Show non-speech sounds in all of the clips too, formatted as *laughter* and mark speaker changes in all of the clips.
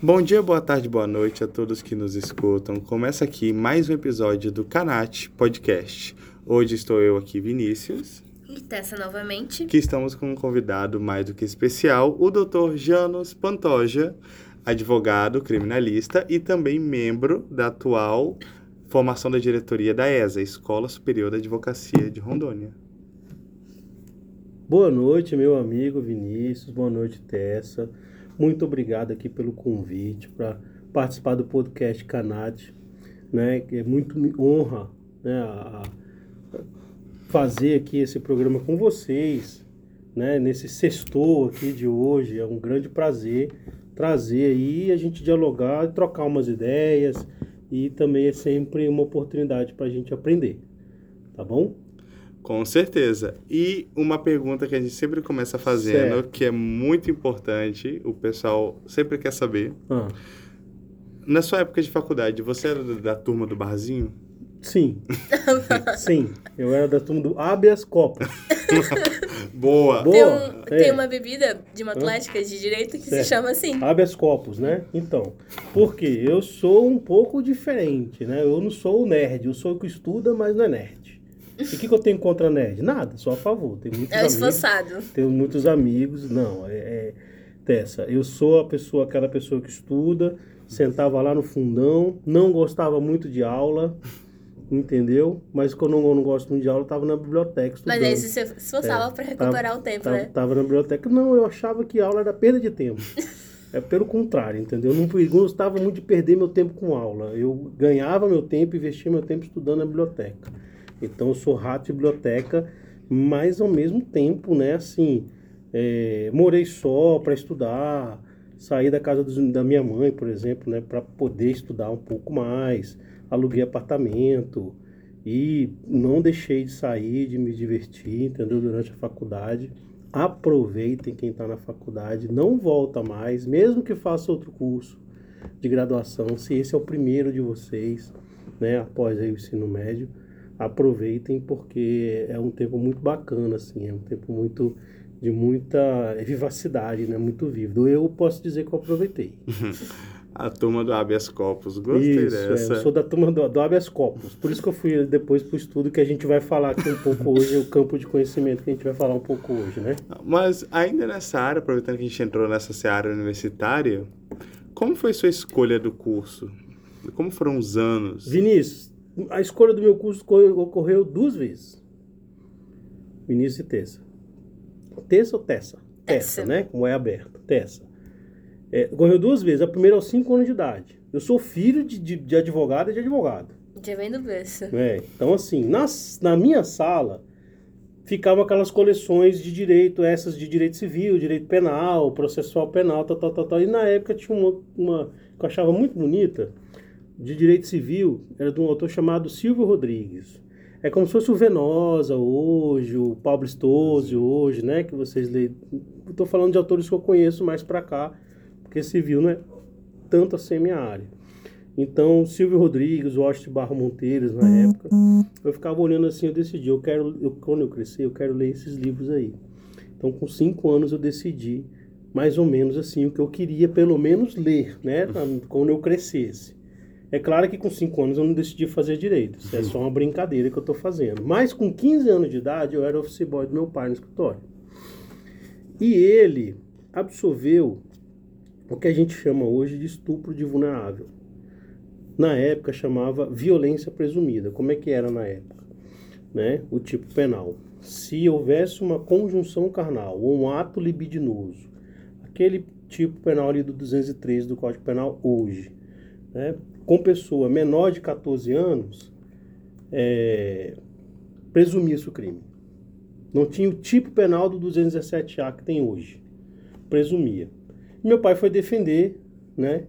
Speaker 1: Bom dia, boa tarde, boa noite a todos que nos escutam. Começa aqui mais um episódio do Canate Podcast. Hoje estou eu aqui, Vinícius.
Speaker 2: E Tessa novamente.
Speaker 1: Que estamos com um convidado mais do que especial, o Dr. Janos Pantoja, advogado criminalista e também membro da atual formação da diretoria da ESA, Escola Superior da Advocacia de Rondônia.
Speaker 3: Boa noite, meu amigo Vinícius. Boa noite, Tessa. Muito obrigado aqui pelo convite para participar do podcast Canate, né? É muito me honra, né, a fazer aqui esse programa com vocês, né? Nesse sextou aqui de hoje, é um grande prazer trazer aí a gente dialogar, trocar umas ideias e também é sempre uma oportunidade para a gente aprender, tá bom?
Speaker 1: Com certeza. E uma pergunta que a gente sempre começa fazendo, certo. que é muito importante, o pessoal sempre quer saber. Ah. Na sua época de faculdade, você era da turma do barzinho?
Speaker 3: Sim. *laughs* Sim. Eu era da turma do habeas corpus. *laughs*
Speaker 1: Boa.
Speaker 2: Boa. Tem, um, é. tem, uma bebida de matemática de direito que certo. se chama assim.
Speaker 3: Habeas corpus, né? Então, porque eu sou um pouco diferente, né? Eu não sou o nerd, eu sou o que estuda, mas não é nerd. E o que, que, eu tenho contra nerd? Nada, só a favor. Tem muitos é
Speaker 2: amigos, esforçado.
Speaker 3: Tenho muitos amigos. Não, é, é Tessa. Eu sou a pessoa, aquela pessoa que estuda, sentava lá no fundão, não gostava muito de aula entendeu? Mas quando eu não gosto muito de aula, eu tava na biblioteca estudando.
Speaker 2: Mas aí você se esforçava é, para recuperar tava, o tempo,
Speaker 3: tava,
Speaker 2: né?
Speaker 3: Tava na biblioteca. Não, eu achava que aula era perda de tempo. *laughs* é pelo contrário, entendeu? Eu não gostava muito de perder meu tempo com aula. Eu ganhava meu tempo, investia meu tempo estudando na biblioteca. Então eu sou rato de biblioteca, mas ao mesmo tempo, né, assim, é, morei só para estudar, saí da casa dos, da minha mãe, por exemplo, né, para poder estudar um pouco mais aluguei apartamento e não deixei de sair, de me divertir, entendeu? Durante a faculdade. Aproveitem quem está na faculdade, não volta mais, mesmo que faça outro curso de graduação, se esse é o primeiro de vocês, né, após aí o ensino médio, aproveitem porque é um tempo muito bacana, assim, é um tempo muito de muita *laughs* vivacidade, né, muito vivo. Eu posso dizer que eu aproveitei. *laughs*
Speaker 1: A turma do habeas corpus. Gostei
Speaker 3: isso,
Speaker 1: dessa.
Speaker 3: É, eu sou da turma do, do habeas corpus. Por isso que eu fui depois para o estudo que a gente vai falar aqui um pouco hoje, o campo de conhecimento que a gente vai falar um pouco hoje, né?
Speaker 1: Mas ainda nessa área, aproveitando que a gente entrou nessa área universitária, como foi sua escolha do curso? Como foram os anos?
Speaker 3: Vinícius, a escolha do meu curso ocorreu duas vezes. Vinícius e Tessa. Tessa ou Tessa? Tessa, né? Como é aberto. Tessa. É, correu duas vezes. A primeira aos 5 anos de idade. Eu sou filho de, de, de advogado e de advogado.
Speaker 2: Já vem do berço.
Speaker 3: É, então, assim, na, na minha sala ficavam aquelas coleções de direito, essas de direito civil, direito penal, processual penal, tal, tal, tal, tal. E na época tinha uma, uma que eu achava muito bonita, de direito civil, era de um autor chamado Silvio Rodrigues. É como se fosse o Venosa hoje, o Pablo Stose hoje, né? Que vocês leem. Estou falando de autores que eu conheço mais para cá porque civil não é tanto assim a minha área. Então, Silvio Rodrigues, Washington Barro Monteiros, na época, eu ficava olhando assim, eu decidi, eu quero, eu, quando eu crescer, eu quero ler esses livros aí. Então, com cinco anos, eu decidi mais ou menos assim o que eu queria, pelo menos, ler, né, quando eu crescesse. É claro que com cinco anos eu não decidi fazer direito, isso é só uma brincadeira que eu estou fazendo. Mas com 15 anos de idade, eu era office boy do meu pai no escritório. E ele absorveu o que a gente chama hoje de estupro de vulnerável. Na época chamava violência presumida. Como é que era na época? Né? O tipo penal. Se houvesse uma conjunção carnal ou um ato libidinoso, aquele tipo penal ali do 203 do Código Penal hoje, né? Com pessoa menor de 14 anos, é, presumia-se o crime. Não tinha o tipo penal do 217A que tem hoje. Presumia. Meu pai foi defender, né,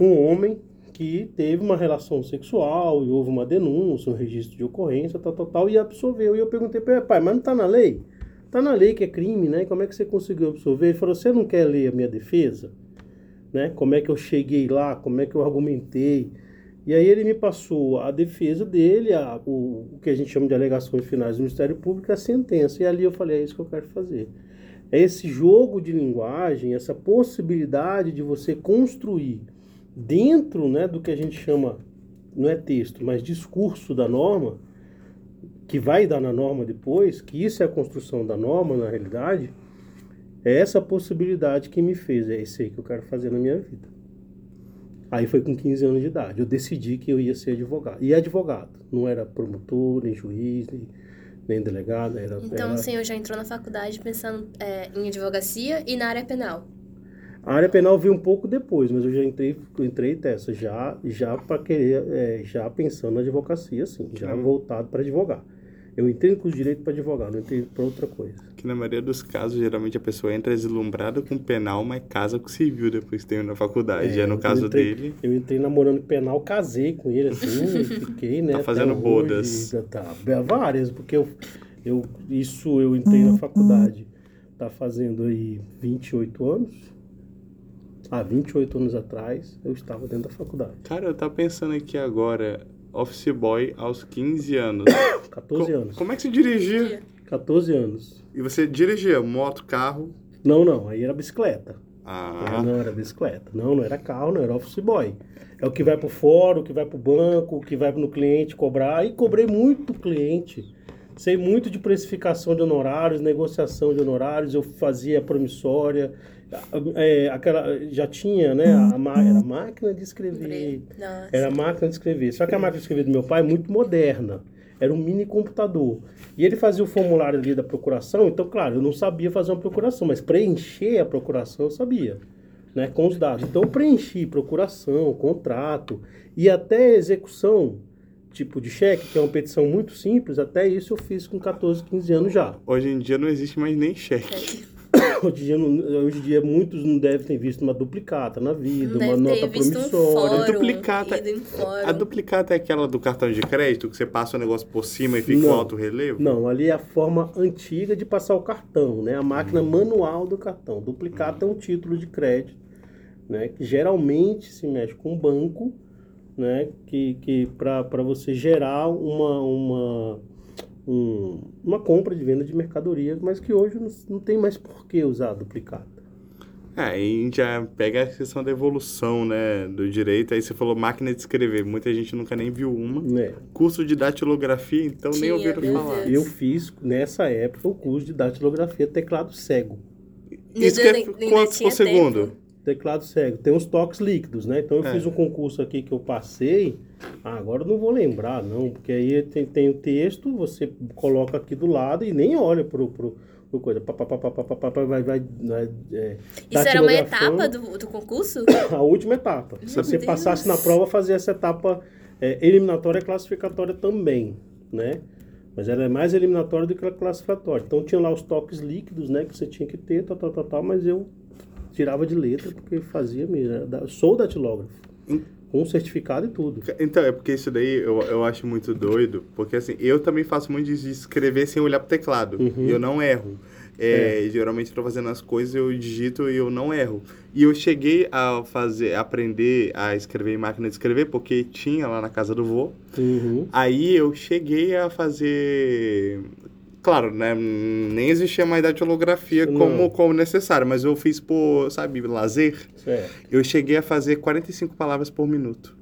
Speaker 3: um homem que teve uma relação sexual e houve uma denúncia, um registro de ocorrência, tal, tal, tal, e absolveu. E eu perguntei para ele, pai, mas não está na lei? Está na lei que é crime, né? Como é que você conseguiu absolver? Ele falou, você não quer ler a minha defesa? Né? Como é que eu cheguei lá? Como é que eu argumentei? E aí ele me passou a defesa dele, a, o, o que a gente chama de alegações finais do Ministério Público, a sentença. E ali eu falei, é isso que eu quero fazer É esse jogo de linguagem, essa possibilidade de você construir dentro né, do que a gente chama, não é texto, mas discurso da norma, que vai dar na norma depois, que isso é a construção da norma na realidade, é essa possibilidade que me fez, é isso aí que eu quero fazer na minha vida. Aí foi com 15 anos de idade. Eu decidi que eu ia ser advogado. E advogado. Não era promotor, nem juiz, nem, nem delegado. Era,
Speaker 2: Então
Speaker 3: era...
Speaker 2: o senhor já entrou na faculdade pensando é, em advocacia e na área penal.
Speaker 3: A área penal veio um pouco depois, mas eu já entrei, entrei Tessa, já, já para querer, é, já pensando na advocacia, assim, já
Speaker 1: Hum.
Speaker 3: voltado para advogar. Eu entrei com os direitos para advogar, não entrei para outra coisa.
Speaker 1: Que na maioria dos casos, geralmente a pessoa entra deslumbrada com penal, mas casa com civil depois que termina a faculdade.
Speaker 3: É,
Speaker 1: É, no
Speaker 3: eu
Speaker 1: caso
Speaker 3: entrei-
Speaker 1: dele.
Speaker 3: Eu entrei namorando penal, casei com ele, assim, *laughs* fiquei, né?
Speaker 1: Tá fazendo
Speaker 3: hoje,
Speaker 1: bodas.
Speaker 3: Tá, várias, porque eu, eu, isso eu entrei na faculdade, tá fazendo aí 28 anos. Há 28 anos atrás, eu estava dentro da faculdade.
Speaker 1: Cara, eu tava pensando aqui agora, office boy aos 15 anos. *coughs*
Speaker 3: 14
Speaker 1: Co-
Speaker 3: anos.
Speaker 1: Como é que você dirigia?
Speaker 3: 14 anos.
Speaker 1: E você dirigia moto, carro?
Speaker 3: Não, não, aí era bicicleta.
Speaker 1: Ah,
Speaker 3: É, não era bicicleta. Não, não era carro, não era office boy. É o que vai pro fórum, o que vai pro banco, o que vai no cliente cobrar. Aí cobrei muito cliente. Sei muito de precificação de honorários, negociação de honorários. Eu fazia promissória. É, aquela, já tinha, né? A, era a máquina de escrever.
Speaker 2: Nossa.
Speaker 3: Era a máquina de escrever. Só que a máquina de escrever do meu pai é muito moderna. Era um mini computador. E ele fazia o formulário ali da procuração. Então, claro, eu não sabia fazer uma procuração, mas preencher a procuração eu sabia, né? Com os dados. Então, eu preenchi procuração, contrato e até execução, tipo de cheque, que é uma petição muito simples. Até isso eu fiz com 14, 15 anos já.
Speaker 1: hoje em dia não existe mais nem cheque. *coughs*
Speaker 3: Hoje em dia, hoje em dia muitos não devem ter visto uma duplicata na vida,
Speaker 2: Não
Speaker 3: uma nota
Speaker 2: visto um
Speaker 3: promissória.
Speaker 2: fórum,
Speaker 1: duplicata-. A duplicata é aquela do cartão de crédito, que você passa o negócio por cima e fica
Speaker 3: Não.
Speaker 1: com alto relevo?
Speaker 3: Não, ali é a forma antiga de passar o cartão, né? A máquina manual do cartão. Duplicata é um título de crédito, né? Que geralmente se mexe com o banco, né? Que, que para você gerar uma, uma, um- uma compra de venda de mercadoria, mas que hoje não, não tem mais por que usar duplicata.
Speaker 1: É, aí a gente já pega a questão da evolução, né, do direito. Aí você falou máquina de escrever. Muita gente nunca nem viu uma.
Speaker 3: Né?
Speaker 1: Curso de datilografia, então nem
Speaker 2: Tinha,
Speaker 1: ouviram
Speaker 2: meu
Speaker 1: falar.
Speaker 3: Eu fiz, nessa época, o curso de datilografia teclado cego.
Speaker 1: Isso que é quantos por segundo?
Speaker 3: Teclado cego. Tem uns toques líquidos, né? Então eu
Speaker 1: É.
Speaker 3: fiz um concurso aqui que eu passei. Ah, agora eu não vou lembrar, não. Porque aí tem, tem o texto, você coloca aqui do lado e nem olha pro, pro, pro coisa. Pá, pá, pá, pá, pá, pá, pá, vai, vai, vai, é,
Speaker 2: Isso era uma etapa do, do concurso? *coughs*
Speaker 3: A última etapa. Se
Speaker 2: Meu
Speaker 3: você
Speaker 2: Deus.
Speaker 3: passasse na prova, fazia essa etapa é, eliminatória e classificatória também, né? Mas ela é mais eliminatória do que a classificatória. Então tinha lá os toques líquidos, né? Que você tinha que ter, tal, tal, tal, tal, mas eu tirava de letra porque fazia mesmo. da- Sou datilógrafo.
Speaker 1: Hum.
Speaker 3: Com certificado e tudo.
Speaker 1: Então, é porque isso daí eu, eu acho muito doido, porque assim, eu também faço muito de escrever sem olhar pro teclado,
Speaker 3: Uhum.
Speaker 1: e eu não erro. É, Geralmente eu tô fazendo as coisas, eu digito e eu não erro. E eu cheguei a fazer, a aprender a escrever em máquina de escrever, porque tinha lá na casa do vô.
Speaker 3: Uhum.
Speaker 1: Aí eu cheguei a fazer. Claro, né? Nem existia mais datilografia
Speaker 3: Não.
Speaker 1: como, como necessário, mas eu fiz por, sabe, lazer.
Speaker 3: Certo.
Speaker 1: Eu cheguei a fazer 45 palavras por minuto.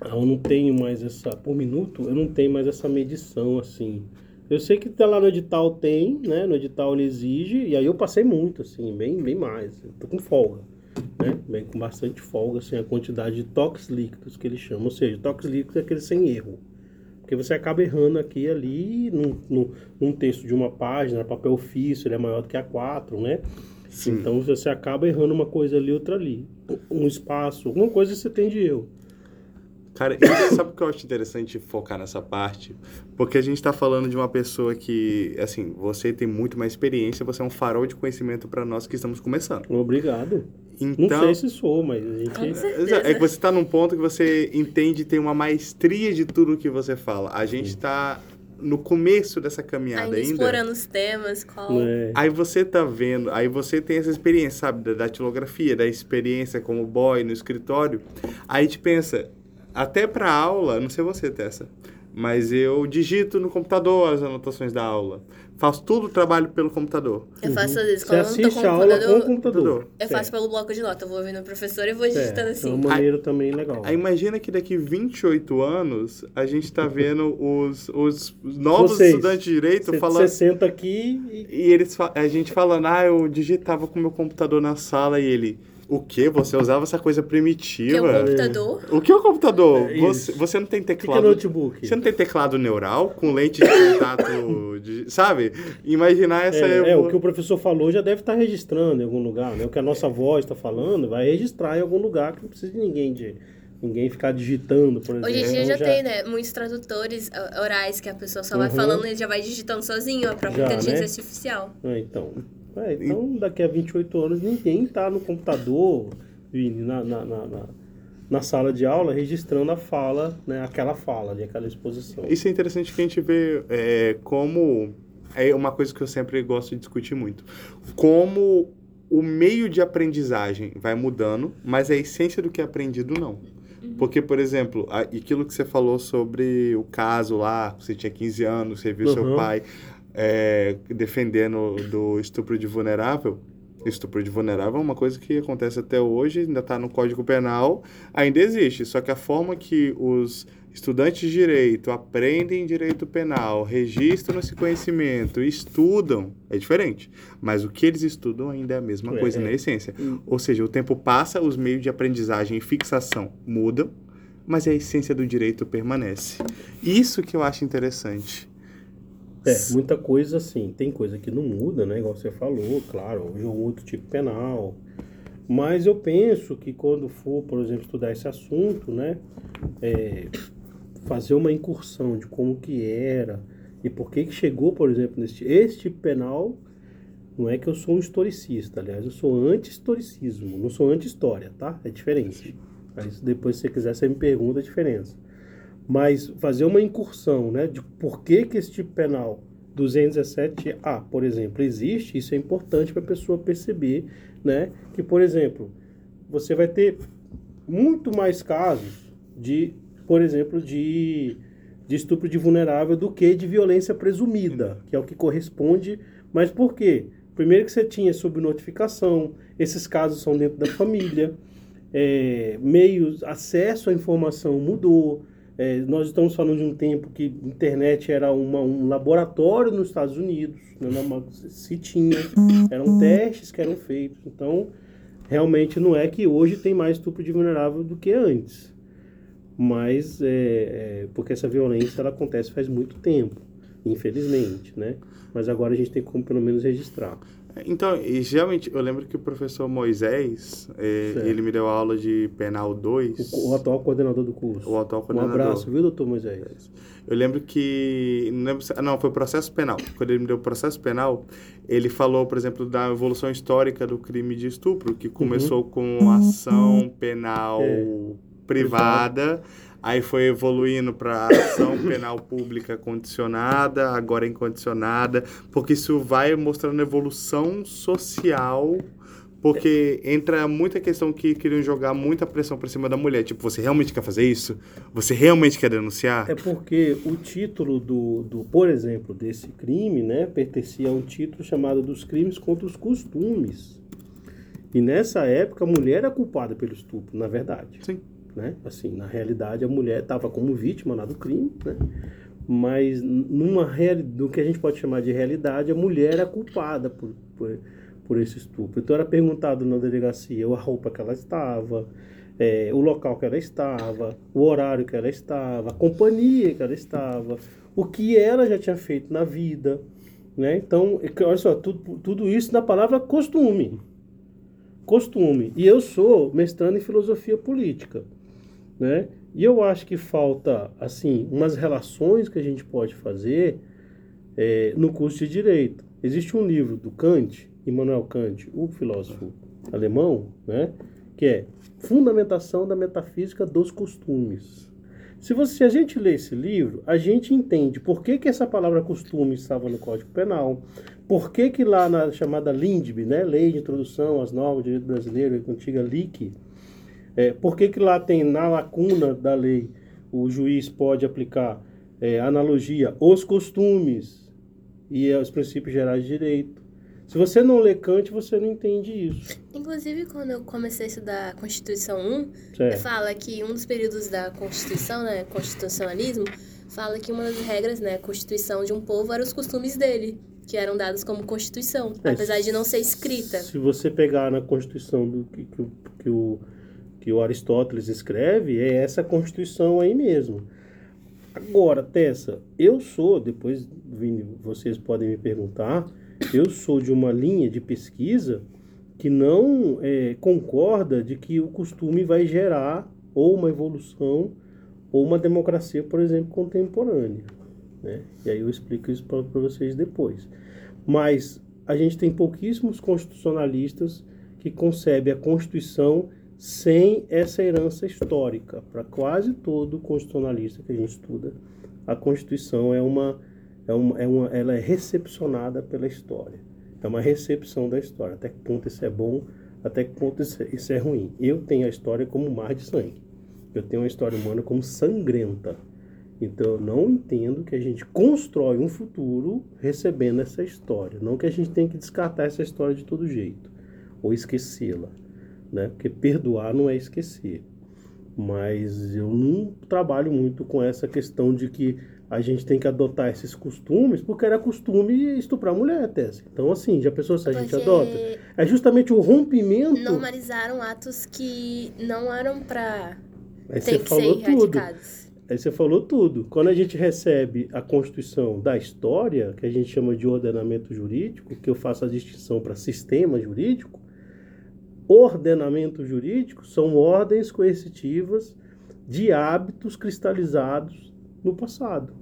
Speaker 3: Ah, Eu não tenho mais essa. Por minuto, eu não tenho mais essa medição assim. Eu sei que tá lá no edital tem, né? No edital ele exige, e aí eu passei muito, assim, bem, bem mais. Eu tô com folga, né? Bem com bastante folga, assim, a quantidade de toques líquidos que eles chamam. Ou seja, toques líquidos é aquele sem erro. Porque você acaba errando aqui e ali, num, num, num texto de uma página, papel ofício, ele é maior do que A4, né?
Speaker 1: Sim.
Speaker 3: Então você acaba errando uma coisa ali, outra ali. Um espaço, alguma coisa você tem de erro.
Speaker 1: Cara, sabe o que eu acho interessante focar nessa parte? Porque a gente tá falando de uma pessoa que, assim, você tem muito mais experiência, você é um farol de conhecimento para nós que estamos começando.
Speaker 3: Obrigado. Não
Speaker 1: Então,
Speaker 3: sei se sou, mas a gente.
Speaker 2: Com certeza.
Speaker 1: é que você tá num ponto que você entende e tem uma maestria de tudo que você fala. A gente tá no começo dessa caminhada
Speaker 2: Ainda
Speaker 1: ainda.
Speaker 2: explorando os temas, qual...
Speaker 3: É.
Speaker 1: Aí você tá vendo, aí você tem essa experiência, sabe, da datilografia, da experiência como boy no escritório. Aí te pensa, até pra aula, não sei você, Tessa, mas eu digito no computador as anotações da aula. Faço tudo o trabalho pelo computador.
Speaker 2: Eu faço às vezes
Speaker 3: Você
Speaker 2: quando eu não tô
Speaker 3: assiste
Speaker 2: com
Speaker 3: a
Speaker 2: o
Speaker 3: aula com o
Speaker 2: computador. Eu faço pelo bloco de nota. Eu vou ouvindo o professor e vou digitando assim.
Speaker 3: é uma maneira também legal.
Speaker 1: Aí imagina que daqui 28 anos a gente tá vendo os, os novos
Speaker 3: Vocês.
Speaker 1: estudantes de direito
Speaker 3: Você
Speaker 1: falando.
Speaker 3: você senta aqui e
Speaker 1: E eles, a gente falando, ah, eu digitava com meu computador na sala e ele. O quê? Você usava essa coisa
Speaker 2: Que é
Speaker 1: primitiva?
Speaker 2: o computador.
Speaker 1: O que é o computador?
Speaker 3: É
Speaker 1: você, você não tem
Speaker 3: o que, que é
Speaker 1: teclado.
Speaker 3: notebook?
Speaker 1: Você não tem teclado neural com lente de contato, *laughs* de- sabe? Imaginar essa.
Speaker 3: É, é, o que o professor falou já deve estar registrando em algum lugar, né? O que a nossa voz está falando vai registrar em algum lugar que não precisa de ninguém de ninguém ficar digitando, por exemplo.
Speaker 2: Hoje em dia já,
Speaker 3: Então
Speaker 2: tem, né? Muitos tradutores ah, orais que a pessoa só vai
Speaker 3: Uhum.
Speaker 2: falando e já vai digitando sozinho a própria
Speaker 3: Já,
Speaker 2: inteligência
Speaker 3: né?
Speaker 2: artificial.
Speaker 3: É, então, é, então daqui a 28 anos ninguém está no computador, Vini, na, na, na, na, na sala de aula registrando a fala, né? Aquela fala ali, aquela exposição.
Speaker 1: Isso é interessante que a gente vê é, como. É uma coisa que eu sempre gosto de discutir muito. Como o meio de aprendizagem vai mudando, mas a essência do que é aprendido não. Porque, por exemplo, aquilo que você falou sobre o caso lá, você tinha 15 anos, você viu seu
Speaker 3: Uhum.
Speaker 1: pai é, defendendo do estupro de vulnerável. Estupro de vulnerável é uma coisa que acontece até hoje, ainda está no Código Penal, ainda existe. Só que a forma que os estudantes de direito aprendem direito penal, registram esse conhecimento, estudam, é diferente. Mas o que eles estudam ainda é a mesma
Speaker 3: É,
Speaker 1: coisa
Speaker 3: é.
Speaker 1: na essência.
Speaker 3: Hum.
Speaker 1: Ou seja, o tempo passa, os meios de aprendizagem e fixação mudam, mas a essência do direito permanece. Isso que eu acho interessante.
Speaker 3: É, muita coisa assim. Tem coisa que não muda, né? Igual você falou, claro, hoje é um outro tipo penal. Mas eu penso que quando for, por exemplo, estudar esse assunto, né? é, fazer uma incursão de como que era e por que que chegou, por exemplo, nesse este tipo penal. Não é que eu sou um historicista, aliás, eu sou anti-historicismo, não sou anti-história, tá? É diferente. Aí, depois, se você quiser, você me pergunta a diferença mas fazer uma incursão, né, de por que que esse tipo penal 217A, por exemplo, existe, isso é importante para a pessoa perceber, né, que, por exemplo, você vai ter muito mais casos de, por exemplo, de, de estupro de vulnerável do que de violência presumida, que é o que corresponde, mas por quê? Primeiro que você tinha sob notificação, esses casos são dentro da família, é, meios, acesso à informação mudou, é, nós estamos falando de um tempo que a internet era uma, um laboratório nos Estados Unidos, né, numa- se tinha, eram testes que eram feitos. Então, realmente não é que hoje tem mais estupro de vulnerável do que antes. Mas, é, é, porque essa violência ela acontece faz muito tempo, infelizmente, né? Mas agora a gente tem como pelo menos registrar.
Speaker 1: Então, e geralmente, eu lembro que o professor Moisés, eh,
Speaker 3: Certo.
Speaker 1: ele me deu aula de Penal 2,
Speaker 3: O, o atual coordenador do curso.
Speaker 1: o atual
Speaker 3: um
Speaker 1: coordenador.
Speaker 3: abraço, viu, doutor Moisés?
Speaker 1: Eu lembro que. Não, lembro não, foi processo penal. Quando ele me deu processo penal, ele falou, por exemplo, da evolução histórica do crime de estupro, que começou com ação penal
Speaker 3: É.
Speaker 1: privada, aí foi evoluindo para ação penal pública condicionada, agora incondicionada, porque isso vai mostrando evolução social. Porque entra muita questão que queriam jogar muita pressão pra cima da mulher. Tipo, você realmente quer fazer isso? Você realmente quer denunciar?
Speaker 3: É porque o título do, do, por exemplo, desse crime, né, pertencia a um título chamado dos crimes contra os costumes. E nessa época a mulher era culpada pelo estupro, na verdade.
Speaker 1: Sim.
Speaker 3: Né? Assim, na realidade a mulher estava como vítima lá do crime, né? Mas numa reali- do que a gente pode chamar de realidade, a mulher era culpada por, por, por esse estupro. Então era perguntado na delegacia a roupa que ela estava, é, o local que ela estava, o horário que ela estava, a companhia que ela estava, o que ela já tinha feito na vida. Né? Então, é olha só, tudo, tudo isso na palavra costume. Costume. E eu sou mestrando em filosofia política. Né? E eu acho que falta, assim, umas relações que a gente pode fazer é, no curso de Direito. Existe um livro do Kant, Immanuel Kant, o filósofo alemão, né? que é Fundamentação da Metafísica dos Costumes. Se, você, se a gente lê esse livro, a gente entende por que, que essa palavra costume estava no Código Penal, por que, que lá na chamada LINDB, né, Lei de Introdução às Normas Direito Brasileiro, a antiga LIC, é, por que, que lá tem na lacuna da lei o juiz pode aplicar é, analogia os costumes e é os princípios gerais de direito. Se você não lê Kant, você não entende isso.
Speaker 2: Inclusive, quando eu comecei a estudar a Constituição 1,
Speaker 3: Certo.
Speaker 2: fala que um dos períodos da Constituição, né, constitucionalismo, fala que uma das regras, né, Constituição de um povo eram os costumes dele, que eram dados como Constituição,
Speaker 3: É,
Speaker 2: apesar de não ser escrita.
Speaker 3: Se você pegar na Constituição do que, que, que o, que o Aristóteles escreve, é essa Constituição aí mesmo. Agora, Tessa, eu sou, depois Vini, vocês podem me perguntar, eu sou de uma linha de pesquisa que não é, concorda de que o costume vai gerar ou uma evolução ou uma democracia, por exemplo, contemporânea. Né? E aí eu explico isso para vocês depois. Mas a gente tem pouquíssimos constitucionalistas que concebem a Constituição sem essa herança histórica. Para quase todo constitucionalista que a gente estuda, a Constituição é uma, é uma, é uma, ela é recepcionada pela história. É uma recepção da história. Até que ponto isso é bom, até que ponto isso é, isso é ruim. Eu tenho a história como mar de sangue. Eu tenho a história humana como sangrenta. Então eu não entendo que a gente constrói um futuro recebendo essa história. Não que a gente tenha que descartar essa história de todo jeito ou esquecê-la, né? Porque perdoar não é esquecer. Mas eu não trabalho muito com essa questão de que a gente tem que adotar esses costumes, porque era costume estuprar mulher, Tessa. Então, assim, já pensou se a gente
Speaker 2: Porque
Speaker 3: adota? É justamente o rompimento.
Speaker 2: normalizaram atos que não eram pra
Speaker 3: Aí
Speaker 2: tem
Speaker 3: você
Speaker 2: que
Speaker 3: falou
Speaker 2: ser
Speaker 3: tudo. Aí você falou tudo. Quando a gente recebe a Constituição da história, que a gente chama de ordenamento jurídico, que eu faço a distinção para sistema jurídico, ordenamento jurídico são ordens coercitivas de hábitos cristalizados no passado.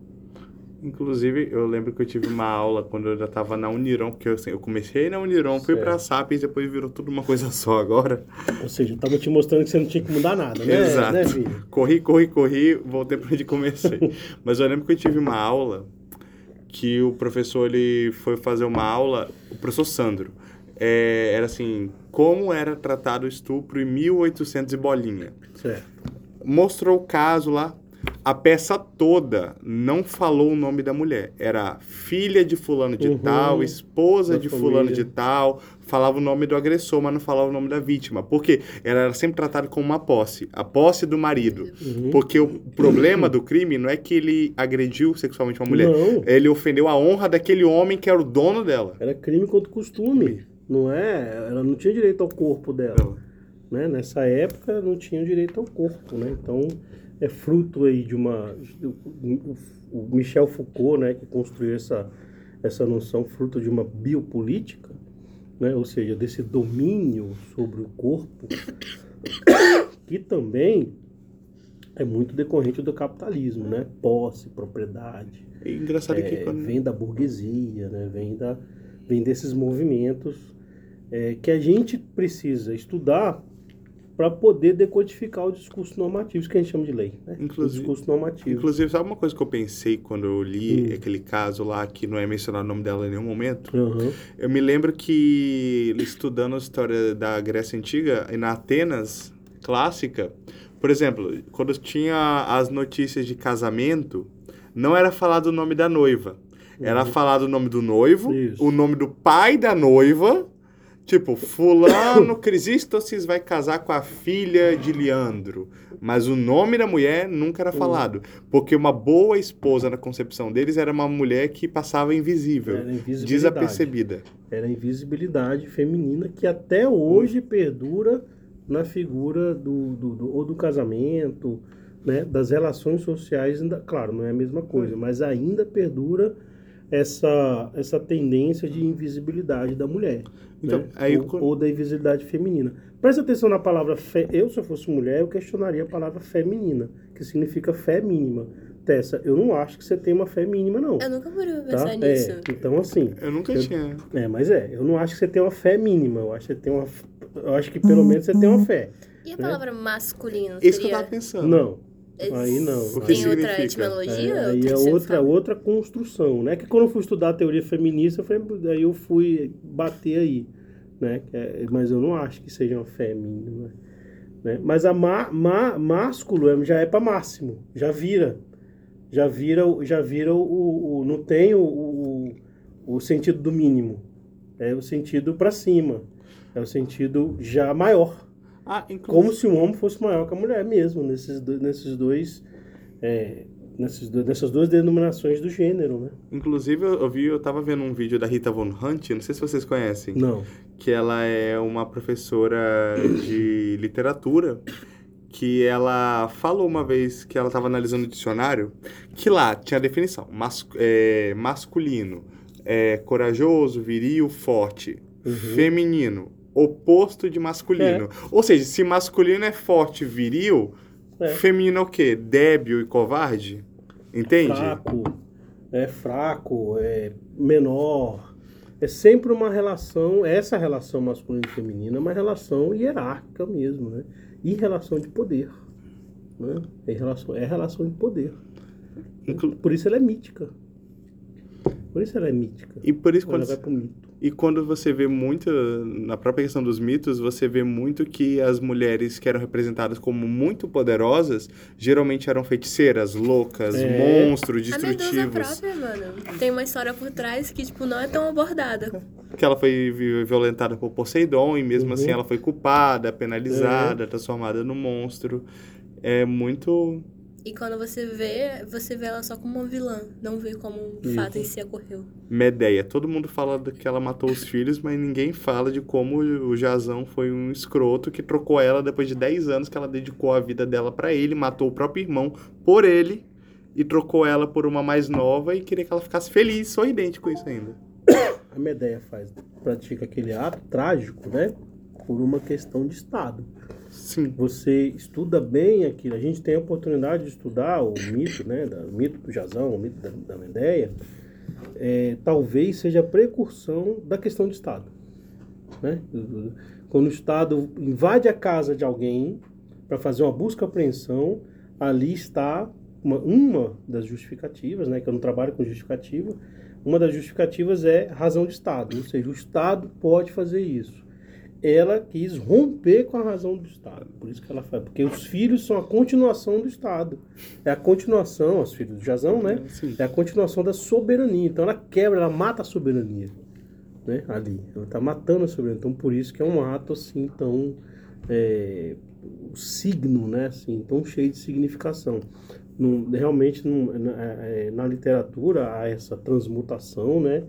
Speaker 1: Inclusive, eu lembro que eu tive uma aula quando eu ainda estava na Uniron, porque eu, assim, eu comecei na Uniron, fui
Speaker 3: Certo.
Speaker 1: pra Sapiens, depois virou tudo uma coisa só agora.
Speaker 3: Ou seja, eu estava te mostrando que você não tinha que mudar nada, né?
Speaker 1: Exato.
Speaker 3: né?
Speaker 1: Corri, corri, corri, voltei pra onde comecei. *laughs* Mas eu lembro que eu tive uma aula que o professor ele foi fazer uma aula, o professor Sandro, é, era assim, como era tratado o estupro em 1800 e bolinha.
Speaker 3: Certo.
Speaker 1: Mostrou o caso lá, a peça toda não falou o nome da mulher. Era filha de fulano de
Speaker 3: Uhum.
Speaker 1: tal, esposa de fulano
Speaker 3: família.
Speaker 1: de tal, falava o nome do agressor, mas não falava o nome da vítima. Por quê? Ela era sempre tratada como uma posse, a posse do marido.
Speaker 3: Uhum.
Speaker 1: Porque o problema do crime não é que ele agrediu sexualmente uma mulher.
Speaker 3: Não.
Speaker 1: Ele ofendeu a honra daquele homem que era o dono dela.
Speaker 3: Era crime contra o costume. Não é? Ela não tinha direito ao corpo dela. né? Nessa época não tinha direito ao corpo, né? Então é fruto aí de uma o- Michel Foucault, né, que construiu essa essa noção fruto de uma biopolítica, né? Ou seja, desse domínio sobre o corpo *coughs* que também é muito decorrente do capitalismo, né? Posse, propriedade,
Speaker 1: É engraçado que
Speaker 3: é,
Speaker 1: quando...
Speaker 3: vem da burguesia, né? vem, da, vem desses movimentos é, que a gente precisa estudar para poder decodificar o discurso normativo, isso que a gente chama de lei, né?
Speaker 1: Inclusive-
Speaker 3: o discurso normativo.
Speaker 1: Inclusive, sabe uma coisa que eu pensei quando eu li
Speaker 3: Hum.
Speaker 1: aquele caso lá, que não é mencionado o nome dela em nenhum momento?
Speaker 3: Aham.
Speaker 1: Eu me lembro que, estudando a história da Grécia Antiga, e na Atenas clássica, por exemplo, quando tinha as notícias de casamento, não era falado o nome da noiva. Era falado o nome do noivo,
Speaker 3: Uhum. Isso.
Speaker 1: o nome do pai da noiva, tipo, fulano *coughs* Crisístoces vai casar com a filha de Leandro. Mas o nome da mulher nunca era falado. Porque uma boa esposa na concepção deles era uma mulher que passava invisível,
Speaker 3: Era invisibilidade.
Speaker 1: desapercebida.
Speaker 3: Era a invisibilidade feminina que até hoje perdura na figura do, do, do- ou do casamento, né, das relações sociais, ainda, claro, não é a mesma coisa, mas ainda perdura essa, essa tendência de invisibilidade da mulher.
Speaker 1: Então,
Speaker 3: né?
Speaker 1: aí
Speaker 3: ou,
Speaker 1: quando-
Speaker 3: ou da invisibilidade feminina. Presta atenção na palavra fé. Eu, se eu fosse mulher, eu questionaria a palavra feminina, que significa fé mínima. Tessa, eu não acho que você tem uma fé mínima, não.
Speaker 2: Eu nunca parei pra
Speaker 3: Tá?
Speaker 2: pensar nisso.
Speaker 3: É, então, assim,
Speaker 1: Eu nunca
Speaker 3: Eu-
Speaker 1: tinha.
Speaker 3: é, mas é, eu não acho que você tem uma fé mínima. Eu acho que você tem uma. Eu acho que pelo menos você tem uma fé.
Speaker 2: E a
Speaker 3: né?
Speaker 2: palavra masculino
Speaker 1: Isso que eu
Speaker 2: seria...
Speaker 1: tava pensando.
Speaker 3: Não. Aí não.
Speaker 1: O que
Speaker 2: Tem
Speaker 1: significa?
Speaker 2: outra etimologia?
Speaker 3: É, aí é outra, outra construção, né? Que quando eu fui estudar a teoria feminista, foi, daí eu fui bater aí, né? É- mas eu não acho que seja uma fé mínima, né? Mas a ma, ma- másculo é- já é para máximo, já vira, já vira, o- já vira o, o- não tem o, o, o sentido do mínimo. É o sentido para cima. É o sentido já maior.
Speaker 1: Ah, inclusive,
Speaker 3: Como se o homem fosse maior que a mulher mesmo, nesses, do- nesses dois. é, nesses do- nessas duas denominações do gênero, né?
Speaker 1: inclusive eu, eu vi, eu tava vendo um vídeo da Rita Von Hunt, não sei se vocês conhecem.
Speaker 3: Não.
Speaker 1: que ela é uma professora de literatura que ela falou uma vez que ela estava analisando o dicionário que lá tinha a definição mas, é, masculino é, corajoso viril forte
Speaker 3: Uhum.
Speaker 1: feminino oposto de masculino ou seja se masculino é forte viril
Speaker 3: É.
Speaker 1: feminino é o quê débil e covarde entende
Speaker 3: Fraco, é fraco, é menor. É sempre uma relação, essa relação masculina e feminina é uma relação hierárquica mesmo, né? E relação de poder. Né? É, relação, é relação de poder.
Speaker 1: Inclu-
Speaker 3: Por isso ela é mítica. Por isso ela é mítica.
Speaker 1: e por isso
Speaker 3: Ela
Speaker 1: quando
Speaker 3: vai pro mito.
Speaker 1: E quando você vê muito, na própria questão dos mitos, você vê muito que as mulheres que eram representadas como muito poderosas, geralmente eram feiticeiras, loucas,
Speaker 3: É.
Speaker 1: monstros,
Speaker 2: A
Speaker 1: destrutivos.
Speaker 2: própria, mano. Tem uma história por trás que, tipo, não é tão abordada.
Speaker 1: Que ela foi vi- violentada por Poseidon e mesmo
Speaker 3: Uhum.
Speaker 1: assim ela foi culpada, penalizada, transformada no monstro. É muito...
Speaker 2: E quando você vê, você vê ela só como uma vilã. Não vê como um
Speaker 3: Isso.
Speaker 2: fato em si ocorreu.
Speaker 1: Medeia. Todo mundo fala que ela matou os filhos, mas ninguém fala de como o Jazão foi um escroto que trocou ela depois de 10 anos que ela dedicou a vida dela pra ele, matou o próprio irmão por ele e trocou ela por uma mais nova e queria que ela ficasse feliz, sorridente com isso ainda. *coughs*
Speaker 3: A Medeia faz, pratica aquele ato trágico, né? Por uma questão de Estado.
Speaker 1: Sim.
Speaker 3: Você estuda bem aquilo. A gente tem a oportunidade de estudar o mito, né? Da, o mito do Jazão, o mito da, da Medeia. É, talvez seja a precursão da questão de Estado. Né? Quando o Estado invade a casa de alguém para fazer uma busca apreensão, ali está uma, uma das justificativas, né? Que eu não trabalho com justificativa. Uma das justificativas é razão de Estado, ou seja, o Estado pode fazer isso ela quis romper com a razão do Estado. Por isso que ela faz. Porque os filhos são a continuação do Estado. É a continuação, os filhos do Jazão, né?
Speaker 1: Sim.
Speaker 3: É a continuação da soberania. Então ela quebra, ela mata a soberania. Né? Ali. Ela está matando a soberania. Então por isso que é um ato assim tão. É, o signo, né? Assim, tão cheio de significação. Não- realmente não- na, é, na literatura há essa transmutação, né?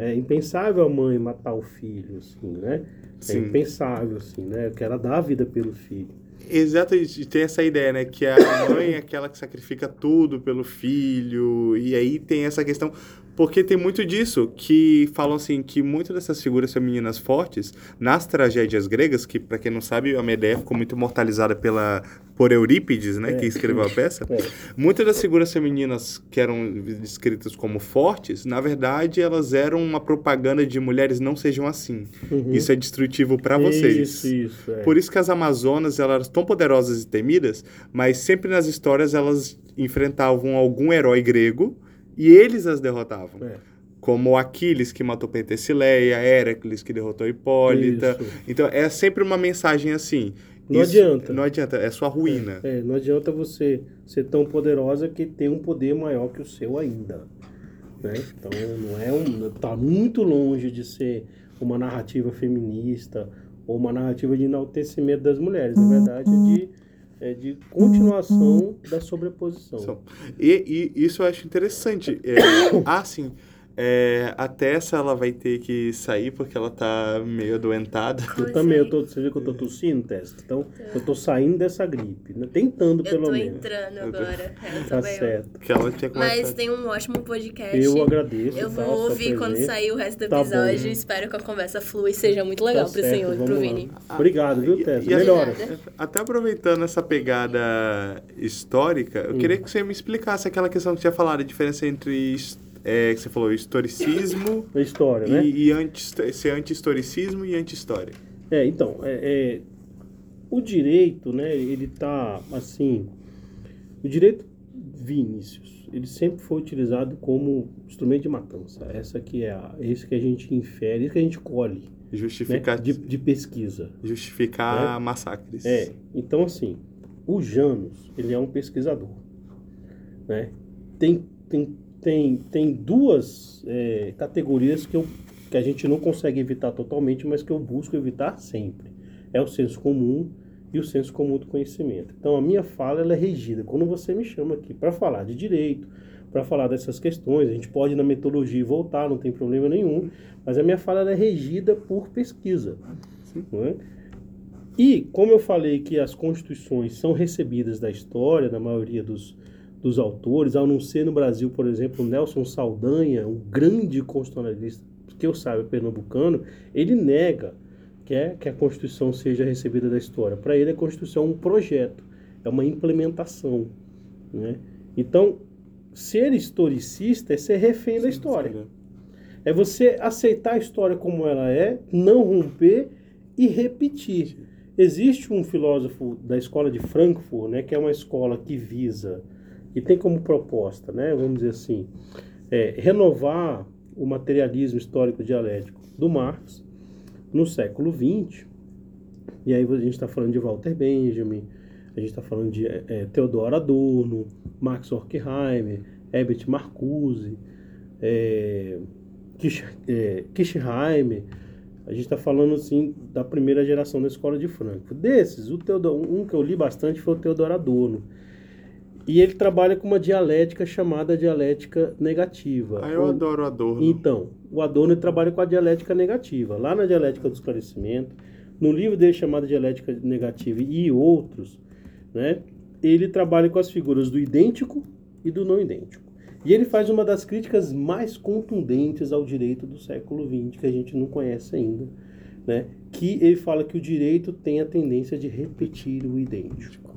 Speaker 3: É impensável a mãe matar o filho, assim, né? É
Speaker 1: Sim.
Speaker 3: impensável, assim, né? Que ela dá a vida pelo filho.
Speaker 1: Exato, e tem essa ideia, né? Que a mãe é aquela que sacrifica tudo pelo filho, e aí tem essa questão. Porque tem muito disso, que falam assim, que muitas dessas figuras femininas fortes, nas tragédias gregas, que pra quem não sabe, a Medeia ficou muito imortalizada pela, por Eurípides, né?
Speaker 3: É.
Speaker 1: Que escreveu a peça.
Speaker 3: É.
Speaker 1: Muitas das figuras femininas que eram descritas como fortes, na verdade, elas eram uma propaganda de mulheres não sejam assim.
Speaker 3: Uhum.
Speaker 1: Isso é destrutivo pra vocês.
Speaker 3: Isso, isso. É.
Speaker 1: Por isso que as Amazonas elas eram tão poderosas e temidas, mas sempre nas histórias elas enfrentavam algum herói grego e eles as derrotavam.
Speaker 3: É.
Speaker 1: Como Aquiles, que matou Pentesileia, Héracles, que derrotou Hipólita.
Speaker 3: Isso.
Speaker 1: Então, é sempre uma mensagem assim.
Speaker 3: Não adianta.
Speaker 1: Não adianta, é sua ruína.
Speaker 3: É, não adianta você ser tão poderosa que tem um poder maior que o seu ainda. Né? Então não é um. tá muito longe de ser uma narrativa feminista ou uma narrativa de enaltecimento das mulheres. Na verdade, é de, é de continuação da sobreposição.
Speaker 1: E, e isso eu acho interessante. É, *coughs* ah, sim. É, a Tessa ela vai ter que sair porque ela tá meio adoentada.
Speaker 3: Eu também, eu tô, você viu que eu tô tossindo, Tess? Então, eu tô saindo dessa gripe, né? Tentando,
Speaker 2: Eu
Speaker 3: pelo
Speaker 2: tô
Speaker 3: menos.
Speaker 2: entrando agora. Eu
Speaker 3: Tá certo.
Speaker 1: Que ela tinha
Speaker 2: Mas tem um ótimo podcast.
Speaker 3: Eu agradeço.
Speaker 2: Eu
Speaker 3: tá,
Speaker 2: vou ouvir quando sair o resto do
Speaker 3: Tá bom.
Speaker 2: episódio. Espero que a conversa flua e seja muito legal
Speaker 3: Tá
Speaker 2: pro
Speaker 3: certo,
Speaker 2: senhor e pro
Speaker 3: lá.
Speaker 2: Vini.
Speaker 3: Obrigado, viu,
Speaker 1: E-
Speaker 3: Tess?
Speaker 1: e assim,
Speaker 3: Melhora.
Speaker 1: Até aproveitando essa pegada histórica, eu
Speaker 3: Hum.
Speaker 1: queria que você me explicasse aquela questão que você tinha falado, a diferença entre, his- é, que você falou, historicismo
Speaker 3: A história, né?
Speaker 1: e, e anti, ser anti-historicismo e anti-história.
Speaker 3: É, então, é, é, o direito, né, ele tá, assim, o direito Vinícius, ele sempre foi utilizado como instrumento de matança. Essa que é a, esse que a gente infere, isso que a gente colhe, né,
Speaker 1: Justificar,
Speaker 3: de, de pesquisa.
Speaker 1: justificar massacres.
Speaker 3: É, então assim, o Janus, ele é um pesquisador, né? Tem, tem tem, tem duas é, categorias que, eu, que a gente não consegue evitar totalmente, mas que eu busco evitar sempre. É o senso comum e o senso comum do conhecimento. Então, a minha fala ela é regida. Quando você me chama aqui para falar de direito, para falar dessas questões, a gente pode ir na metodologia e voltar, não tem problema nenhum, mas a minha fala é regida por pesquisa. É? E, como eu falei que as constituições são recebidas da história, da maioria dos, dos autores, ao não ser no Brasil, por exemplo, Nelson Saldanha, um grande constitucionalista, que eu saiba, pernambucano, ele nega que, é, que a Constituição seja recebida da história. Para ele, a Constituição é um projeto, é uma implementação. Né? Então, ser historicista é ser refém da história. É você aceitar a história como ela é, não romper e repetir. Existe um filósofo da escola de Frankfurt, né, que é uma escola que visa e tem como proposta, né, vamos dizer assim, é, renovar o materialismo histórico dialético do Marx no século XX. E aí a gente está falando de Walter Benjamin, a gente está falando de é, é, Theodor Adorno, Max Horkheimer, Herbert Marcuse, é, Kish, é, Kishheimer, a gente está falando assim da primeira geração da escola de Frankfurt. Desses, o Teodoro, um que eu li bastante foi o Teodoro Adorno. E ele trabalha com uma dialética chamada dialética negativa.
Speaker 1: Ah, eu o, adoro Adorno.
Speaker 3: Então, o Adorno trabalha com a dialética negativa. Lá na dialética do esclarecimento, no livro dele chamado Dialética Negativa e outros, né, ele trabalha com as figuras do idêntico e do não idêntico. E ele faz uma das críticas mais contundentes ao direito do século XX, que a gente não conhece ainda, né? que ele fala que o direito tem a tendência de repetir o idêntico.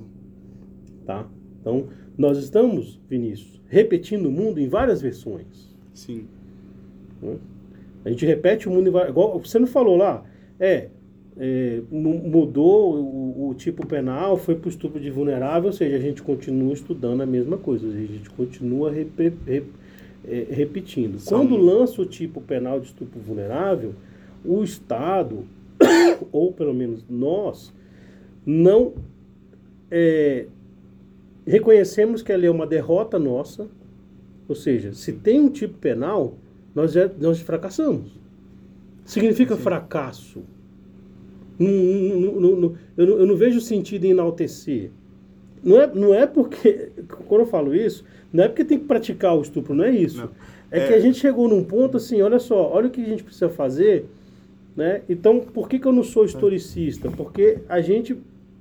Speaker 3: Tá? Então, nós estamos, Vinícius, repetindo o mundo em várias versões.
Speaker 1: Sim.
Speaker 3: Né? A gente repete o mundo em várias... Igual você não falou lá, é, é, mudou o, o, tipo penal, foi para o estupro de vulnerável, ou seja, a gente continua estudando a mesma coisa, a gente continua rep, rep, é, repetindo. São... Quando lança o tipo penal de estupro vulnerável, o Estado, *coughs* ou pelo menos nós, não é, reconhecemos que ela é uma derrota nossa, ou seja, se tem um tipo penal, nós, já, nós fracassamos. Significa Sim. fracasso não, não, não, eu, não, eu não vejo sentido em enaltecer. Não é, não é porque, quando eu falo isso, não é porque tem que praticar o estupro, não é isso. É, é, que a gente chegou num ponto assim, olha só, olha o que a gente precisa fazer, né? Então, por que, que eu não sou historicista? Porque a gente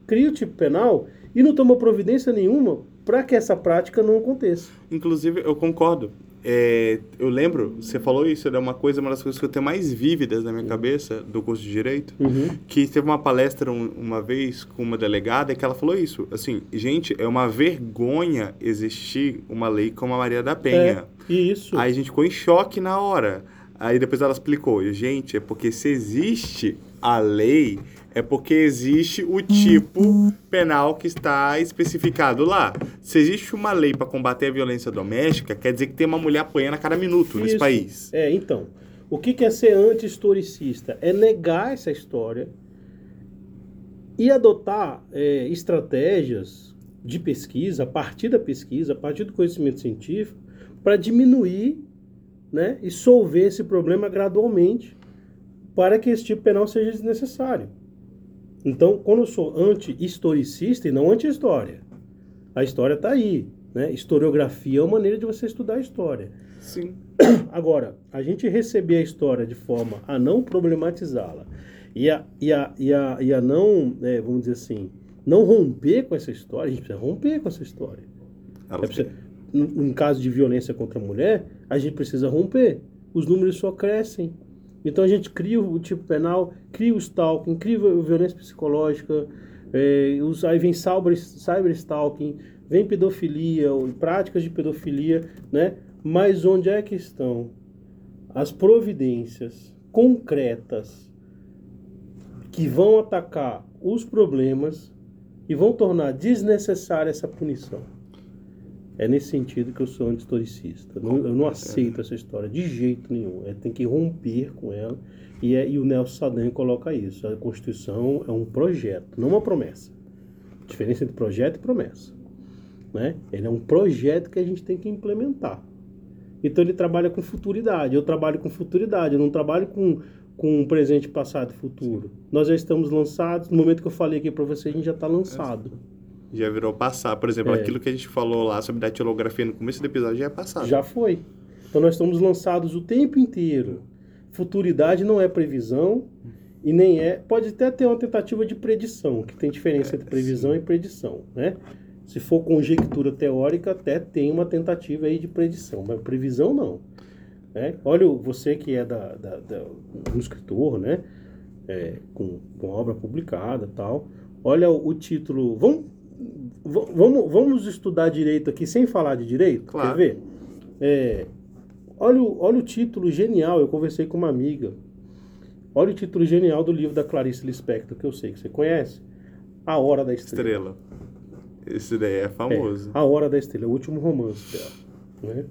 Speaker 3: cria o tipo penal e não toma providência nenhuma para que essa prática não aconteça.
Speaker 1: Inclusive, eu concordo. É, eu lembro, você falou isso, era uma coisa, uma das coisas que eu tenho mais vívidas na minha cabeça do curso de Direito,
Speaker 3: uhum.
Speaker 1: que teve uma palestra um, uma vez com uma delegada que ela falou isso, assim, gente, é uma vergonha existir uma lei como a Maria da Penha.
Speaker 3: É, isso.
Speaker 1: Aí a gente ficou em choque na hora. Aí depois ela explicou, gente, é porque se existe a lei, é porque existe o tipo penal que está especificado lá. Se existe uma lei para combater a violência doméstica, quer dizer que tem uma mulher apanhando a cada minuto Isso. nesse país.
Speaker 3: É, então. O que é ser anti-historicista? É negar essa história e adotar é, estratégias de pesquisa, a partir da pesquisa, a partir do conhecimento científico, para diminuir né, e solver esse problema gradualmente para que esse tipo penal seja desnecessário. Então, quando eu sou anti-historicista e não anti-história, a história está aí. Né? Historiografia é uma maneira de você estudar a história.
Speaker 1: Sim. *coughs*
Speaker 3: Agora, a gente receber a história de forma a não problematizá-la e a, e, a, e, a, e a não, é, vamos dizer assim, não romper com essa história, a gente precisa romper com essa história. É precisa, em caso de violência contra a mulher, a gente precisa romper. Os números só crescem. Então a gente cria o tipo penal, cria o stalking, cria a violência psicológica, é, os, aí vem cyber, cyberstalking, vem pedofilia, práticas de pedofilia, né? Mas onde é que estão as providências concretas que vão atacar os problemas e vão tornar desnecessária essa punição? É nesse sentido que eu sou anti-historicista. Eu não aceito essa história de jeito nenhum. É, tem que romper com ela. E, é, e o Nelson Sadan coloca isso. A Constituição é um projeto, não uma promessa. A diferença entre projeto e promessa. Né? Ele é um projeto que a gente tem que implementar. Então ele trabalha com futuridade. Eu trabalho com futuridade, eu não trabalho com, com presente, passado e futuro. Nós já estamos lançados. No momento que eu falei aqui para você, a gente já está lançado.
Speaker 1: Já virou passar. Por exemplo,
Speaker 3: É.
Speaker 1: aquilo que a gente falou lá sobre datilografia no começo do episódio já é passado.
Speaker 3: Já foi. Então nós estamos lançados o tempo inteiro. Futuridade não é previsão e nem é. Pode até ter uma tentativa de predição, que tem diferença entre previsão e predição, né? Se for conjectura teórica, até tem uma tentativa aí de predição, mas previsão não. Né? Olha, você que é da, da, da- um escritor, né? É, com, com obra publicada e tal. Olha o, o título. Vamos, vamos, vamos estudar direito aqui sem falar de direito?
Speaker 1: Claro.
Speaker 3: Quer ver? É, olha, o, olha o título genial, eu conversei com uma amiga. Olha o título genial do livro da Clarice Lispector, que eu sei que você conhece. A Hora da Estrela.
Speaker 1: Estrela. Esse daí é famoso.
Speaker 3: É, a Hora da Estrela, o último romance dela. Né?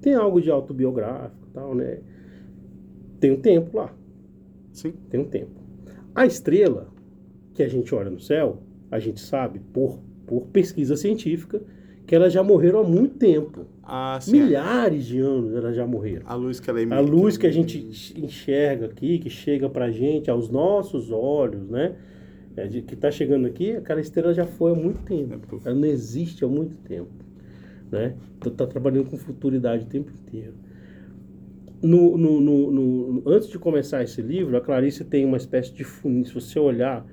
Speaker 3: Tem algo de autobiográfico e tal, né? Tem um tempo lá,
Speaker 1: Sim.
Speaker 3: tem um tempo. A estrela que a gente olha no céu, a gente sabe por, por pesquisa científica que elas já morreram há muito tempo.
Speaker 1: Ah.
Speaker 3: Milhares de anos elas já morreram.
Speaker 1: A luz que ela
Speaker 3: A
Speaker 1: emite.
Speaker 3: luz que a gente enxerga aqui, que chega pra gente, aos nossos olhos, né? É, de- que tá chegando aqui, aquela estrela já foi há muito tempo. Ela não existe há muito tempo, né? Então tá trabalhando com futuridade o tempo inteiro. No, no, no, no- antes de começar esse livro, a Clarice tem uma espécie de funil. Se você olhar,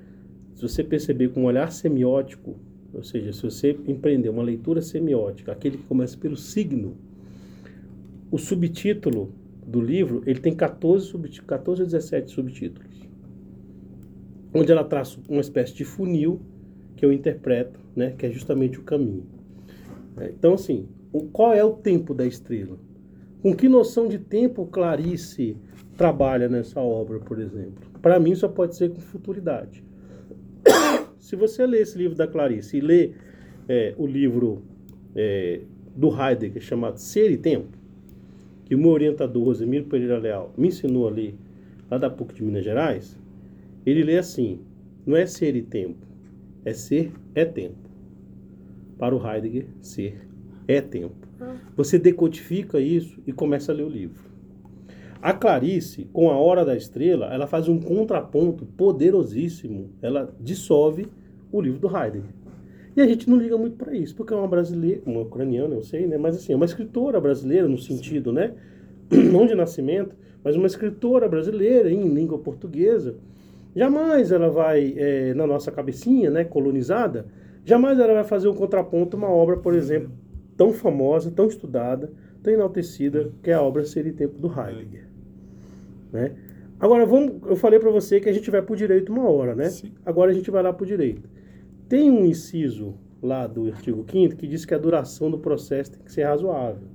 Speaker 3: se você perceber com um olhar semiótico, ou seja, se você empreender uma leitura semiótica, aquele que começa pelo signo, o subtítulo do livro, ele tem 14, subti- 14 ou 17 subtítulos. Onde ela traça uma espécie de funil que eu interpreto, né, que é justamente o caminho. É, Então, assim, qual é o tempo da estrela? Com que noção de tempo Clarice trabalha nessa obra, por exemplo? Para mim, só pode ser com futuridade. Se você ler esse livro da Clarice e ler é, o livro é, do Heidegger chamado Ser e Tempo, que o meu orientador, Rosemiro Pereira Leal, me ensinou a ler lá da PUC de Minas Gerais, ele lê assim, não é ser e tempo, é ser é tempo. Para o Heidegger, ser é tempo. Você decodifica isso e começa a ler o livro. A Clarice, com a Hora da Estrela, ela faz um contraponto poderosíssimo. Ela dissolve o livro do Heidegger. E a gente não liga muito para isso, porque é uma brasileira, uma ucraniana, eu sei, né? Mas assim, é uma escritora brasileira no sentido, né? *clears throat* Não de nascimento, mas uma escritora brasileira em língua portuguesa. Jamais ela vai, eh, na nossa cabecinha, né, colonizada, jamais ela vai fazer um contraponto a uma obra, por exemplo, tão famosa, tão estudada, tão enaltecida, que é a obra Ser e Tempo do Heidegger. Né? Agora, vamos, eu falei para você que a gente vai por direito uma hora, né?
Speaker 1: Sim.
Speaker 3: Agora a gente vai lá por direito. Tem um inciso lá do artigo 5 que diz que a duração do processo tem que ser razoável.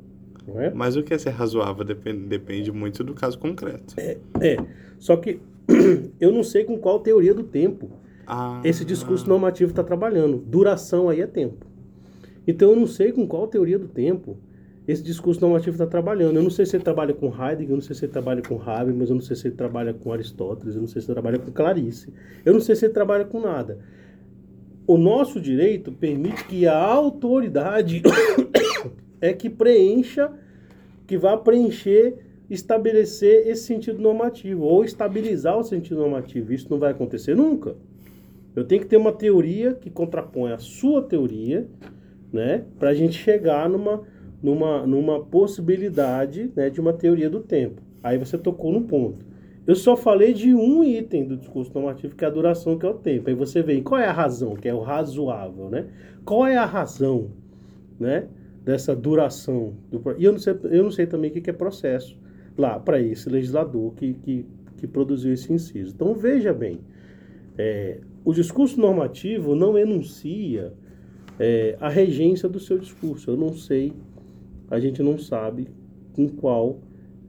Speaker 3: Não é?
Speaker 1: Mas o que é ser razoável depende, depende muito do caso concreto.
Speaker 3: É. Só que *clears throat* eu não sei com qual teoria do tempo
Speaker 1: Ah,
Speaker 3: esse discurso normativo está trabalhando. Duração aí é tempo. Então eu não sei com qual teoria do tempo esse discurso normativo está trabalhando. Eu não sei se ele trabalha com Heidegger, eu não sei se ele trabalha com Habermas, eu não sei se ele trabalha com Aristóteles, eu não sei se ele trabalha com Clarice, eu não sei se ele trabalha com nada. O nosso direito permite que a autoridade *coughs* é que preencha, que vá preencher, estabelecer esse sentido normativo, ou estabilizar o sentido normativo. Isso não vai acontecer nunca. Eu tenho que ter uma teoria que contrapõe a sua teoria, né, para a gente chegar numa, numa, numa possibilidade né, de uma teoria do tempo. Aí você tocou no ponto. Eu só falei de um item do discurso normativo, que é a duração, que é o tempo. Aí você vê, qual é a razão, que é o razoável, né? Qual é a razão, né, dessa duração? Do, e eu não sei, eu não sei também o que que é processo lá para esse legislador que, que, que produziu esse inciso. Então veja bem, é, o discurso normativo não enuncia é, a regência do seu discurso. Eu não sei, a gente não sabe com qual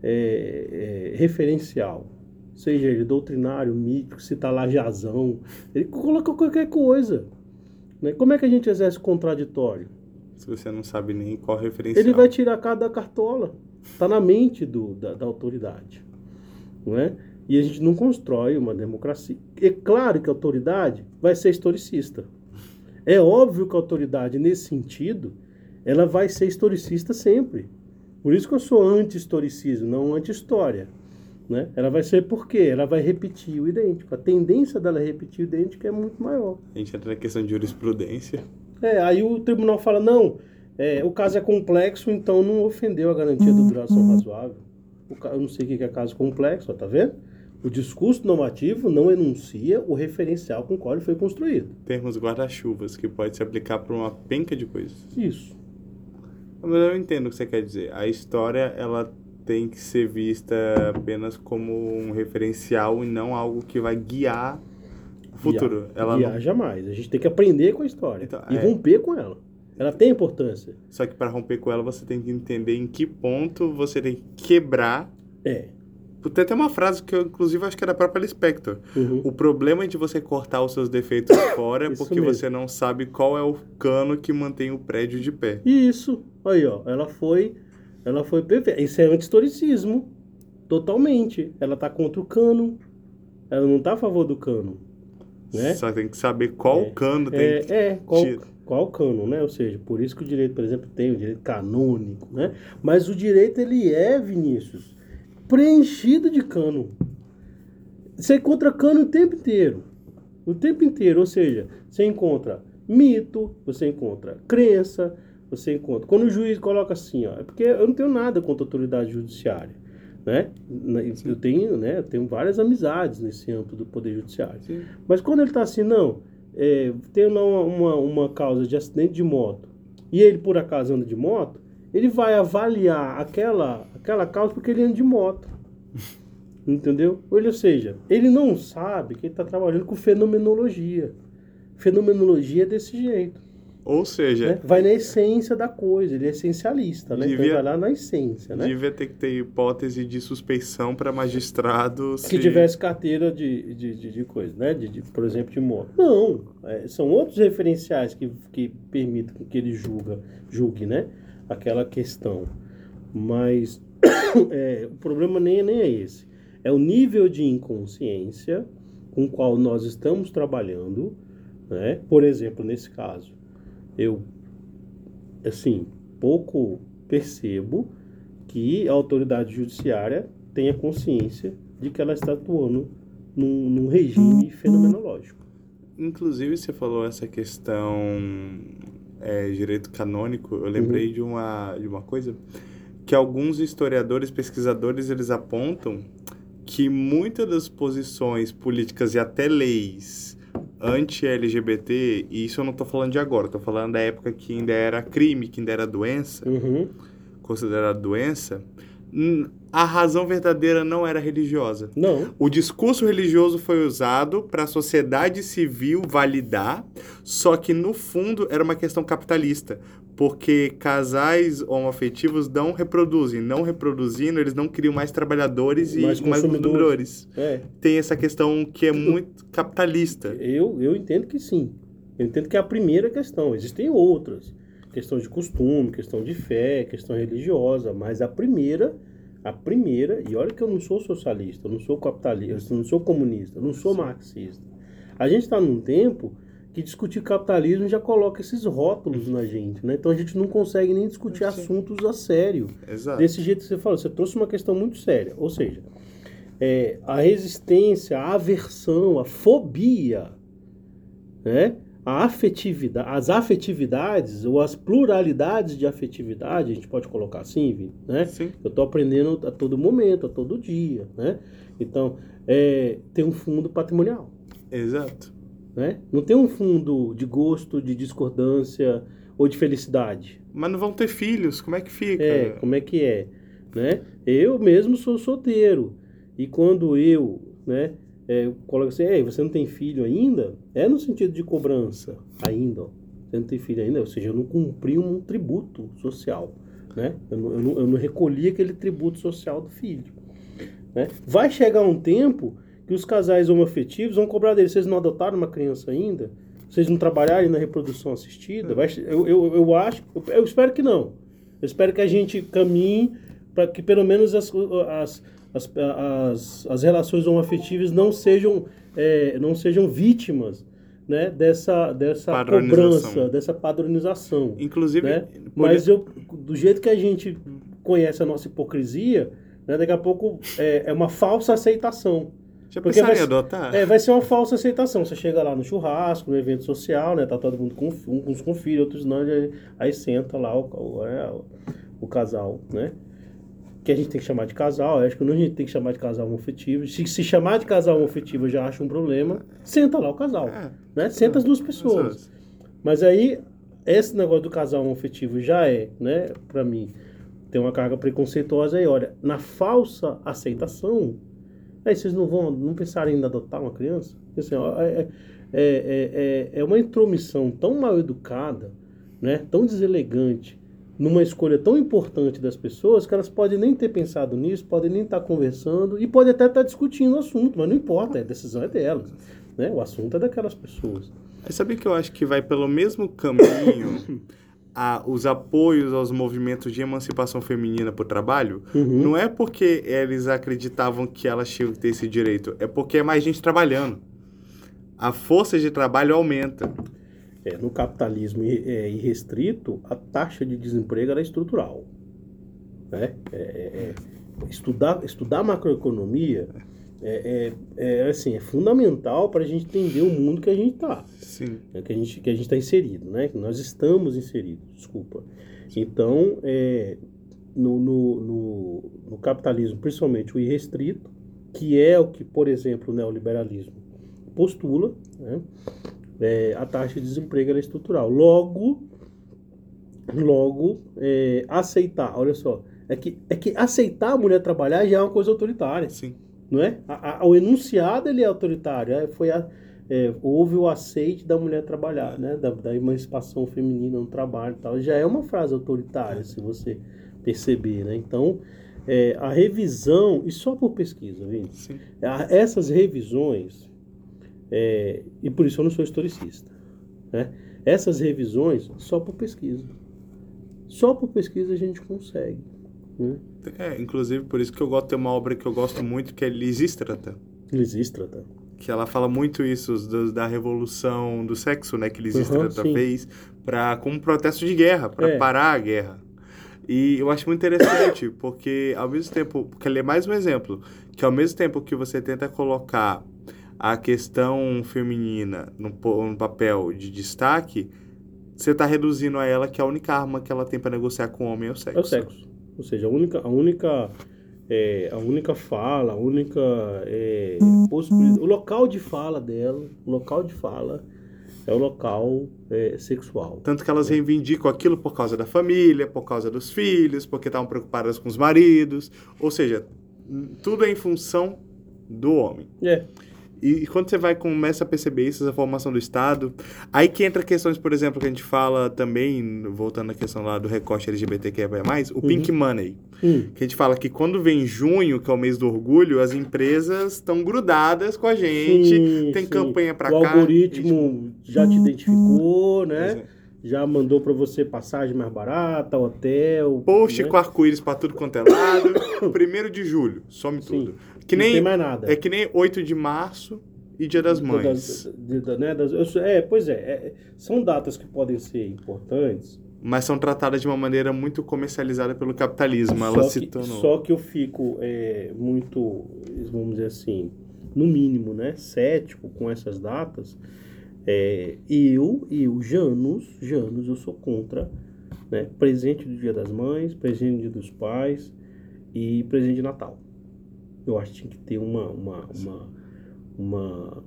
Speaker 3: é, é, referencial, seja ele doutrinário, mítico, se está lá jazão, ele coloca qualquer coisa. Né? Como é que a gente exerce contraditório?
Speaker 1: Se você não sabe nem qual referencial.
Speaker 3: Ele vai tirar cada cartola. Está na mente do, da, da autoridade. Não é? E a gente não constrói uma democracia. É claro que a autoridade vai ser historicista. É óbvio que a autoridade, nesse sentido, ela vai ser historicista sempre. Por isso que eu sou anti-historicismo, não anti-história. Né? Ela vai ser por quê? Ela vai repetir o idêntico. A tendência dela repetir o idêntico é muito maior.
Speaker 1: A gente entra na questão de jurisprudência.
Speaker 3: É, aí o tribunal fala, não, é, o caso é complexo, então não ofendeu a garantia da duração razoável. O, eu não sei o que é caso complexo, ó, tá vendo? O discurso normativo não enuncia o referencial com o qual ele foi construído.
Speaker 1: Termos guarda-chuvas, que pode se aplicar para uma penca de coisas.
Speaker 3: Isso.
Speaker 1: Mas eu entendo o que você quer dizer. A história, ela tem que ser vista apenas como um referencial e não algo que vai guiar o futuro.
Speaker 3: Guiar,
Speaker 1: ela
Speaker 3: guiar
Speaker 1: não...
Speaker 3: jamais. A gente tem que aprender com a história
Speaker 1: Então,
Speaker 3: e
Speaker 1: é.
Speaker 3: romper com ela. Ela tem importância.
Speaker 1: Só que para romper com ela, você tem que entender em que ponto você tem que quebrar.
Speaker 3: É.
Speaker 1: Tem até uma frase que eu, inclusive, acho que é da própria Lispector.
Speaker 3: Uhum.
Speaker 1: O problema de você cortar os seus defeitos fora é
Speaker 3: Isso
Speaker 1: porque
Speaker 3: mesmo.
Speaker 1: você não sabe qual é o cano que mantém o prédio de pé.
Speaker 3: Isso. Aí, ó. Ela foi. Ela foi perfeita. Isso é anti-historicismo. Totalmente. Ela tá contra o cano. Ela não tá a favor do cano. Né?
Speaker 1: Só tem que saber qual
Speaker 3: É.
Speaker 1: cano tem
Speaker 3: É,
Speaker 1: que
Speaker 3: é qual, qual cano, né? Ou seja, por isso que o direito, por exemplo, tem o direito canônico, né? Mas o direito, ele é, Vinícius, preenchido de cano. Você encontra cano o tempo inteiro. O tempo inteiro, ou seja, você encontra mito, você encontra crença, você encontra... Quando o juiz coloca assim, ó, é porque eu não tenho nada contra a autoridade judiciária, né? Eu tenho, né, eu tenho várias amizades nesse âmbito do poder judiciário.
Speaker 1: Sim.
Speaker 3: Mas quando ele está assim, não, é, tem uma, uma, uma causa de acidente de moto e ele por acaso anda de moto, ele vai avaliar aquela, aquela causa porque ele anda de moto. Entendeu? Ou seja, ele não sabe que ele está trabalhando com fenomenologia. Fenomenologia é desse jeito.
Speaker 1: Ou seja,
Speaker 3: né? Vai na essência da coisa, ele é essencialista, né? Então
Speaker 1: Devia-
Speaker 3: ele vai lá na essência, né?
Speaker 1: devia ter que ter hipótese de suspeição para magistrado
Speaker 3: que
Speaker 1: se-
Speaker 3: tivesse carteira de, de, de, de coisa, né? De, de, por exemplo, de moto. Não, é, são outros referenciais que, que permitem que ele julga, julgue, né? Aquela questão. Mas *coughs* é, o problema nem, nem é esse. É o nível de inconsciência com o qual nós estamos trabalhando, né? Por exemplo, nesse caso, eu, assim, pouco percebo que a autoridade judiciária tenha consciência de que ela está atuando num, num regime fenomenológico.
Speaker 1: Inclusive, você falou essa questão é, direito canônico. Eu lembrei
Speaker 3: Uhum.
Speaker 1: de, uma, de uma coisa que alguns historiadores, pesquisadores, eles apontam que muitas das posições políticas e até leis anti-LGBT, e isso eu não estou falando de agora, estou falando da época que ainda era crime, que ainda era doença,
Speaker 3: Uhum.
Speaker 1: considerada doença, a razão verdadeira não era religiosa.
Speaker 3: Não,
Speaker 1: O discurso religioso foi usado para a sociedade civil validar, só que no fundo era uma questão capitalista, porque casais homoafetivos não reproduzem, não reproduzindo, eles não criam mais trabalhadores e
Speaker 3: Mais consumidores. é.
Speaker 1: Tem essa questão que é muito capitalista.
Speaker 3: Eu, eu entendo que sim. Eu entendo que é a primeira questão. Existem outras. Questão de costume, questão de fé, questão religiosa. Mas a primeira, a primeira, e olha que eu não sou socialista, eu não sou capitalista, eu não sou comunista, eu não sou marxista. A gente está num tempo que discutir capitalismo já coloca esses rótulos na gente, né? Então a gente não consegue nem discutir assuntos a sério.
Speaker 1: Exato.
Speaker 3: Desse jeito que você falou, você trouxe uma questão muito séria. Ou seja, é, a resistência, a aversão, a fobia, né? a afetividade, as afetividades ou as pluralidades de afetividade, a gente pode colocar assim, Vini, né?
Speaker 1: Sim.
Speaker 3: Eu estou aprendendo a todo momento, a todo dia, né? Então, é, tem um fundo patrimonial,
Speaker 1: Exato.
Speaker 3: Né? Não tem um fundo de gosto, de discordância ou de felicidade.
Speaker 1: Mas não vão ter filhos, como é que fica?
Speaker 3: É, como é que é, né? Eu mesmo sou solteiro e quando eu, né, é, coloco assim, Ei, você não tem filho ainda? É no sentido de cobrança, ainda, ó. Você não tem filho ainda, ou seja, eu não cumpri um tributo social, né? Eu não, eu não, eu não recolhi aquele tributo social do filho, né? Vai chegar um tempo que os casais homoafetivos vão cobrar deles, vocês não adotaram uma criança ainda? Vocês não trabalharem na reprodução assistida? Vai, eu, eu, eu acho, eu, eu espero que não. Eu espero que a gente caminhe para que pelo menos as, as, as, as, as relações homoafetivas não sejam, é, não sejam vítimas né, dessa, dessa cobrança, dessa padronização.
Speaker 1: Inclusive,
Speaker 3: né? Mas eu, do jeito que a gente conhece a nossa hipocrisia, né, daqui a pouco é, é uma falsa aceitação.
Speaker 1: Já
Speaker 3: Porque
Speaker 1: pensaram em
Speaker 3: vai-
Speaker 1: adotar?
Speaker 3: É, vai ser uma falsa aceitação. Você chega lá no churrasco, no evento social, né? Tá todo mundo com uns com filho, outros não, aí, aí senta lá o, o, é, o, o casal, né? Que a gente tem que chamar de casal, eu acho que não a gente tem que chamar de casal homoafetivo. Se, se chamar de casal homoafetivo eu já acho um problema, senta lá o casal,
Speaker 1: É.
Speaker 3: né? Senta as duas pessoas. Mas aí, esse negócio do casal homoafetivo já é, né, pra mim, tem uma carga preconceituosa aí, olha, na falsa aceitação, aí vocês não vão, não pensaram em adotar uma criança? Assim, ó, é, é, é, é, é uma intromissão tão mal educada, né, tão deselegante, numa escolha tão importante das pessoas, que elas podem nem ter pensado nisso, podem nem estar conversando, e podem até estar discutindo o assunto, mas não importa, a decisão é delas, né, o assunto é daquelas pessoas.
Speaker 1: Sabe que eu acho que vai pelo mesmo caminho *laughs* a, os apoios aos movimentos de emancipação feminina para o trabalho?
Speaker 3: Uhum.
Speaker 1: Não é porque eles acreditavam que elas tinham que ter esse direito, é porque é mais gente trabalhando. A força de trabalho aumenta.
Speaker 3: É, no capitalismo é, irrestrito, a taxa de desemprego era estrutural. Né? É, é, é, estudar, estudar macroeconomia é, é, é, assim, é fundamental para a gente entender o mundo que a gente está,
Speaker 1: Sim.
Speaker 3: que a gente que a gente está inserido, né? que nós estamos inseridos, desculpa. Então, é, no, no, no, no capitalismo, principalmente o irrestrito, que é o que, por exemplo, o neoliberalismo postula, né? é, a taxa de desemprego é estrutural. Logo, logo é, aceitar, olha só, é que, é que aceitar a mulher trabalhar já é uma coisa autoritária,
Speaker 1: Sim.
Speaker 3: Não é? A- a- o enunciado ele é autoritário, é, foi a, é, houve o aceite da mulher trabalhar, né? Da, da emancipação feminina no trabalho e tal, já é uma frase autoritária, se você perceber, né? Então, é, a revisão, e só por pesquisa, Vini, essas revisões, é, e por isso eu não sou historicista, né? Essas revisões só por pesquisa. Só por pesquisa a gente consegue.
Speaker 1: É, inclusive por isso que eu gosto de uma obra que eu gosto muito, que é Lisístrata.
Speaker 3: Lisístrata.
Speaker 1: Que ela fala muito isso do- da revolução do sexo, né? Que Lisístrata
Speaker 3: Uhum,
Speaker 1: fez pra, como um protesto de guerra, para
Speaker 3: É.
Speaker 1: parar a guerra. E eu acho muito interessante, *coughs* porque ao mesmo tempo, porque ele é mais um exemplo, que ao mesmo tempo que você tenta colocar a questão feminina no, no papel de destaque, você está reduzindo a ela que a única arma que ela tem para negociar com o homem é o sexo.
Speaker 3: É o sexo. Ou seja, a única, a única, é, a única fala, a única é, possibilidade, o local de fala dela, o local de fala é o local é, sexual.
Speaker 1: Tanto que elas reivindicam aquilo por causa da família, por causa dos filhos, porque estavam preocupadas com os maridos. Ou seja, tudo é em função do homem.
Speaker 3: É,
Speaker 1: E quando você vai começa a perceber isso, essa formação do Estado, aí que entra questões, por exemplo, que a gente fala também, voltando à questão lá do recorte LGBTQIA+, o Pink Money.
Speaker 3: hum,
Speaker 1: Que a gente fala que quando vem junho, que é o mês do orgulho, as empresas estão grudadas com a gente,
Speaker 3: sim,
Speaker 1: tem
Speaker 3: sim.
Speaker 1: campanha pra
Speaker 3: o
Speaker 1: cá.
Speaker 3: algoritmo já te identificou, né?
Speaker 1: É.
Speaker 3: Já mandou pra você passagem mais barata, hotel.
Speaker 1: Post
Speaker 3: né?
Speaker 1: com arco-íris pra tudo quanto é lado. *coughs* Primeiro de julho, some
Speaker 3: Sim.
Speaker 1: tudo. Que
Speaker 3: Não tem
Speaker 1: nem,
Speaker 3: mais nada.
Speaker 1: é que nem 8 de março e Dia das Mães.
Speaker 3: Das- de- da- né, das- eu é, pois é, é, são datas que podem ser importantes.
Speaker 1: Mas são tratadas de uma maneira muito comercializada pelo capitalismo. Ela
Speaker 3: só,
Speaker 1: se
Speaker 3: que,
Speaker 1: tornou.
Speaker 3: só que eu fico é, muito, vamos dizer assim, no mínimo, né, cético com essas datas. É, eu, eu, Janus, Janus, eu sou contra né, presente do Dia das Mães, presente do Dia dos Pais e presente de Natal. Eu acho que tinha que ter uma, uma, uma, uma,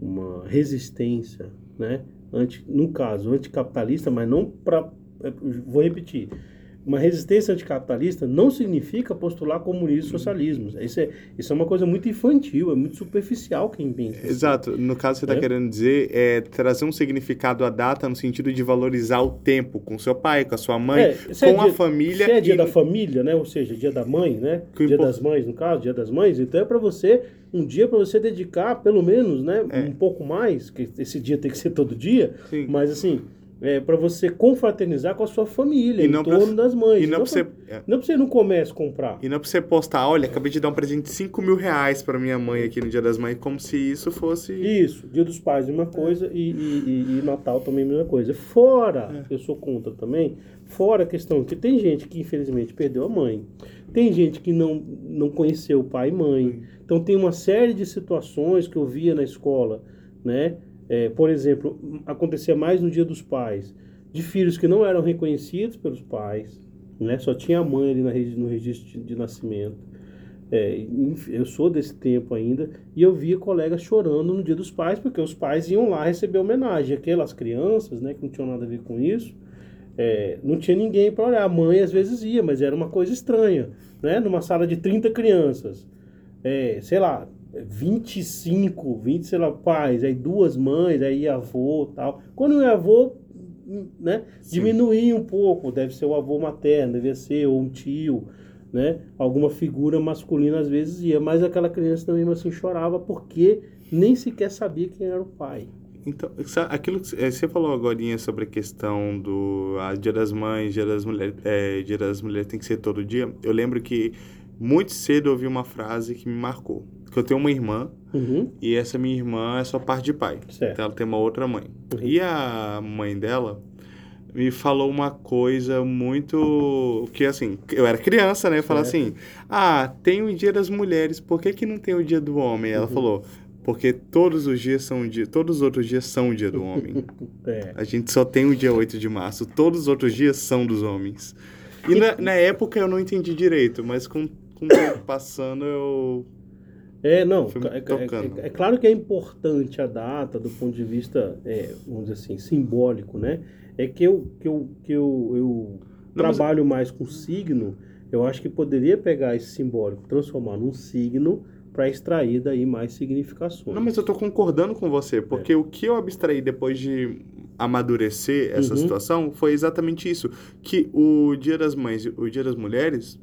Speaker 3: uma resistência, né? Anti, no caso, anticapitalista, mas não para. Vou repetir. Uma resistência anticapitalista não significa postular comunismo e socialismo. Isso é, isso é uma coisa muito infantil, é muito superficial quem pensa. assim.
Speaker 1: Exato. No caso, você está
Speaker 3: É.
Speaker 1: querendo dizer é trazer um significado à data no sentido de valorizar o tempo com seu pai, com a sua mãe,
Speaker 3: É, é
Speaker 1: com a
Speaker 3: dia-
Speaker 1: família.
Speaker 3: Se é dia
Speaker 1: e-
Speaker 3: da família, né? Ou seja, dia da mãe, né?
Speaker 1: Que
Speaker 3: dia
Speaker 1: impor-
Speaker 3: das mães, no caso, dia das mães. Então é para você, um dia para você dedicar, pelo menos, né?
Speaker 1: É.
Speaker 3: Um pouco mais, que esse dia tem que ser todo dia.
Speaker 1: Sim.
Speaker 3: Mas assim, é para você confraternizar com a sua família,
Speaker 1: E
Speaker 3: em
Speaker 1: não pra-
Speaker 3: torno das mães.
Speaker 1: E não, pra você,
Speaker 3: pra,
Speaker 1: é,
Speaker 3: não pra você ir no comércio comprar.
Speaker 1: e não pra você postar, olha, acabei de dar um presente de 5 mil reais pra minha mãe aqui no Dia das Mães, como se isso fosse.
Speaker 3: Isso, Dia dos Pais é uma coisa e, e- e- Natal também é a mesma coisa. Fora, eu sou contra também, fora a questão que tem gente que infelizmente perdeu a mãe, tem gente que não, não conheceu o pai e mãe, então tem uma série de situações que eu via na escola, né? É, por exemplo, acontecia mais no Dia dos Pais, de filhos que não eram reconhecidos pelos pais, né? Só tinha a mãe ali na no registro de- de nascimento. É, eu sou desse tempo ainda e eu via colegas chorando no dia dos pais porque os pais iam lá receber homenagem. Aquelas crianças, né, que não tinham nada a ver com isso, é, não tinha ninguém para olhar. A mãe às vezes ia, mas era uma coisa estranha, né? Numa sala de 30 crianças, é, sei lá, 25, 20, sei lá, pais, aí duas mães, aí avô tal. Quando é avô, né,
Speaker 1: Sim.
Speaker 3: diminuir um pouco, deve ser o avô materno, deve ser, ou um tio, né? Alguma figura masculina às vezes ia, mas aquela criança também assim chorava porque nem sequer sabia quem era o pai.
Speaker 1: Então, aquilo que eh, você falou agora sobre a questão do ah, Dia das Mães, Dia das Mulheres, é, Dia das Mulheres tem que ser todo dia. Eu lembro que muito cedo eu ouvi uma frase que me marcou. Que eu tenho uma irmã
Speaker 3: Uhum,
Speaker 1: e essa minha irmã é só parte de pai.
Speaker 3: certo.
Speaker 1: Então ela tem uma outra mãe.
Speaker 3: Uhum.
Speaker 1: E a mãe dela me falou uma coisa muito. Que assim, eu era criança, né?
Speaker 3: Certo.
Speaker 1: assim: ah, tem o dia das mulheres, por que, que não tem o dia do homem? Ela
Speaker 3: Uhum.
Speaker 1: falou. Porque todos os dias são o dia, todos os outros dias são o dia do homem. *laughs*
Speaker 3: É.
Speaker 1: A gente só tem o dia 8 de março, todos os outros dias são dos homens. E na, na época eu não entendi direito, mas com, com o tempo passando eu.
Speaker 3: É, não, é, é- é- é claro que é importante a data do ponto de vista, é, vamos dizer assim, simbólico, né? É que eu, que eu, que eu, eu
Speaker 1: Não, mas-
Speaker 3: trabalho mais com signo, eu acho que poderia pegar esse simbólico, transformar num signo para extrair daí mais significações.
Speaker 1: Não, mas eu tô concordando com você, porque o que eu abstraí depois de amadurecer essa
Speaker 3: Uhum.
Speaker 1: situação foi exatamente isso. Que o Dia das Mães e o Dia das Mulheres,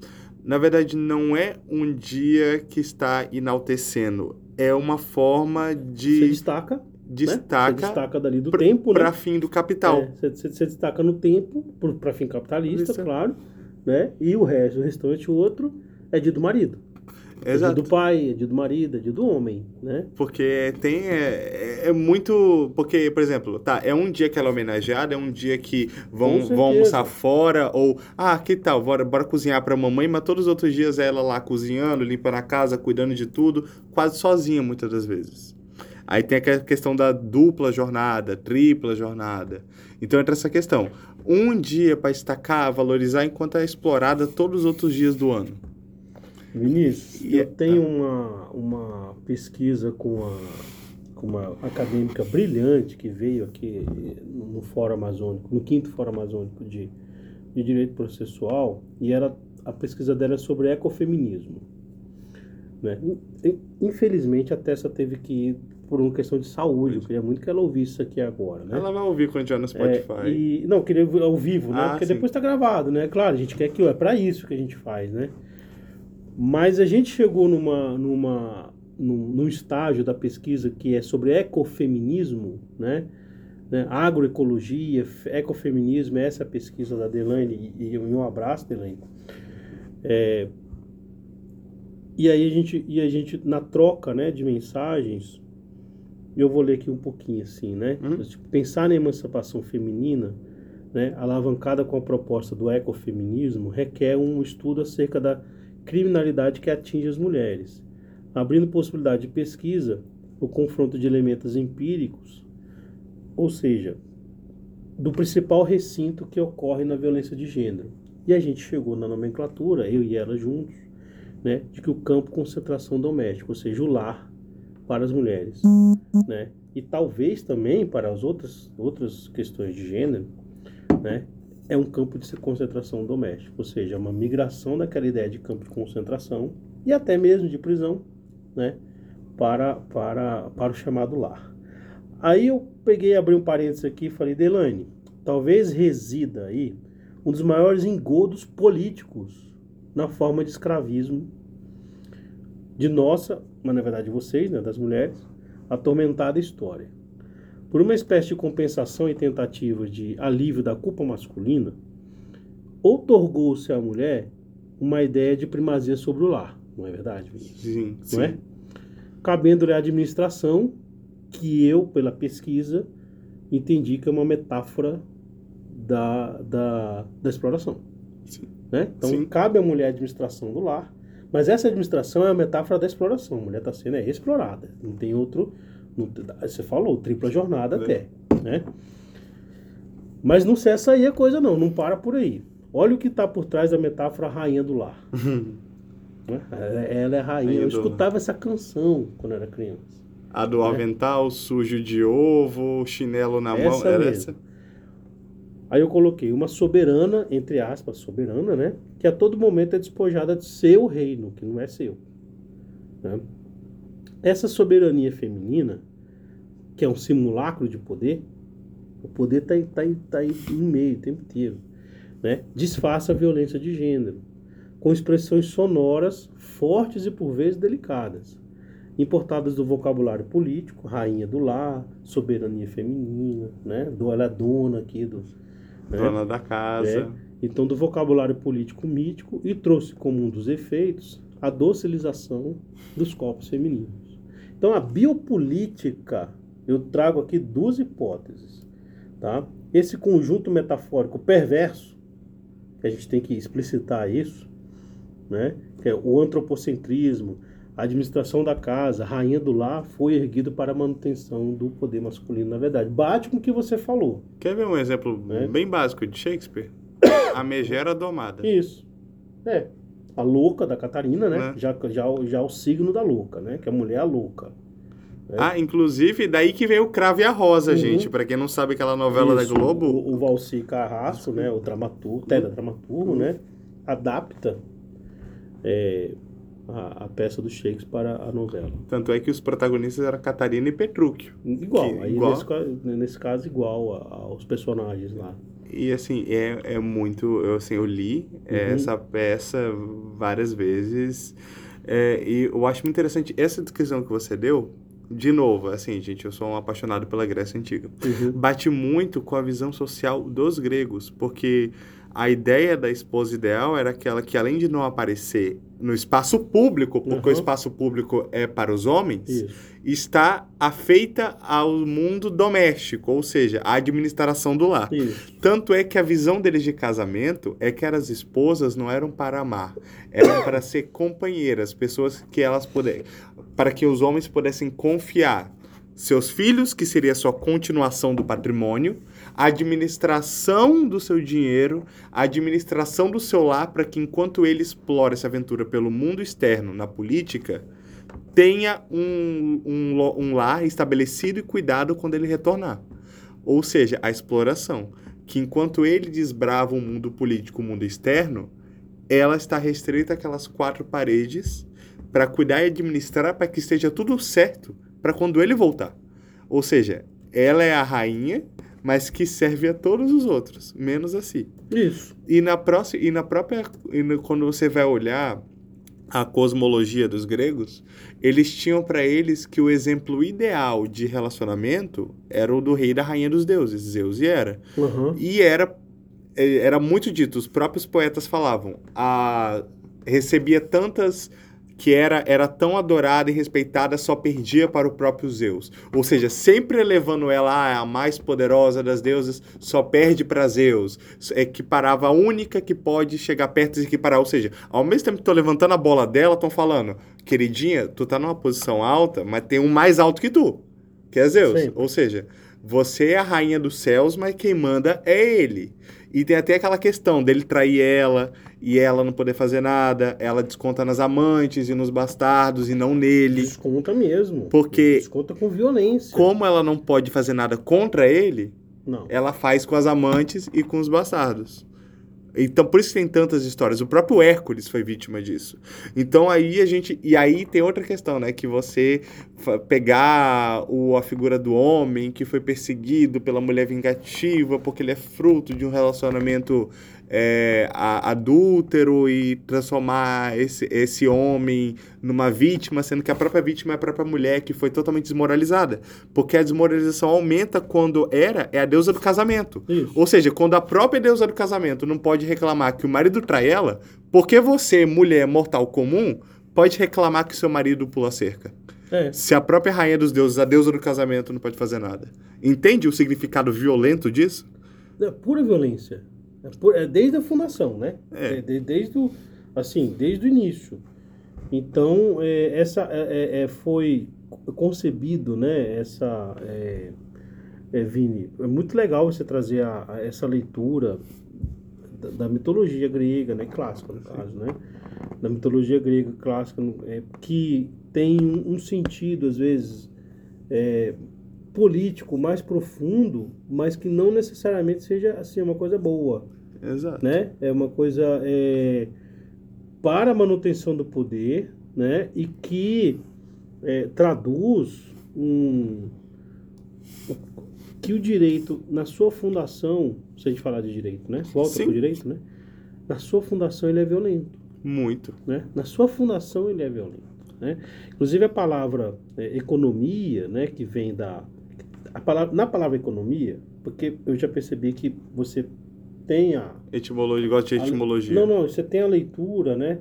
Speaker 1: na verdade, não é um dia que está enaltecendo. É uma forma
Speaker 3: Você
Speaker 1: de
Speaker 3: destaca, né? Você
Speaker 1: destaca
Speaker 3: destaca dali do
Speaker 1: pra-
Speaker 3: tempo, né?
Speaker 1: para fim do capital.
Speaker 3: É, você, você- você destaca no tempo, para fim capitalista,
Speaker 1: Isso.
Speaker 3: claro, né? E o resto, o restante, o outro, é dia do marido. É dia do pai, é dia do marido, é dia do homem, né?
Speaker 1: Porque tem. É, é- é muito. Porque, por exemplo, tá, é um dia que ela é homenageada, é um dia que vão, vão almoçar fora, ou, ah, que tal, bora, bora cozinhar pra mamãe, mas todos os outros dias é ela lá cozinhando, limpando a casa, cuidando de tudo, quase sozinha muitas das vezes. Aí tem aquela questão da dupla jornada, tripla jornada. Então entra essa questão. Um dia para destacar, valorizar, enquanto é explorada todos os outros dias do ano.
Speaker 3: Vinícius,
Speaker 1: E é-
Speaker 3: eu tenho uma, uma pesquisa com, a, com uma acadêmica brilhante que veio aqui no Fórum Amazônico, no quinto Fórum Amazônico de, de Direito Processual, e ela, a pesquisa dela é sobre ecofeminismo. Né? In- Infelizmente, a Tessa teve que ir por uma questão de saúde. Eu queria muito que ela ouvisse isso aqui agora. Né?
Speaker 1: Ela vai ouvir quando tiver no Spotify.
Speaker 3: É, e, não, queria ao vivo, né?
Speaker 1: Ah,
Speaker 3: Porque
Speaker 1: sim.
Speaker 3: depois tá gravado, né? Claro, a gente quer que é para isso que a gente faz, né? Mas a gente chegou numa, numa, num, num estágio da pesquisa que é sobre ecofeminismo, né? né? Agroecologia, ecofeminismo, essa é a pesquisa da Delaine, e, e um abraço, Delaine. É, e aí a gente, e a gente na troca né, de mensagens, eu vou ler aqui um pouquinho assim, né?
Speaker 1: Hum.
Speaker 3: Tipo, Pensar na emancipação feminina, né, alavancada com a proposta do ecofeminismo, requer um estudo acerca da criminalidade que atinge as mulheres, abrindo possibilidade de pesquisa, o confronto de elementos empíricos, ou seja, do principal recinto que ocorre na violência de gênero. E a gente chegou na nomenclatura, eu e ela juntos, né, de que o campo concentração doméstica, ou seja, o lar para as mulheres, né, e talvez também para as outras outras questões de gênero, né, é um campo de concentração doméstica, ou seja, uma migração daquela ideia de campo de concentração e até mesmo de prisão, né, para para para o chamado lar. Aí eu peguei, abri um parênteses aqui e falei, Delane, talvez resida aí um dos maiores engodos políticos na forma de escravismo de nossa, mas na verdade vocês, né, das mulheres, atormentada história. Por uma espécie de compensação e tentativa de alívio da culpa masculina, outorgou-se à mulher uma ideia de primazia sobre o lar, não é verdade?
Speaker 1: Sim, sim.
Speaker 3: Não é? Cabendo-lhe a administração, que eu, pela pesquisa, entendi que é uma metáfora da, da, da exploração.
Speaker 1: Sim.
Speaker 3: Né? Então,
Speaker 1: Sim.
Speaker 3: cabe à mulher a administração do lar, mas essa administração é a metáfora da exploração. A mulher está sendo é, explorada. Não tem outro. Você falou, tripla jornada
Speaker 1: É.
Speaker 3: até. Né? Mas não cessa aí a coisa, não. Não para por aí. Olha o que está por trás da metáfora rainha do lar. *laughs* né? Ela, ela é rainha.
Speaker 1: Rainha
Speaker 3: Eu
Speaker 1: do
Speaker 3: escutava essa canção quando era criança.
Speaker 1: A do avental, sujo de ovo, chinelo na mão.
Speaker 3: Essa
Speaker 1: Era
Speaker 3: mesmo.
Speaker 1: essa?
Speaker 3: Aí eu coloquei uma soberana, entre aspas, soberana, né? Que a todo momento é despojada de seu reino, que não é seu. né? Essa soberania feminina, que é um simulacro de poder, o poder está tá, aí- tá aí no meio o tempo inteiro, né? Disfarça a violência de gênero, com expressões sonoras fortes e por vezes delicadas, importadas do vocabulário político, rainha do lar, soberania feminina, né? Do ela é dona aqui do né?
Speaker 1: Dona da casa.
Speaker 3: então do vocabulário político mítico e trouxe como um dos efeitos a docilização dos corpos femininos. Então a biopolítica, eu trago aqui duas hipóteses, tá? Esse conjunto metafórico perverso, que a gente tem que explicitar isso, né? Que é o antropocentrismo, a administração da casa, a rainha do lar, foi erguido para a manutenção do poder masculino, na verdade. Bate com o que você falou.
Speaker 1: Quer ver um exemplo
Speaker 3: É.
Speaker 1: bem básico de Shakespeare? A megera domada.
Speaker 3: Isso. É. A louca da Catarina, né?
Speaker 1: Né?
Speaker 3: Já, já, já o signo da louca, né? Que a mulher é a louca.
Speaker 1: Ah, inclusive, daí que vem o Cravo e a Rosa,
Speaker 3: Uhum.
Speaker 1: gente. Pra quem não sabe aquela novela
Speaker 3: Isso,
Speaker 1: da Globo,
Speaker 3: O, o Valci Carrasco, né? O dramaturgo, teledramaturgo, né? Adapta é, a, a peça do Shakespeare para a novela.
Speaker 1: tanto é que os protagonistas eram Catarina e Petrúquio.
Speaker 3: Igual.
Speaker 1: Que-
Speaker 3: aí
Speaker 1: igual.
Speaker 3: Nesse, ca- nesse caso, igual a- aos personagens lá.
Speaker 1: E assim, é, é muito. Eu, assim, eu li é,
Speaker 3: Uhum.
Speaker 1: essa peça várias vezes. é, e eu acho muito interessante essa descrição que você deu. De novo, assim, gente, eu sou um apaixonado pela Grécia Antiga.
Speaker 3: Uhum.
Speaker 1: Bate muito com a visão social dos gregos, porque a ideia da esposa ideal era aquela que, além de não aparecer no espaço público, porque o
Speaker 3: Uhum.
Speaker 1: espaço público é para os homens,
Speaker 3: Isso.
Speaker 1: está afeita ao mundo doméstico, ou seja, à administração do lar.
Speaker 3: Isso.
Speaker 1: Tanto é que a visão deles de casamento é que as esposas não eram para amar, eram para ser companheiras, pessoas que elas pudessem, para que os homens pudessem confiar seus filhos, que seria sua continuação do patrimônio, a administração do seu dinheiro, a administração do seu lar, para que enquanto ele explora essa aventura pelo mundo externo, na política, tenha um, um, um lar estabelecido e cuidado quando ele retornar. Ou seja, a exploração. Que enquanto ele desbrava o mundo político, o mundo externo, ela está restrita àquelas quatro paredes para cuidar e administrar para que esteja tudo certo para quando ele voltar. Ou seja, ela é a rainha, mas que serve a todos os outros, menos a si.
Speaker 3: Isso.
Speaker 1: E na, próxima, e na própria. e no- quando você vai olhar a cosmologia dos gregos, eles tinham para eles que o exemplo ideal de relacionamento era o do rei e da rainha dos deuses, Zeus e Hera.
Speaker 3: Uhum.
Speaker 1: E era, eh, era muito dito, os próprios poetas falavam, a, recebia tantas que era, era tão adorada e respeitada, só perdia para o próprio Zeus. Ou seja, sempre elevando ela ah, a mais poderosa das deusas, só perde para Zeus. Equiparava a única que pode chegar perto e equiparar. Ou seja, ao mesmo tempo que tô levantando a bola dela, estão falando, queridinha, tu tá numa posição alta, mas tem um mais alto que tu, que é Zeus. Ou seja, você é a rainha dos céus, mas quem manda é ele. E tem até aquela questão dele trair ela e ela não poder fazer nada, ela desconta nas amantes e nos bastardos e não nele.
Speaker 3: Desconta mesmo.
Speaker 1: Porque-
Speaker 3: Desconta com violência.
Speaker 1: Como ela não pode fazer nada contra ele,
Speaker 3: Não.
Speaker 1: ela faz com as amantes e com os bastardos. Então, por isso tem tantas histórias. O próprio Hércules foi vítima disso. Então, aí a gente. E aí tem outra questão, né? Que você pegar o, a figura do homem que foi perseguido pela mulher vingativa porque ele é fruto de um relacionamento é, a- adúltero e transformar esse, esse homem numa vítima, sendo que a própria vítima é a própria mulher que foi totalmente desmoralizada. Porque a desmoralização aumenta quando era é a deusa do casamento.
Speaker 3: Isso.
Speaker 1: Ou seja, quando a própria deusa do casamento não pode reclamar que o marido trai ela, por que você, mulher mortal comum, pode reclamar que seu marido pula a cerca?
Speaker 3: É.
Speaker 1: Se a própria rainha dos deuses, a deusa do casamento, não pode fazer nada. Entende o significado violento disso?
Speaker 3: É pura violência. É, é desde a fundação, né?
Speaker 1: É.
Speaker 3: de- desde o, assim, desde o início. Então, é, essa é, é, é, foi concebido, né? Essa, Vini, é muito legal você trazer a, a essa leitura da, da mitologia grega, né? Clássica, no caso, né? Da mitologia grega clássica, que tem um, um sentido, às vezes, político mais profundo, mas que não necessariamente seja assim uma coisa boa,
Speaker 1: Exato.
Speaker 3: né? É uma coisa é, para a manutenção do poder, né? E que é, traduz um que o direito na sua fundação, se a gente falar de direito, né? Volta
Speaker 1: Sim.
Speaker 3: para o direito, né? Na sua fundação ele é violento
Speaker 1: Muito.
Speaker 3: né? Na sua fundação ele é violento, né? Inclusive a palavra é, economia, né, que vem da a palavra na palavra economia, porque eu já percebi que você tem a
Speaker 1: Etimologia, gosto de
Speaker 3: a-
Speaker 1: etimologia.
Speaker 3: não, não, você tem a leitura, né,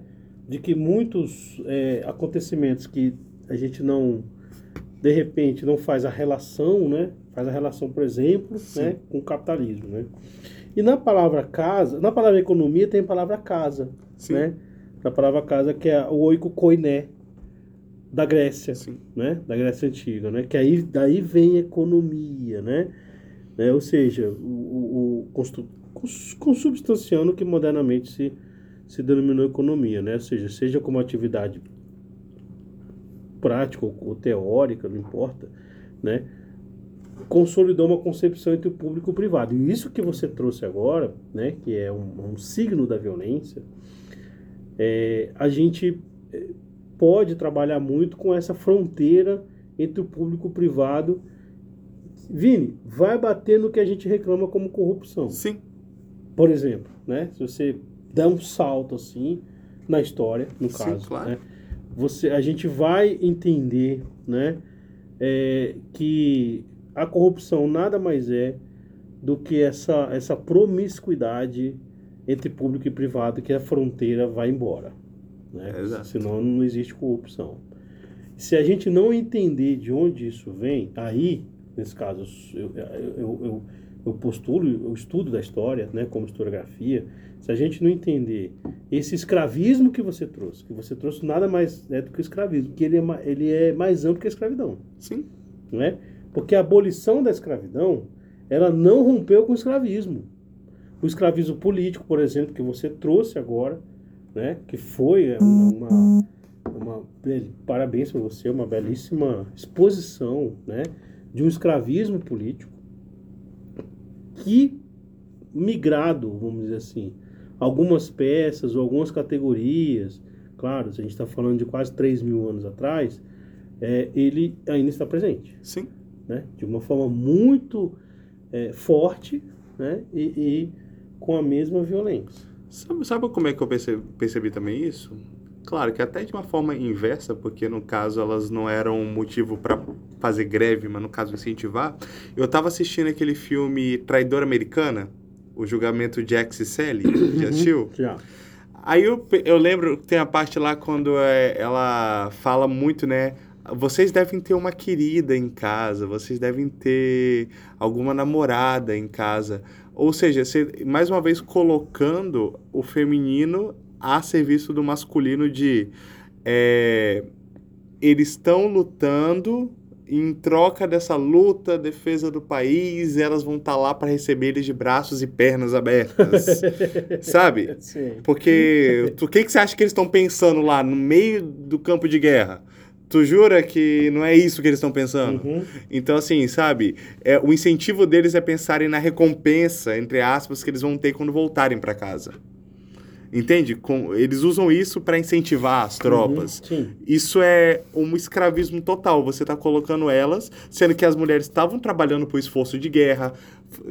Speaker 3: de que muitos é, acontecimentos que a gente não de repente não faz a relação, né? Faz a relação, por exemplo,
Speaker 1: Sim.
Speaker 3: né, com o capitalismo, né? E na palavra casa, na palavra economia tem a palavra casa,
Speaker 1: Sim.
Speaker 3: né? Na palavra casa que é o oiko koiné da Grécia,
Speaker 1: Sim.
Speaker 3: né? Da Grécia antiga, né? Que aí daí vem economia, né? Né? Ou seja, o, o, o consubstanciando o que modernamente se se denominou economia, né? Ou seja, seja como atividade prática ou, teórica, não importa, né? Consolidou uma concepção entre o público e o privado. E isso que você trouxe agora, né? Que é um, um signo da violência, é, a gente eh, pode trabalhar muito com essa fronteira entre o público e o privado. Vini, vai bater no que a gente reclama como corrupção.
Speaker 1: Sim.
Speaker 3: Por exemplo, né? Se você der um salto assim na história, no
Speaker 1: Sim,
Speaker 3: caso,
Speaker 1: claro.
Speaker 3: né? Você, a gente vai entender, né? é, que a corrupção nada mais é do que essa, essa promiscuidade entre público e privado que a fronteira vai embora. Né?
Speaker 1: É, exato.
Speaker 3: Senão não existe corrupção. Se a gente não entender de onde isso vem, aí, nesse caso, eu, eu, eu, eu postulo o estudo da história, né, como historiografia, se a gente não entender esse escravismo que você trouxe, que você trouxe nada mais é do que o escravismo, que ele é, ele é mais amplo que a escravidão
Speaker 1: Sim.
Speaker 3: né? Porque a abolição da escravidão, ela não rompeu com o escravismo. O escravismo político, por exemplo, que você trouxe agora, né? Que foi é, uma, uma, uma parabéns para você, uma belíssima exposição, né? De um escravismo político que migrado, vamos dizer assim, algumas peças ou algumas categorias, claro, se a gente está falando de quase 3 mil anos atrás, é, ele ainda está presente,
Speaker 1: Sim.
Speaker 3: né? De uma forma muito é, forte, né? E, e com a mesma violência.
Speaker 1: Sabe, sabe como é que eu percebi, percebi também isso? Claro que até de uma forma inversa, porque no caso elas não eram motivo para fazer greve, mas no caso incentivar. Eu tava assistindo aquele filme Traidora Americana, o julgamento de Jax e Sally, *coughs* já assistiu?
Speaker 3: Já.
Speaker 1: Aí eu, eu lembro, tem a parte lá quando é, ela fala muito, né? Vocês devem ter uma querida em casa, vocês devem ter alguma namorada em casa. Ou seja, você, mais uma vez colocando o feminino a serviço do masculino de é, eles estão lutando em troca dessa luta, defesa do país, elas vão estar lá para receber eles de braços e pernas abertas. *laughs* Sabe?
Speaker 3: Sim.
Speaker 1: Porque o que, que você acha que eles estão pensando lá no meio do campo de guerra? Tu jura que não é isso que eles estão pensando?
Speaker 3: Uhum.
Speaker 1: Então, assim, sabe? É, o incentivo deles é pensarem na recompensa, entre aspas, que eles vão ter quando voltarem para casa. Entende? Com, eles usam isso para incentivar as tropas.
Speaker 3: Uhum.
Speaker 1: Isso é um escravismo total. Você está colocando elas, sendo que as mulheres estavam trabalhando por esforço de guerra,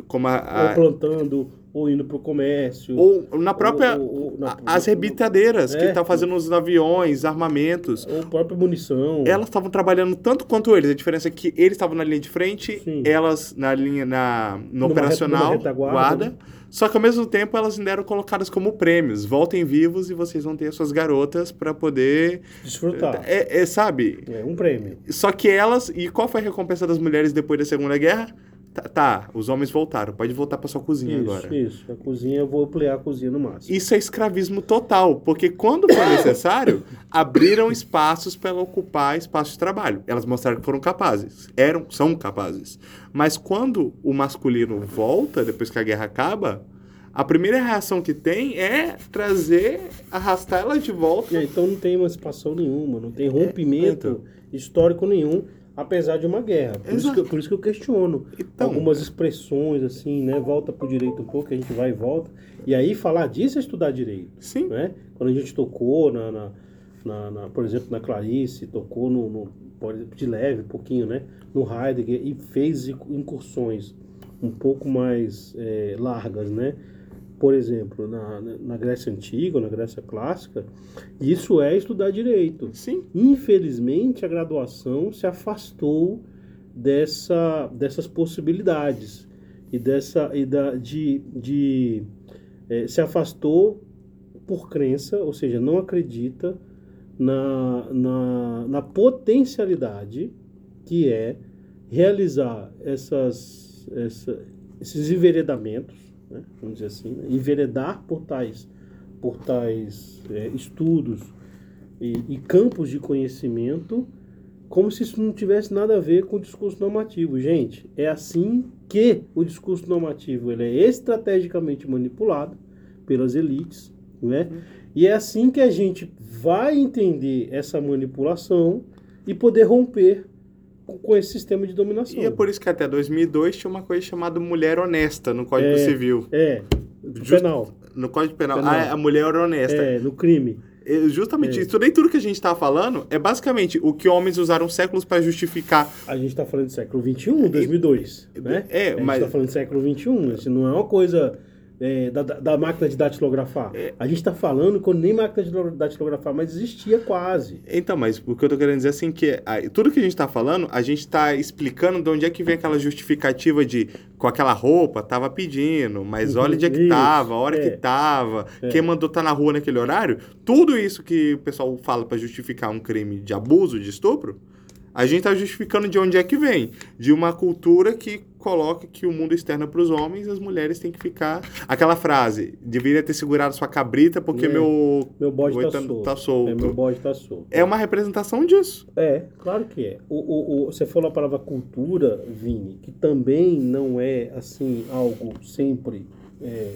Speaker 1: como a, a-
Speaker 3: Ou plantando, ou indo pro comércio.
Speaker 1: ou na própria
Speaker 3: ou- ou na-
Speaker 1: as rebitadeiras que
Speaker 3: É.
Speaker 1: estavam fazendo os aviões, armamentos.
Speaker 3: Ou própria munição.
Speaker 1: Elas estavam trabalhando tanto quanto eles. A diferença é que eles estavam na linha de frente,
Speaker 3: Sim.
Speaker 1: elas na linha na no
Speaker 3: Numa
Speaker 1: operacional,
Speaker 3: numa retaguarda,
Speaker 1: guarda.
Speaker 3: né?
Speaker 1: Só que ao mesmo tempo elas ainda eram colocadas como prêmios. Voltem vivos e vocês vão ter as suas garotas para poder,
Speaker 3: Desfrutar.
Speaker 1: é, é, sabe?
Speaker 3: É um prêmio.
Speaker 1: Só que elas e qual foi a recompensa das mulheres depois da Segunda Guerra? Tá, tá, os homens voltaram. Pode voltar para sua cozinha
Speaker 3: Isso,
Speaker 1: agora.
Speaker 3: isso. A cozinha, eu vou ampliar a cozinha no máximo.
Speaker 1: Isso é escravismo total, porque quando foi necessário, *coughs* abriram espaços para ela ocupar espaços de trabalho. Elas mostraram que foram capazes, eram, são capazes. Mas quando o masculino volta, depois que a guerra acaba, a primeira reação que tem é trazer, arrastar elas de volta.
Speaker 3: Aí, então não tem emancipação nenhuma, não tem rompimento histórico nenhum, apesar de uma guerra. Por isso, que, por isso que eu questiono
Speaker 1: Então,
Speaker 3: algumas expressões assim, né? Volta pro direito um pouco, a gente vai e volta. E aí falar disso é estudar direito.
Speaker 1: sim,
Speaker 3: né? Quando a gente tocou na, na, na- na- por exemplo, na Clarice, tocou no, no- de leve, um pouquinho, né? No Heidegger e fez incursões um pouco mais eh, largas, né? Por exemplo, na, na- Grécia Antiga, na Grécia Clássica, isso é estudar direito.
Speaker 1: sim,
Speaker 3: Infelizmente, a graduação se afastou dessa, dessas possibilidades e dessa e da, de, de eh, se afastou por crença, ou seja, não acredita na, na, na potencialidade que é realizar essas, essa, esses enveredamentos, né, vamos dizer assim, né, enveredar por tais, por tais eh, estudos e, e campos de conhecimento como se isso não tivesse nada a ver com o discurso normativo. Gente, é assim que o discurso normativo ele é estrategicamente manipulado pelas elites, né? E é assim que a gente vai entender essa manipulação e poder romper com, esse sistema de dominação.
Speaker 1: E é por isso que até 2002 tinha uma coisa chamada mulher honesta no Código
Speaker 3: É.
Speaker 1: Civil.
Speaker 3: É,
Speaker 1: Just-
Speaker 3: penal.
Speaker 1: No Código Penal.
Speaker 3: Penal.
Speaker 1: Ah, a mulher honesta.
Speaker 3: É, no crime.
Speaker 1: É, Justamente
Speaker 3: É.
Speaker 1: isso. Nem tudo que a gente tá falando é basicamente o que homens usaram séculos para justificar.
Speaker 3: A gente está falando do século XXI, 2002, né?
Speaker 1: É,
Speaker 3: a gente
Speaker 1: mas-
Speaker 3: está falando do século XXI, isso não é uma coisa é, da, da- máquina de datilografar.
Speaker 1: É.
Speaker 3: A gente está falando quando nem máquina de datilografar, mas existia quase.
Speaker 1: Então, mas o que eu tô querendo dizer assim que tudo que a gente tá falando, a gente tá explicando de onde é que vem aquela justificativa de com aquela roupa tava pedindo, mas
Speaker 3: Uhum,
Speaker 1: olha onde é que
Speaker 3: isso,
Speaker 1: tava, a hora
Speaker 3: é.
Speaker 1: que tava,
Speaker 3: É.
Speaker 1: quem mandou tá na rua naquele horário. Tudo isso que o pessoal fala para justificar um crime de abuso, de estupro, a gente tá justificando de onde é que vem, de uma cultura que coloca que o mundo externo é para os homens, as mulheres têm que ficar. Aquela frase, deveria ter segurado sua cabrita porque
Speaker 3: É.
Speaker 1: meu
Speaker 3: Meu bode está solto.
Speaker 1: tá solto.
Speaker 3: É, meu bode está solto.
Speaker 1: é uma representação disso.
Speaker 3: É, claro que é. O, o, o- você falou a palavra cultura, Vini, que também não é assim algo sempre é,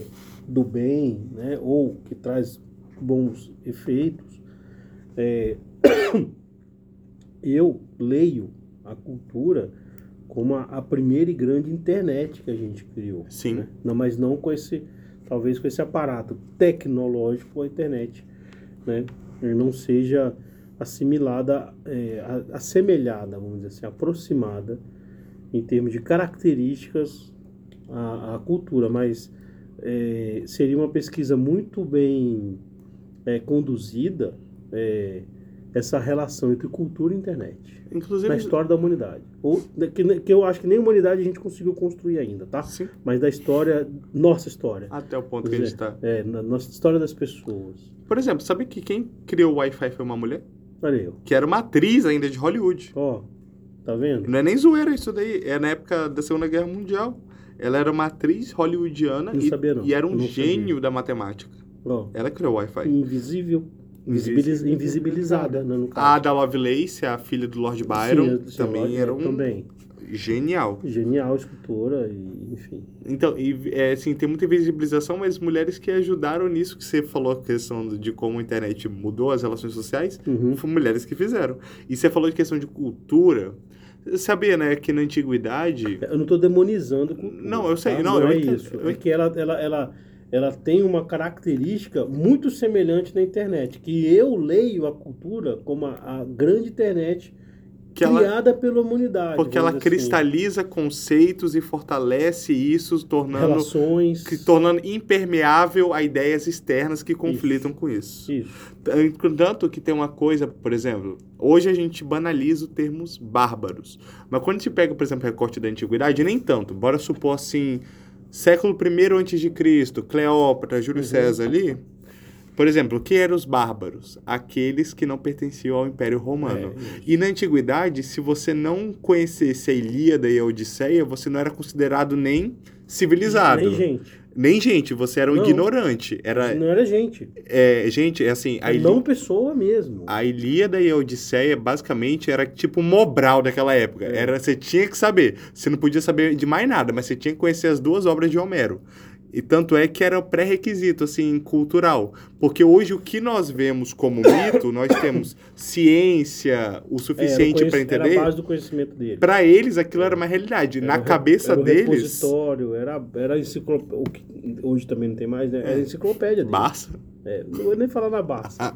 Speaker 3: do bem, né? Ou que traz bons efeitos. É, *coughs* eu leio a cultura como a, a primeira e grande internet que a gente criou.
Speaker 1: Sim.
Speaker 3: né? Não, mas não com esse, talvez com esse aparato tecnológico, a internet, né? Não seja assimilada, é, assemelhada, vamos dizer assim, aproximada em termos de características à, à cultura, mas é, seria uma pesquisa muito bem é, conduzida é, essa relação entre cultura e internet
Speaker 1: Inclusive.
Speaker 3: na história da humanidade. Ou, que, que eu acho que nem a humanidade a gente conseguiu construir ainda, tá?
Speaker 1: Sim.
Speaker 3: Mas da história, nossa história.
Speaker 1: Até o ponto que a
Speaker 3: é.
Speaker 1: gente tá.
Speaker 3: É, na nossa história das pessoas.
Speaker 1: Por exemplo, sabe que quem criou o Wi-Fi foi uma mulher?
Speaker 3: Olha eu.
Speaker 1: Que era uma atriz ainda de Hollywood.
Speaker 3: Ó, tá vendo?
Speaker 1: Não é nem zoeira isso daí. É na época da Segunda Guerra Mundial. Ela era uma atriz hollywoodiana
Speaker 3: Não
Speaker 1: e,
Speaker 3: sabia, não.
Speaker 1: e era um
Speaker 3: não
Speaker 1: gênio da matemática.
Speaker 3: Ó,
Speaker 1: Ela criou o Wi-Fi.
Speaker 3: invisível. Invisibiliz, invisibilizada, né, no
Speaker 1: A
Speaker 3: caso.
Speaker 1: Ada Lovelace, a filha do Lord Byron,
Speaker 3: Sim,
Speaker 1: também
Speaker 3: ela-
Speaker 1: era um
Speaker 3: Também.
Speaker 1: genial.
Speaker 3: Genial escultora, e, enfim.
Speaker 1: Então, e, é, assim, tem muita visibilização, mas mulheres que ajudaram nisso que você falou, a questão de como a internet mudou as relações sociais,
Speaker 3: Uhum.
Speaker 1: foram mulheres que fizeram. E você falou de questão de cultura. Sabia, né, que na antiguidade.
Speaker 3: Eu não estou demonizando cultura.
Speaker 1: Não, eu sei,
Speaker 3: tá?
Speaker 1: não,
Speaker 3: não
Speaker 1: eu
Speaker 3: é
Speaker 1: entendo,
Speaker 3: isso.
Speaker 1: eu
Speaker 3: É que ela, ela, ela, ela tem uma característica muito semelhante na internet, que eu leio a cultura como a, a grande internet
Speaker 1: que ela,
Speaker 3: criada pela humanidade.
Speaker 1: porque ela
Speaker 3: assim.
Speaker 1: cristaliza conceitos e fortalece isso, tornando,
Speaker 3: relações.
Speaker 1: que, tornando impermeável a ideias externas que conflitam com isso.
Speaker 3: Isso.
Speaker 1: Tanto que tem uma coisa, por exemplo, hoje a gente banaliza os termos bárbaros. Mas quando a gente pega, por exemplo, recorte da antiguidade, nem tanto. Bora supor assim, século I antes de Cristo, Cleópatra, Júlio
Speaker 3: Uhum.
Speaker 1: César ali. Por exemplo, o que eram os bárbaros? Aqueles que não pertenciam ao Império Romano.
Speaker 3: É.
Speaker 1: E na antiguidade, se você não conhecesse a Ilíada e a Odisseia, você não era considerado nem civilizado.
Speaker 3: Nem gente.
Speaker 1: Nem gente, você era um
Speaker 3: Não.
Speaker 1: ignorante. Era,
Speaker 3: Não era gente.
Speaker 1: é, gente, é assim, a,
Speaker 3: É
Speaker 1: Ilí-
Speaker 3: não pessoa mesmo.
Speaker 1: a Ilíada e a Odisseia, basicamente, era tipo Mobral daquela época.
Speaker 3: É.
Speaker 1: Era, você tinha que saber. Você não podia saber de mais nada, mas você tinha que conhecer as duas obras de Homero. E tanto é que era o pré-requisito, assim, cultural. Porque hoje o que nós vemos como mito, *coughs* nós temos ciência o
Speaker 3: É, era,
Speaker 1: suficiente
Speaker 3: o
Speaker 1: para
Speaker 3: conhec- era
Speaker 1: entender.
Speaker 3: a base do conhecimento dele.
Speaker 1: Para eles, aquilo era uma realidade.
Speaker 3: Era
Speaker 1: Na
Speaker 3: o
Speaker 1: cabeça
Speaker 3: era
Speaker 1: deles,
Speaker 3: repositório, era, era enciclopédia. Hoje também não tem mais, né? Era enciclopédia dele.
Speaker 1: Barça.
Speaker 3: É, não vou nem falar na Barça.
Speaker 1: Ah,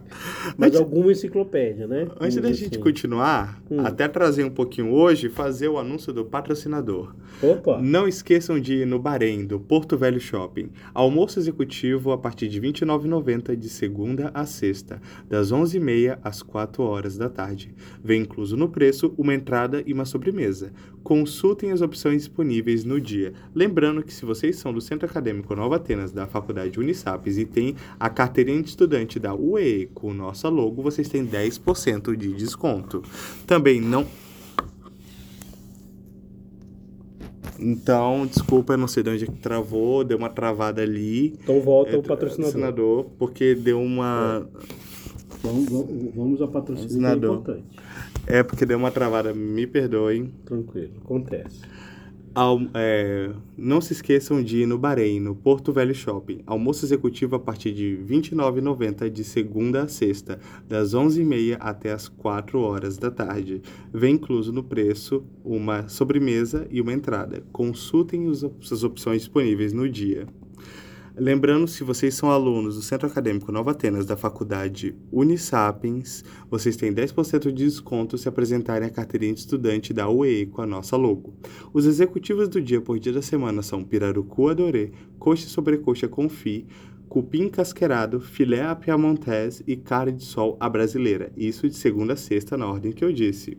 Speaker 3: mas
Speaker 1: antes-
Speaker 3: alguma enciclopédia, né?
Speaker 1: Antes da gente
Speaker 3: assim.
Speaker 1: continuar,
Speaker 3: Hum.
Speaker 1: até trazer um pouquinho hoje, fazer o anúncio do patrocinador.
Speaker 3: Opa!
Speaker 1: Não esqueçam de ir no Bahrein, do Porto Velho Shopping. Almoço executivo a partir de R$ 29,90 de segunda a sexta, das 11h30 às 4 horas da tarde. Vem incluso no preço uma entrada e uma sobremesa. Consultem as opções disponíveis no dia. Lembrando que se vocês são do Centro Acadêmico Nova Atenas da Faculdade Unisapes e têm a carteirinha de estudante da UE com nossa logo, vocês têm 10% de desconto. Também não Então, desculpa, eu não sei de onde é que travou, deu uma travada ali.
Speaker 3: Então volta
Speaker 1: É,
Speaker 3: o patrocinador.
Speaker 1: patrocinador, porque deu uma.
Speaker 3: Vamos, vamos, vamos ao patrocínio, que é importante.
Speaker 1: É, porque deu uma travada, me perdoem.
Speaker 3: Tranquilo, acontece.
Speaker 1: Al- é, não se esqueçam de ir no Bahrein, no Porto Velho Shopping. Almoço executivo a partir de R$ 29,90 de segunda a sexta, das 11h30 até as 4 horas da tarde. Vem incluso no preço uma sobremesa e uma entrada. Consultem as opções disponíveis no dia. Lembrando, se vocês são alunos do Centro Acadêmico Nova Atenas da Faculdade Unisapiens, vocês têm 10% de desconto se apresentarem a carteirinha de estudante da UE com a nossa logo. Os executivos do dia por dia da semana são pirarucu adorê, coxa sobrecoxa confit, cupim casquerado, filé à piamontese e carne de sol à brasileira. Isso de segunda a sexta, na ordem que eu disse.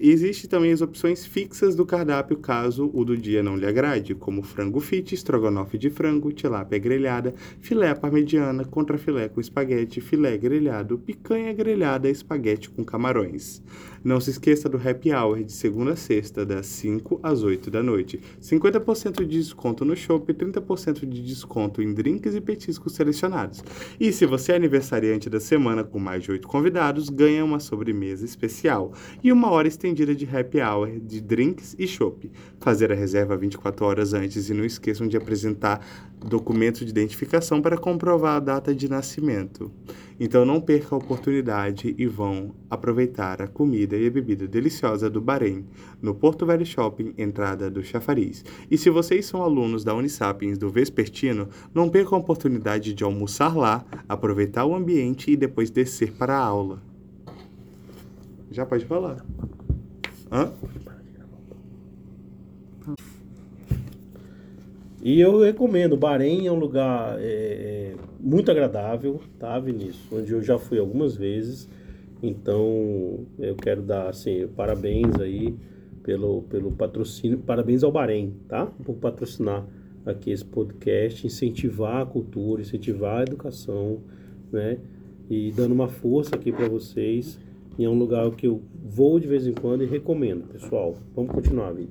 Speaker 1: Existem também as opções fixas do cardápio caso o do dia não lhe agrade, como frango fit, estrogonofe de frango, tilápia grelhada, filé parmegiana, contrafilé com espaguete, filé grelhado, picanha grelhada, espaguete com camarões. Não se esqueça do happy hour de segunda a sexta, das 5 às 8 da noite. 50% de desconto no shopping e 30% de desconto em drinks e petiscos selecionados. E se você é aniversariante da semana com mais de 8 convidados, ganha uma sobremesa especial e uma hora estendida de happy hour de drinks e chopp. Fazer a reserva 24 horas antes e não esqueçam de apresentar documento de identificação para comprovar a data de nascimento. Então não perca a oportunidade e vão aproveitar a comida e a bebida deliciosa do Bahrein, no Porto Velho Shopping, entrada do Chafariz. E se vocês são alunos da Unisapiens do Vespertino, não percam a oportunidade de almoçar lá, aproveitar o ambiente e depois descer para a aula. Já pode falar. Hã?
Speaker 3: E eu recomendo, Bahrein é um lugar é, é, muito agradável, tá, Vinícius? Onde eu já fui algumas vezes. Então, eu quero dar, assim, parabéns aí pelo, pelo patrocínio. Parabéns ao Bahrein, tá? Por patrocinar aqui esse podcast, incentivar a cultura, incentivar a educação, né? E dando uma força aqui para vocês. E é um lugar que eu vou de vez em quando e recomendo, pessoal. Vamos continuar, Vini.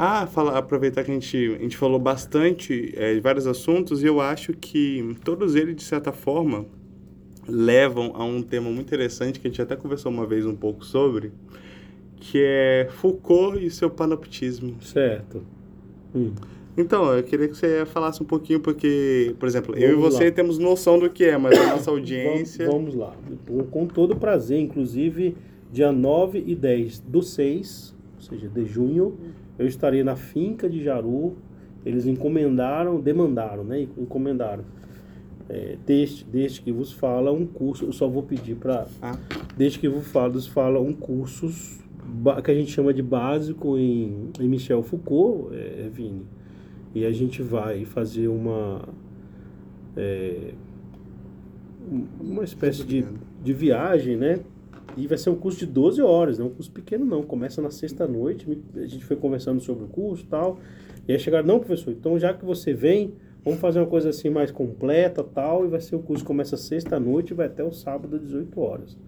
Speaker 1: Ah, fala, aproveitar que a gente, a gente falou bastante é, de vários assuntos e eu acho que todos eles, de certa forma, levam a um tema muito interessante que a gente até conversou uma vez um pouco sobre, que é Foucault e seu panoptismo.
Speaker 3: Certo. Hum.
Speaker 1: Então, eu queria que você falasse um pouquinho, porque, por exemplo, eu e
Speaker 3: Vamos
Speaker 1: você
Speaker 3: lá.
Speaker 1: temos noção do que é, mas a nossa *coughs* audiência.
Speaker 3: Vamos, vamos lá. Com, com todo prazer, inclusive, dia 9 e 10 do 6, ou seja, de junho, eu estarei na finca de Jaru. Eles encomendaram, demandaram, né? Encomendaram é, deste que vos fala um curso, eu só vou pedir para
Speaker 1: Ah.
Speaker 3: desde que vos fala, vos fala um cursos ba- que a gente chama de básico em, em Michel Foucault, é, é, Vini. E a gente vai fazer uma é, um- uma espécie de, de viagem, né? E vai ser um curso de 12 horas, não é um curso pequeno não, começa na sexta-noite, a gente foi conversando sobre o curso e tal, e aí chegaram, não professor, então já que você vem, vamos fazer uma coisa assim mais completa tal, e vai ser o curso começa sexta-noite e vai até o sábado às 18 horas.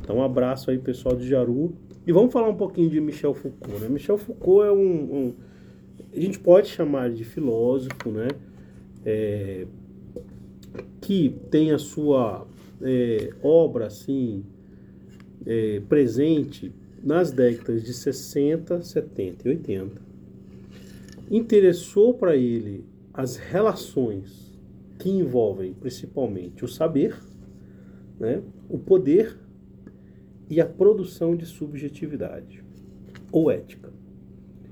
Speaker 3: Então um abraço aí pessoal de Jaru, e vamos falar um pouquinho de Michel Foucault, né? Michel Foucault é um, um- a gente pode chamar de filósofo, né? É, que tem a sua é, obra assim é, presente nas décadas de 60, 70 e 80. Interessou para ele as relações que envolvem principalmente o saber, né, o poder e a produção de subjetividade ou ética.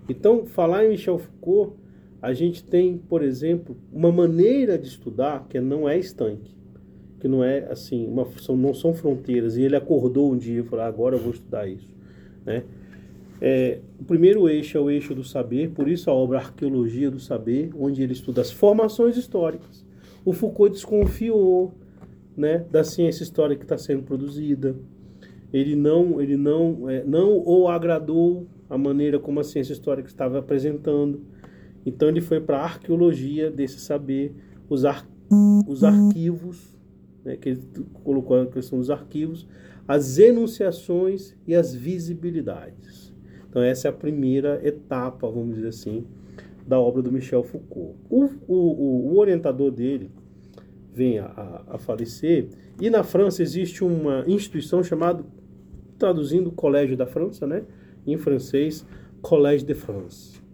Speaker 3: Então, falar em Michel Foucault, a gente tem, por exemplo, uma maneira de estudar que não é estanque, que não é assim, uma, são, não são fronteiras. E ele acordou um dia e falou: "Ah, agora eu vou estudar isso. Né? É, o primeiro eixo é o eixo do saber, por isso a obra Arqueologia do Saber, onde ele estuda as formações históricas. O Foucault desconfiou né, da ciência histórica que está sendo produzida. Ele não, ele não, é, não o agradou a maneira como a ciência histórica estava apresentando. Então ele foi para a arqueologia desse saber, os, ar, os arquivos, né, que ele colocou a questão dos arquivos, as enunciações e as visibilidades. Então essa é a primeira etapa, vamos dizer assim, da obra do Michel Foucault. O, o, o orientador dele vem a, a, falecer e na França existe uma instituição chamada, traduzindo Colégio da França, né, em francês, Collège de France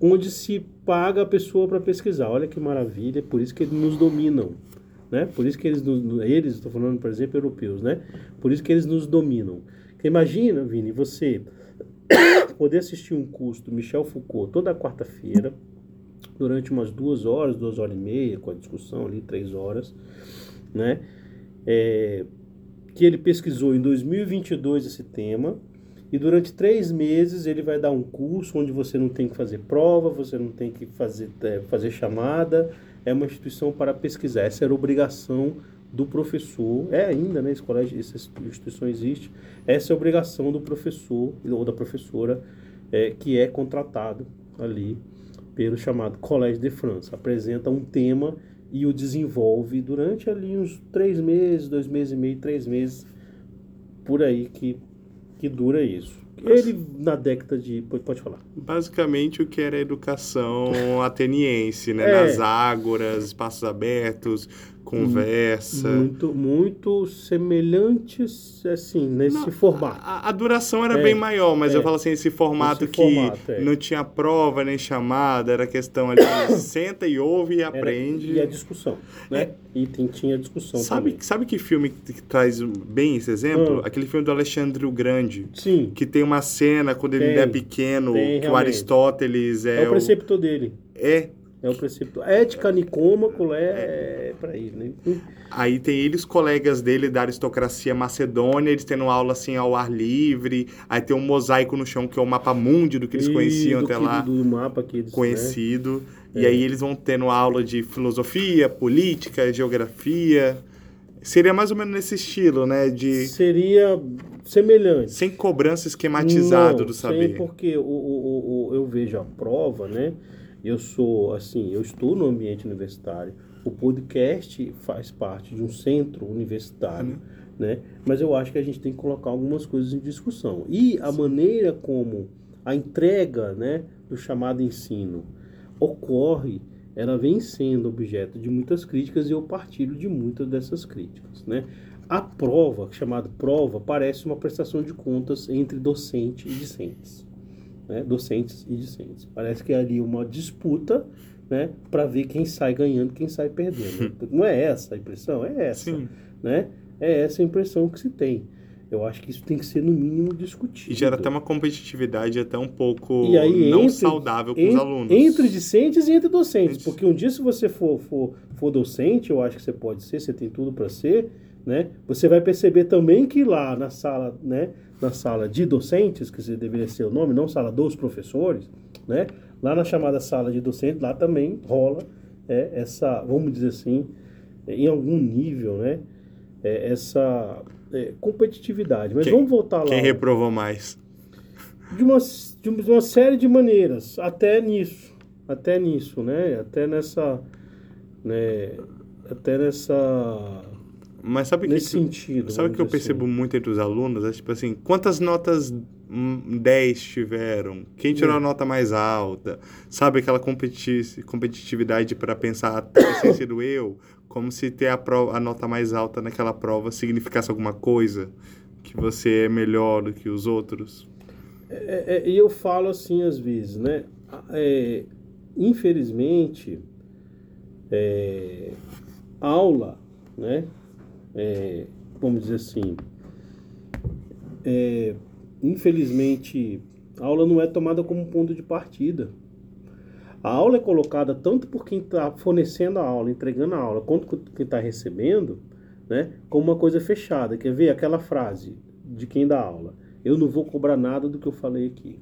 Speaker 3: onde se paga a pessoa para pesquisar. Olha que maravilha, por isso que eles nos dominam, né? Por isso que eles, eles, estou falando, por exemplo, europeus, né? Por isso que eles nos dominam. Porque imagina, Vini, você *coughs* poder assistir um curso do Michel Foucault toda quarta-feira, durante umas duas horas, duas horas e meia, com a discussão ali, três horas, né? É, que ele pesquisou em 2022 esse tema, e durante três meses ele vai dar um curso onde você não tem que fazer prova, você não tem que fazer, é, fazer chamada. É uma instituição para pesquisar. Essa era obrigação do professor. É ainda, né? Esse colégio, essa instituição existe. Essa é a obrigação do professor ou da professora é, que é contratado ali pelo chamado Collège de France. Apresenta um tema e o desenvolve durante ali uns três meses, dois meses e meio, três meses, por aí que que dura isso. Ele, na década de. Pode falar.
Speaker 1: Basicamente o que era a educação *laughs* ateniense, né?
Speaker 3: É.
Speaker 1: Nas ágoras, espaços abertos, conversa.
Speaker 3: Muito, muito semelhantes, assim, nesse
Speaker 1: Não,
Speaker 3: formato.
Speaker 1: A, a duração era
Speaker 3: É,
Speaker 1: bem maior, mas
Speaker 3: é.
Speaker 1: eu falo assim, esse formato
Speaker 3: Esse
Speaker 1: que
Speaker 3: formato, é.
Speaker 1: não tinha prova nem chamada, era questão ali, *coughs* senta e ouve e
Speaker 3: Era-
Speaker 1: aprende.
Speaker 3: E a discussão, né? E tem, tinha discussão
Speaker 1: Sabe,
Speaker 3: também.
Speaker 1: sabe que filme que traz bem esse exemplo?
Speaker 3: Ah.
Speaker 1: Aquele filme do Alexandre o Grande.
Speaker 3: Sim,
Speaker 1: Que tem uma cena quando ele
Speaker 3: Tem,
Speaker 1: é pequeno,
Speaker 3: tem,
Speaker 1: que o
Speaker 3: realmente.
Speaker 1: Aristóteles é,
Speaker 3: é o preceptor dele.
Speaker 1: É.
Speaker 3: É o preceptor. Ética nicômaco é para ele, né?
Speaker 1: Aí tem ele os colegas dele da aristocracia macedônia, eles tendo aula assim ao ar livre. Aí tem um mosaico no chão que é o mapa mundi do que eles
Speaker 3: E
Speaker 1: conheciam até
Speaker 3: que-
Speaker 1: lá.
Speaker 3: Do, mapa que eles, né?
Speaker 1: conhecido. E
Speaker 3: É.
Speaker 1: aí eles vão tendo aula de filosofia, política, geografia. Seria mais ou menos nesse estilo, né? De
Speaker 3: Seria semelhante.
Speaker 1: sem cobrança esquematizado
Speaker 3: Não,
Speaker 1: do saber.
Speaker 3: porque o, o, o, o- eu vejo a prova, né? Eu sou, assim, eu estou no ambiente universitário. O podcast faz parte de um centro universitário,
Speaker 1: Uhum.
Speaker 3: né? Mas eu acho que a gente tem que colocar algumas coisas em discussão. E a maneira como a entrega, né, do chamado ensino ocorre, ela vem sendo objeto de muitas críticas e eu partilho de muitas dessas críticas, né? A prova, chamada prova, parece uma prestação de contas entre docente e discentes. Né? Docentes e discentes. Parece que é ali uma disputa né? para ver quem sai ganhando quem sai perdendo. *laughs* Não é essa a impressão? É essa.
Speaker 1: Sim.
Speaker 3: Né? É essa a impressão que se tem. Eu acho que isso tem que ser, no mínimo, discutido.
Speaker 1: E gera até uma competitividade até um pouco
Speaker 3: E aí,
Speaker 1: não
Speaker 3: entre-
Speaker 1: saudável com
Speaker 3: En-
Speaker 1: os alunos.
Speaker 3: Entre discentes e entre docentes.
Speaker 1: Entre-
Speaker 3: Porque um dia, se você for, for, for docente, eu acho que você pode ser, você tem tudo para ser, né? Você vai perceber também que lá na sala, né? Na sala de docentes, que deveria ser o nome, não sala dos professores, né? Lá na chamada sala de docentes, lá também rola é, essa, vamos dizer assim, é, em algum nível, né? É, essa é, competitividade. Mas
Speaker 1: Quem-
Speaker 3: vamos voltar lá
Speaker 1: Quem reprovou mais?
Speaker 3: de uma, de uma- de uma série de maneiras, até nisso, até nisso, né? Até nessa, né? Até nessa,
Speaker 1: Mas sabe o que,
Speaker 3: nesse
Speaker 1: que,
Speaker 3: sentido.
Speaker 1: sabe que eu
Speaker 3: dizer assim.
Speaker 1: percebo muito entre os alunos? É tipo assim, quantas notas hum, 10 tiveram? Quem tirou
Speaker 3: Hum.
Speaker 1: a nota mais alta? Sabe aquela competi competitividade para pensar ter ter *coughs* sido eu? Como se ter a, prova, a nota mais alta naquela prova significasse alguma coisa? Que você é melhor do que os outros?
Speaker 3: É, é, E eu falo assim às vezes, né? É, infelizmente, é, aula, né? É, vamos dizer assim, é, infelizmente, a aula não é tomada como ponto de partida. A aula é colocada tanto por quem está fornecendo a aula, entregando a aula, quanto por quem está recebendo, né? Como uma coisa fechada. Quer ver aquela frase de quem dá aula? Eu não vou cobrar nada do que eu falei aqui.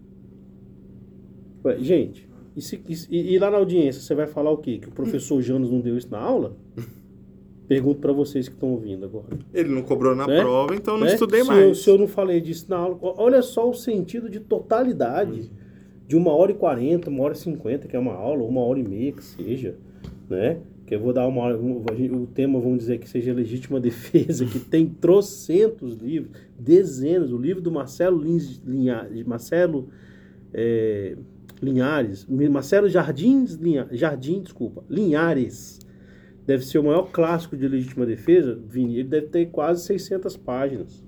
Speaker 3: Ué, gente, e, se- e- e lá na audiência você vai falar o quê? Que o professor Janos não deu isso na aula? *laughs* Pergunto para vocês que estão ouvindo agora.
Speaker 1: Ele não cobrou na
Speaker 3: Né?
Speaker 1: prova, então não
Speaker 3: né?
Speaker 1: estudei
Speaker 3: se
Speaker 1: mais.
Speaker 3: Eu, se eu não falei disso na aula, olha só o sentido de totalidade de uma hora e quarenta, uma hora e cinquenta, que é uma aula, ou uma hora e meia que seja, né? Que eu vou dar uma hora, um- o tema, vamos dizer que seja legítima *laughs* defesa, que tem trocentos livros, dezenas, o livro do Marcelo Lins, Linha, Marcelo é, Linhares, Marcelo Jardins, Jardim, desculpa, Linhares, deve ser o maior clássico de legítima defesa, Vini, ele deve ter quase 600 páginas.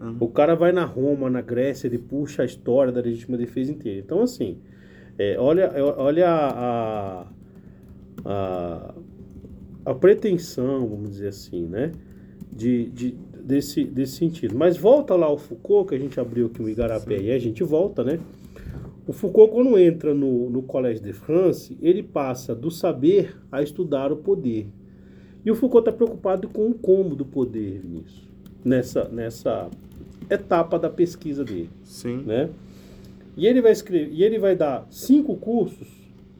Speaker 1: Uhum.
Speaker 3: O cara vai na Roma, na Grécia, ele puxa a história da legítima defesa inteira. Então, assim, é, olha, olha a, a, a pretensão, vamos dizer assim, né? De, de, desse, desse sentido. Mas volta lá ao Foucault, que a gente abriu aqui o Igarapé, e a gente volta, né? O Foucault, quando entra no, no Collège de France, ele passa do saber a estudar o poder. E o Foucault está preocupado com o como do poder, Vinícius, nessa, nessa etapa da pesquisa dele,
Speaker 1: Sim.
Speaker 3: né? E ele vai escrever, e ele vai dar cinco cursos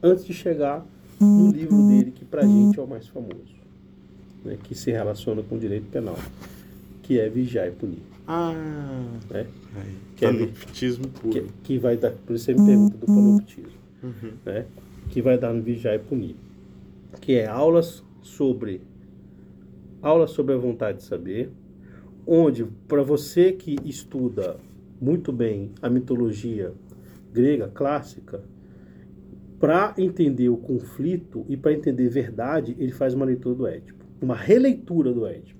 Speaker 3: antes de chegar no livro dele, que pra gente é o mais famoso, né? que se relaciona com o direito penal, que é Vigiar e Punir.
Speaker 1: Ah,
Speaker 3: Né?
Speaker 1: Aí.
Speaker 3: Que é
Speaker 1: Panoptismo puro.
Speaker 3: que, que vai dar, por isso você me pergunta do panoptismo,
Speaker 1: Uhum.
Speaker 3: né? que vai dar no Vigiar e Punir, que é aulas sobre aulas sobre a vontade de saber, onde para você que estuda muito bem a mitologia grega clássica, para entender o conflito e para entender verdade, ele faz uma leitura do Édipo, uma releitura do Édipo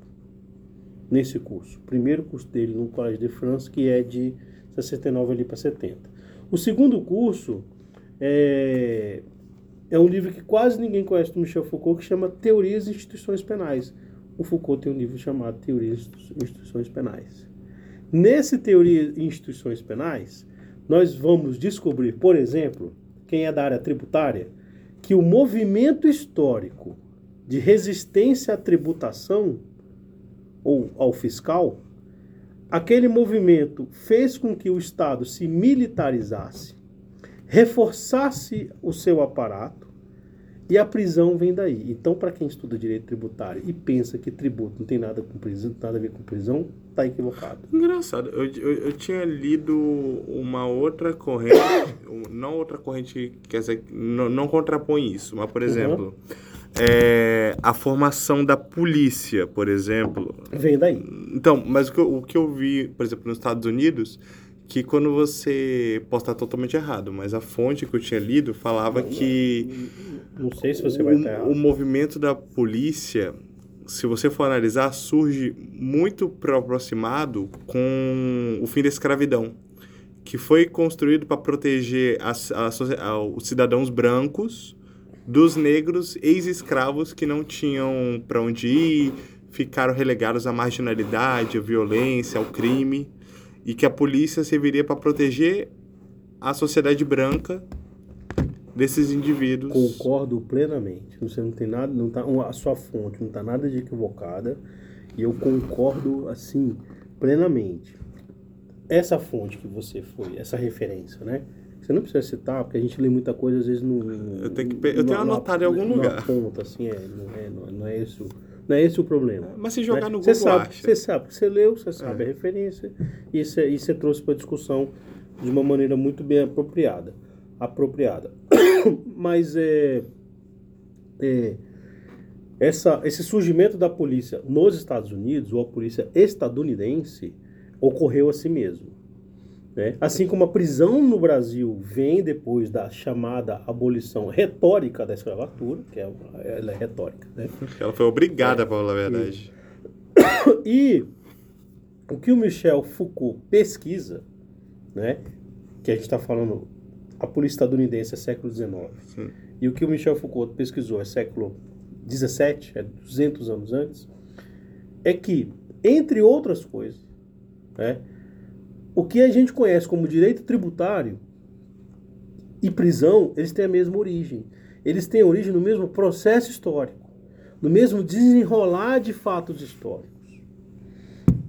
Speaker 3: nesse curso. Primeiro curso dele no Collège de France, que é de 69 ali para 70. O segundo curso é, é um livro que quase ninguém conhece do Michel Foucault, que chama Teorias e Instituições Penais. O Foucault tem um livro chamado Teorias e Instituições Penais. Nesse Teoria e Instituições Penais, nós vamos descobrir, por exemplo, quem é da área tributária, que o movimento histórico de resistência à tributação ou ao fiscal, aquele movimento fez com que o Estado se militarizasse, reforçasse o seu aparato e a prisão vem daí. Então, para quem estuda direito tributário e pensa que tributo não tem nada, com prisão, nada a ver com prisão, está equivocado.
Speaker 1: Engraçado, eu, eu, eu tinha lido uma outra corrente, *coughs* não outra corrente, quer dizer, não, não contrapõe isso, mas, por exemplo, é, a formação da polícia, por exemplo.
Speaker 3: Vem daí.
Speaker 1: Então, mas o que, eu, o que eu vi, por exemplo, nos Estados Unidos, que quando você, posso estar totalmente errado, mas a fonte que eu tinha lido falava que
Speaker 3: Não sei se você vai
Speaker 1: o,
Speaker 3: estar
Speaker 1: o
Speaker 3: errado.
Speaker 1: movimento da polícia, se você for analisar, surge muito pro- aproximado com o fim da escravidão, que foi construído para proteger as- a socie- a- os cidadãos brancos dos negros ex-escravos que não tinham para onde ir, ficaram relegados à marginalidade, à violência, ao crime, e que a polícia serviria para proteger a sociedade branca desses indivíduos.
Speaker 3: Concordo plenamente. Você não tem nada, não tá, a sua fonte não está nada de equivocada e eu concordo assim plenamente. Essa fonte que você foi, essa referência, né? Você não precisa citar, porque a gente lê muita coisa, às vezes no.
Speaker 1: Eu tenho, que, eu tenho anotado em algum lugar.
Speaker 3: Ponta, assim, é, não, é, não, não, é esse o, não é esse o problema.
Speaker 1: Mas se jogar né? no Google,
Speaker 3: você sabe,
Speaker 1: acha.
Speaker 3: Você sabe, você leu, você sabe é. a referência, e você, e você trouxe para a discussão de uma maneira muito bem apropriada. apropriada. *coughs* Mas é, é essa, esse surgimento da polícia nos Estados Unidos, ou a polícia estadunidense, ocorreu assim mesmo. Né? Assim como a prisão no Brasil vem depois da chamada abolição retórica da escravatura, que é, ela é retórica. Né?
Speaker 1: Ela foi obrigada, é, para falar a verdade.
Speaker 3: E, *coughs* e o que o Michel Foucault pesquisa, né, que a gente está falando, a polícia estadunidense é século XIX, Sim. e o que o Michel Foucault pesquisou é século 17, é 200 anos antes, é que, entre outras coisas, né, o que a gente conhece como direito tributário e prisão, eles têm a mesma origem. Eles têm origem no mesmo processo histórico, no mesmo desenrolar de fatos históricos.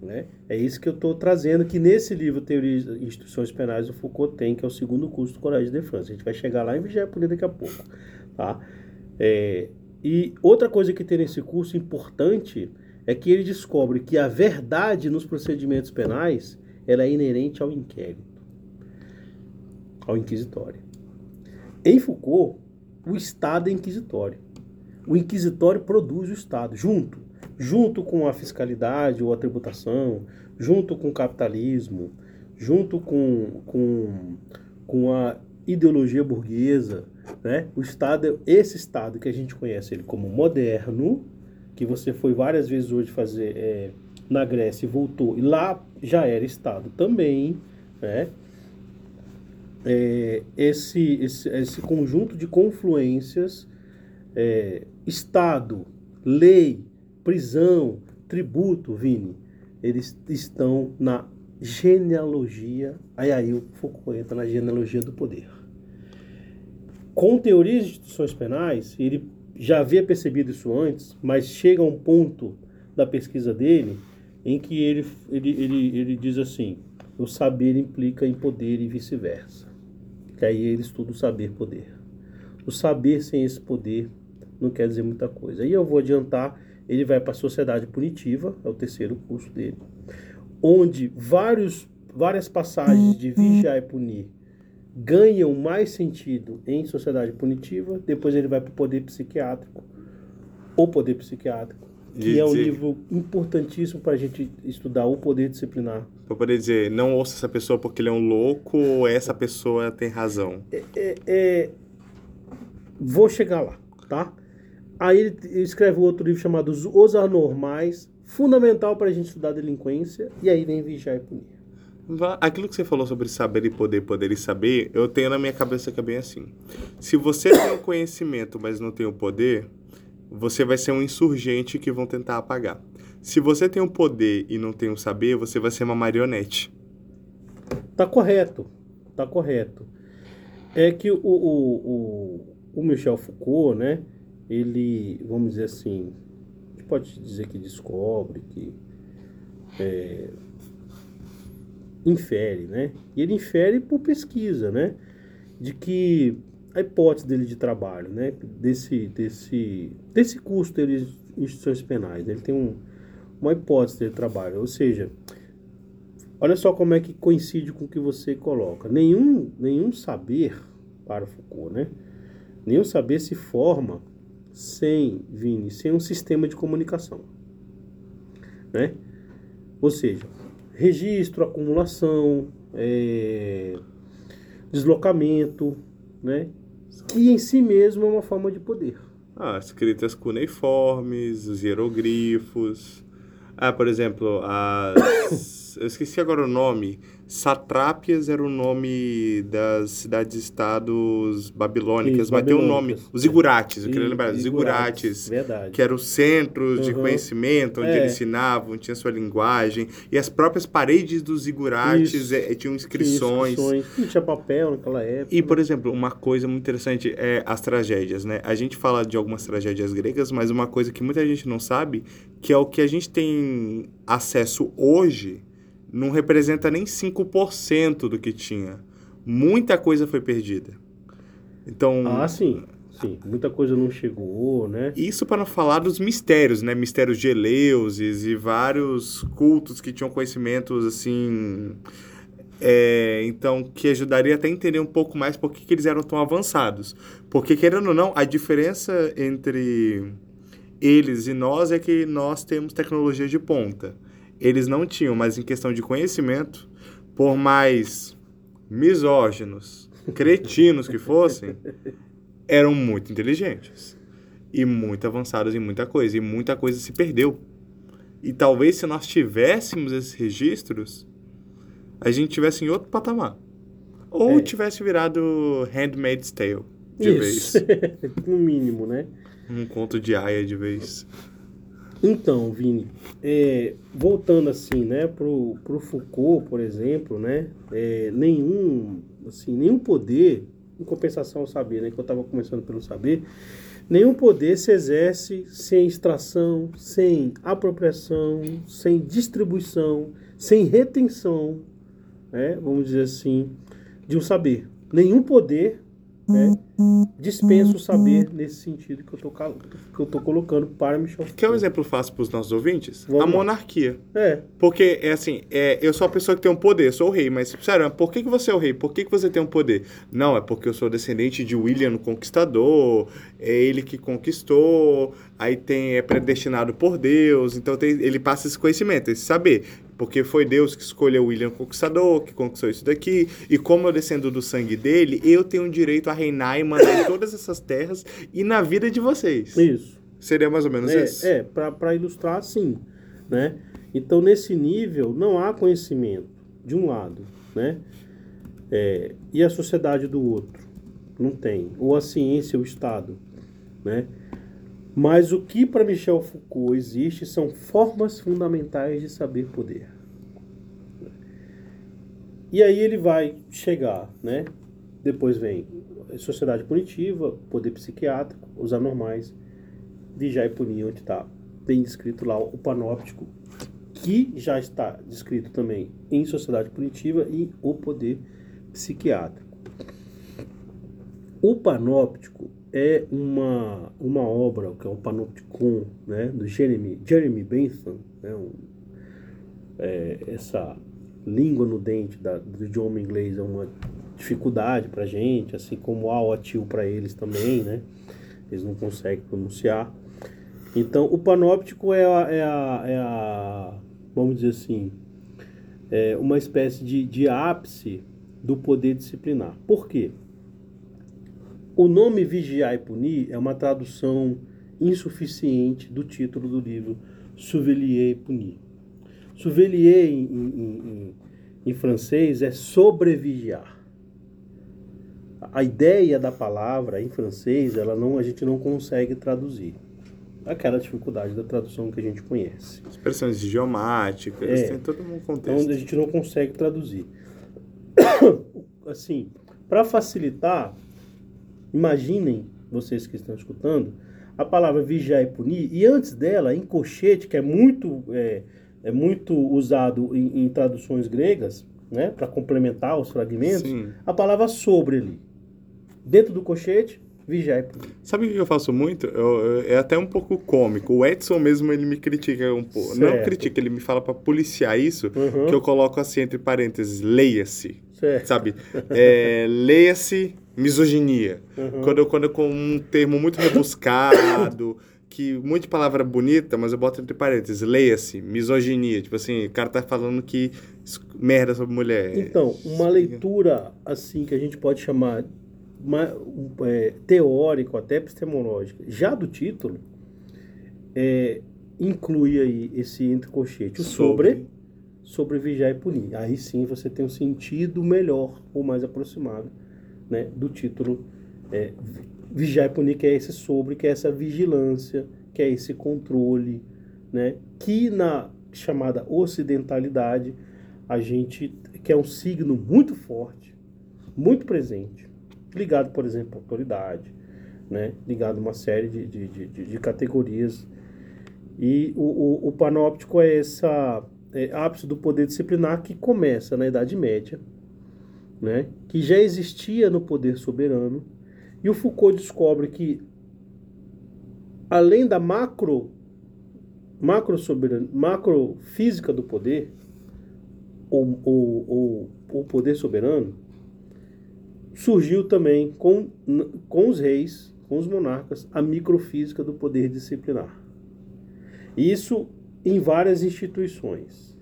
Speaker 3: Né? É isso que eu estou trazendo, que nesse livro Teoria e Instituições Penais o Foucault tem, que é o segundo curso do Colégio de França. A gente vai chegar lá em Vigiapolia daqui a pouco. Tá? É, e outra coisa que tem nesse curso importante é que ele descobre que a verdade nos procedimentos penais ela é inerente ao inquérito, ao inquisitório. Em Foucault, o Estado é inquisitório. O inquisitório produz o Estado, junto, junto com a fiscalidade ou a tributação, junto com o capitalismo, junto com, com, com a ideologia burguesa, né? O Estado, esse Estado que a gente conhece ele como moderno, que você foi várias vezes hoje fazer é, na Grécia e voltou, e lá já era Estado também, né? É, esse, esse, esse conjunto de confluências, é, Estado, lei, prisão, tributo, Vini, eles estão na genealogia, aí aí o Foucault entra na genealogia do poder com teorias de instituições penais, ele já havia percebido isso antes, mas chega a um ponto da pesquisa dele em que ele, ele, ele, ele diz assim: o saber implica em poder e vice-versa. Que aí ele estuda o saber-poder. O saber sem esse poder não quer dizer muita coisa. Aí eu vou adiantar: ele vai para a sociedade punitiva, é o terceiro curso dele, onde vários, várias passagens de vigiar e punir ganham mais sentido em sociedade punitiva, depois ele vai para o poder psiquiátrico, o poder psiquiátrico, que é um livro importantíssimo para a gente estudar o poder disciplinar.
Speaker 1: Para poder dizer, não ouça essa pessoa porque ele é um louco ou essa pessoa tem razão.
Speaker 3: É, é, é... Vou chegar lá, tá? Aí ele escreve outro livro chamado Os Anormais, fundamental para a gente estudar delinquência, e aí vem Vigiar e Punir.
Speaker 1: Aquilo que você falou sobre saber e poder, poder e saber, eu tenho na minha cabeça que é bem assim. Se você tem o conhecimento, mas não tem o poder, você vai ser um insurgente que vão tentar apagar. Se você tem o poder e não tem o saber, você vai ser uma marionete.
Speaker 3: Tá correto, tá correto. É que o, o, o, o Michel Foucault, né, ele, vamos dizer assim, a gente pode dizer que descobre que é, infere, né? E ele infere por pesquisa, né? De que a hipótese dele de trabalho, né? Desse, desse, desse curso dele de instituições penais, ele tem um, uma hipótese de trabalho, ou seja, olha só como é que coincide com o que você coloca. Nenhum, nenhum saber para Foucault, né? Nenhum saber se forma sem, Vini, sem um sistema de comunicação, né? Ou seja, registro, acumulação, é, deslocamento, né? Que em si mesmo é uma forma de poder.
Speaker 1: Ah, escritas cuneiformes, os hieroglifos. Ah, por exemplo, as, *coughs* eu esqueci agora o nome. Satrápias era o nome das cidades-estados babilônicas,
Speaker 3: Isso,
Speaker 1: mas tem um nome, os Igurates, eu queria
Speaker 3: E-
Speaker 1: lembrar, os Igurates,
Speaker 3: Verdade.
Speaker 1: que eram os centros de
Speaker 3: Uhum.
Speaker 1: conhecimento, onde
Speaker 3: É.
Speaker 1: eles ensinavam, tinha sua linguagem, e as próprias paredes dos Igurates
Speaker 3: Isso.
Speaker 1: eh, tinham inscrições.
Speaker 3: Inscrições. Não tinha papel naquela época.
Speaker 1: E, por exemplo, uma coisa muito interessante é as tragédias, né? A gente fala de algumas tragédias gregas, mas uma coisa que muita gente não sabe, que é o que a gente tem acesso hoje, não representa nem 5% do que tinha. Muita coisa foi perdida. Então,
Speaker 3: Ah, sim. Sim. Muita coisa não chegou, né?
Speaker 1: isso para não falar dos mistérios, né? Mistérios de Eleusis e vários cultos que tinham conhecimentos, assim... é, então, que ajudaria até a entender um pouco mais por que, que eles eram tão avançados. Porque, querendo ou não, a diferença entre eles e nós é que nós temos tecnologia de ponta. Eles não tinham, mas em questão de conhecimento, por mais misóginos, cretinos que fossem, *laughs* eram muito inteligentes e muito avançados em muita coisa, e muita coisa se perdeu. E talvez se nós tivéssemos esses registros, a gente tivesse em outro patamar. Ou
Speaker 3: É.
Speaker 1: tivesse virado Handmaid's Tale de
Speaker 3: Isso.
Speaker 1: vez. *laughs*
Speaker 3: no mínimo, né?
Speaker 1: Um conto de Aya de vez.
Speaker 3: Então, Vini, é, voltando assim, né, pro, pro Foucault, por exemplo, né, é, nenhum, assim, nenhum poder, em compensação ao saber, né, que eu estava começando pelo saber, nenhum poder se exerce sem extração, sem apropriação, sem distribuição, sem retenção, né, vamos dizer assim, de um saber. Nenhum poder né, dispensa o saber nesse sentido que eu tô, que eu tô colocando para Michel
Speaker 1: Quer um
Speaker 3: Foucault.
Speaker 1: exemplo fácil para os nossos ouvintes?
Speaker 3: Vamos
Speaker 1: a
Speaker 3: lá.
Speaker 1: monarquia.
Speaker 3: É,
Speaker 1: Porque, é assim, é, eu sou a pessoa que tem um poder, sou o rei, mas, sério, por que, que você é o rei? Por que, que você tem um poder? Não, é porque eu sou descendente de William o Conquistador, é ele que conquistou, aí tem, é predestinado por Deus, então tem- ele passa esse conhecimento, esse saber. Porque foi Deus que escolheu William Conquistador, que conquistou isso daqui, e como eu descendo do sangue dele, eu tenho direito a reinar e mandar em todas essas terras e na vida de vocês.
Speaker 3: isso.
Speaker 1: Seria mais ou menos isso?
Speaker 3: É, é para ilustrar, sim. Né? Então, nesse nível, não há conhecimento, de um lado, né? É, e a sociedade do outro? Não tem. Ou a ciência, o Estado, né? Mas o que para Michel Foucault existe são formas fundamentais de saber poder. E aí ele vai chegar, né? Depois vem sociedade punitiva, poder psiquiátrico, os anormais, vigiar e punir, onde está bem descrito lá o panóptico, que já está descrito também em sociedade punitiva e o poder psiquiátrico. O panóptico é uma, uma obra, que é o Panopticon, né, do Jeremy, Jeremy Bentham, né, um, é, essa língua no dente da, do idioma inglês é uma dificuldade para gente, assim como a o atil para eles também, né? Eles não conseguem pronunciar. Então, o panóptico é a, é a, é a vamos dizer assim, é uma espécie de, de ápice do poder disciplinar. Por quê? O nome Vigiar e Punir é uma tradução insuficiente do título do livro Souvelier e Punir. Souvelier em, em, em, em francês é sobrevigiar. A ideia da palavra em francês, ela não, a gente não consegue traduzir. Aquela dificuldade da tradução que a gente conhece.
Speaker 1: Expressões idiomáticas,
Speaker 3: É.
Speaker 1: tem todo um
Speaker 3: Então
Speaker 1: contexto.
Speaker 3: a gente não consegue traduzir. *coughs* Assim, para facilitar, imaginem vocês que estão escutando a palavra vigiar e punir e antes dela em cochete que é muito é, é muito usado em, em traduções gregas, né, para complementar os fragmentos,
Speaker 1: Sim.
Speaker 3: a palavra sobre ali. Dentro do cochete, vigiar e punir.
Speaker 1: Sabe o que eu faço muito? Eu- eu- é até um pouco cômico. O Edson mesmo, ele me critica um pouco. Não
Speaker 3: Certo.
Speaker 1: critica, ele me fala pra policiar isso,
Speaker 3: Uhum.
Speaker 1: que eu coloco assim entre parênteses, leia-se. Sabe? É, leia-se misoginia.
Speaker 3: Uhum.
Speaker 1: Quando, quando com um termo muito rebuscado, *coughs* que muita palavra bonita, mas eu boto entre parênteses, leia-se, misoginia. Tipo assim, o cara tá falando que merda sobre mulher.
Speaker 3: Então, uma leitura assim que a gente pode chamar uma, um, é, teórico, até epistemológica, já do título, é, inclui aí esse entrecochete, o sobre, sobre vigiar e punir. Aí sim você tem um sentido melhor ou mais aproximado né, do título é, vigiar e punir, que é esse sobre, que é essa vigilância, que é esse controle, né, que na chamada ocidentalidade a gente que é um signo muito forte, muito presente, ligado, por exemplo, à autoridade, né, ligado a uma série de, de, de, de categorias. E o, o, o panóptico é essa é, ápice do poder disciplinar que começa na Idade Média, né, que já existia no poder soberano, e o Foucault descobre que, além da macro, macro, soberano, macro física do poder, o poder soberano, surgiu também com, com os reis, com os monarcas, a microfísica do poder disciplinar. Isso em várias instituições.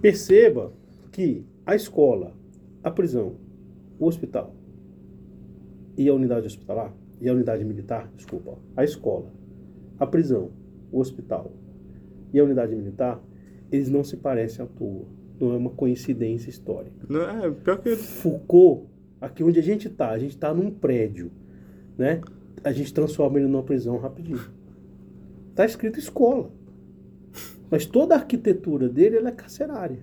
Speaker 3: Perceba que a escola, a prisão, o hospital e a unidade hospitalar, e a unidade militar, desculpa, a escola, a prisão, o hospital e a unidade militar, eles não se parecem à toa. Não é uma coincidência histórica.
Speaker 1: Não, é, pior que...
Speaker 3: Foucault, aqui onde a gente está, a gente está num prédio, né? A gente transforma ele numa prisão rapidinho. Está escrito escola. Mas toda a arquitetura dele ela é carcerária.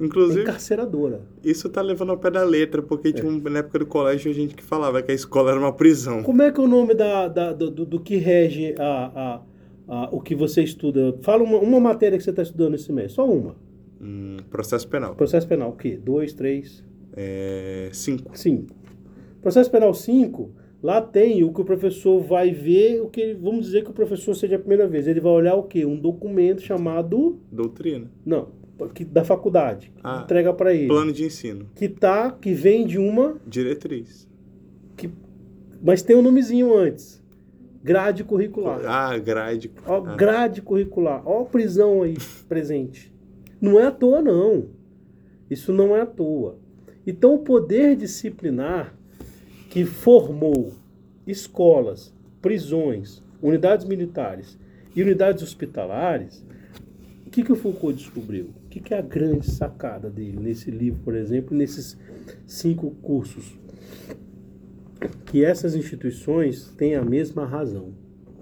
Speaker 1: Inclusive,
Speaker 3: encarceradora.
Speaker 1: Isso tá levando ao pé da letra, porque é. tinha um, na época do colégio gente que falava que a escola era uma prisão.
Speaker 3: Como é que é o nome da, da do, do, que rege a, a, a, o que você estuda? Fala uma, uma matéria que você está estudando esse mês, só uma.
Speaker 1: Hum, processo penal.
Speaker 3: Processo penal, o quê? Dois, três?
Speaker 1: É, cinco.
Speaker 3: Cinco. Processo penal cinco, lá tem o que o professor vai ver, o que vamos dizer que o professor seja a primeira vez. Ele vai olhar o quê? Um documento chamado...
Speaker 1: Doutrina.
Speaker 3: Não, que, da faculdade.
Speaker 1: Ah,
Speaker 3: entrega para ele.
Speaker 1: Plano de ensino.
Speaker 3: Que tá, que vem de uma...
Speaker 1: Diretriz.
Speaker 3: Que, mas tem um nomezinho antes. Grade curricular.
Speaker 1: Ah, grade.
Speaker 3: Ó,
Speaker 1: ah.
Speaker 3: grade curricular. Ó a prisão aí *laughs* presente. Não é à toa, não. Isso não é à toa. Então, o poder disciplinar que formou escolas, prisões, unidades militares e unidades hospitalares, o que, que o Foucault descobriu? O que, que é a grande sacada dele nesse livro, por exemplo, nesses cinco cursos? Que essas instituições têm a mesma razão.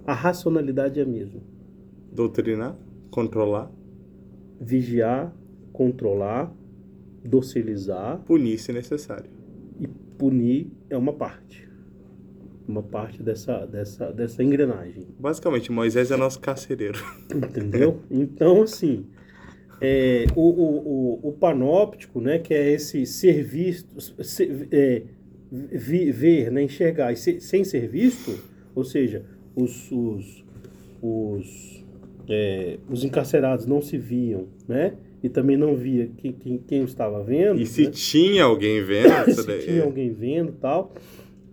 Speaker 3: A racionalidade é a mesma.
Speaker 1: Doutrinar, controlar,
Speaker 3: vigiar, controlar, docilizar.
Speaker 1: Punir se necessário.
Speaker 3: E punir é uma parte. Uma parte dessa, dessa, dessa engrenagem.
Speaker 1: Basicamente, Moisés é nosso carcereiro.
Speaker 3: Entendeu? Então, assim, é, o, o, o, o, panóptico, né, que é esse ser visto, ser, é, ver, né, enxergar ser, sem ser visto, ou seja, os, os, os é, os encarcerados não se viam, né? E também não via quem, quem, quem estava vendo.
Speaker 1: E se
Speaker 3: né?
Speaker 1: tinha alguém vendo? *coughs*
Speaker 3: se daí... tinha alguém vendo tal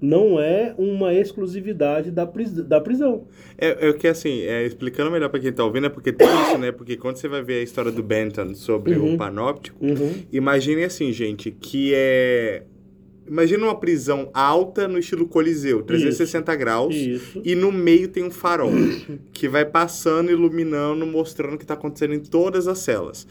Speaker 3: não é uma exclusividade da, pris da prisão.
Speaker 1: É, é que assim, é, explicando melhor para quem está ouvindo, é porque tem isso, né? Porque quando você vai ver a história do Benton sobre uhum. o panóptico,
Speaker 3: uhum.
Speaker 1: imagine assim, gente, que é Imagina uma prisão alta no estilo Coliseu, 360
Speaker 3: isso,
Speaker 1: graus,
Speaker 3: isso.
Speaker 1: e no meio tem um farol que vai passando, iluminando, mostrando o que está acontecendo em todas as celas.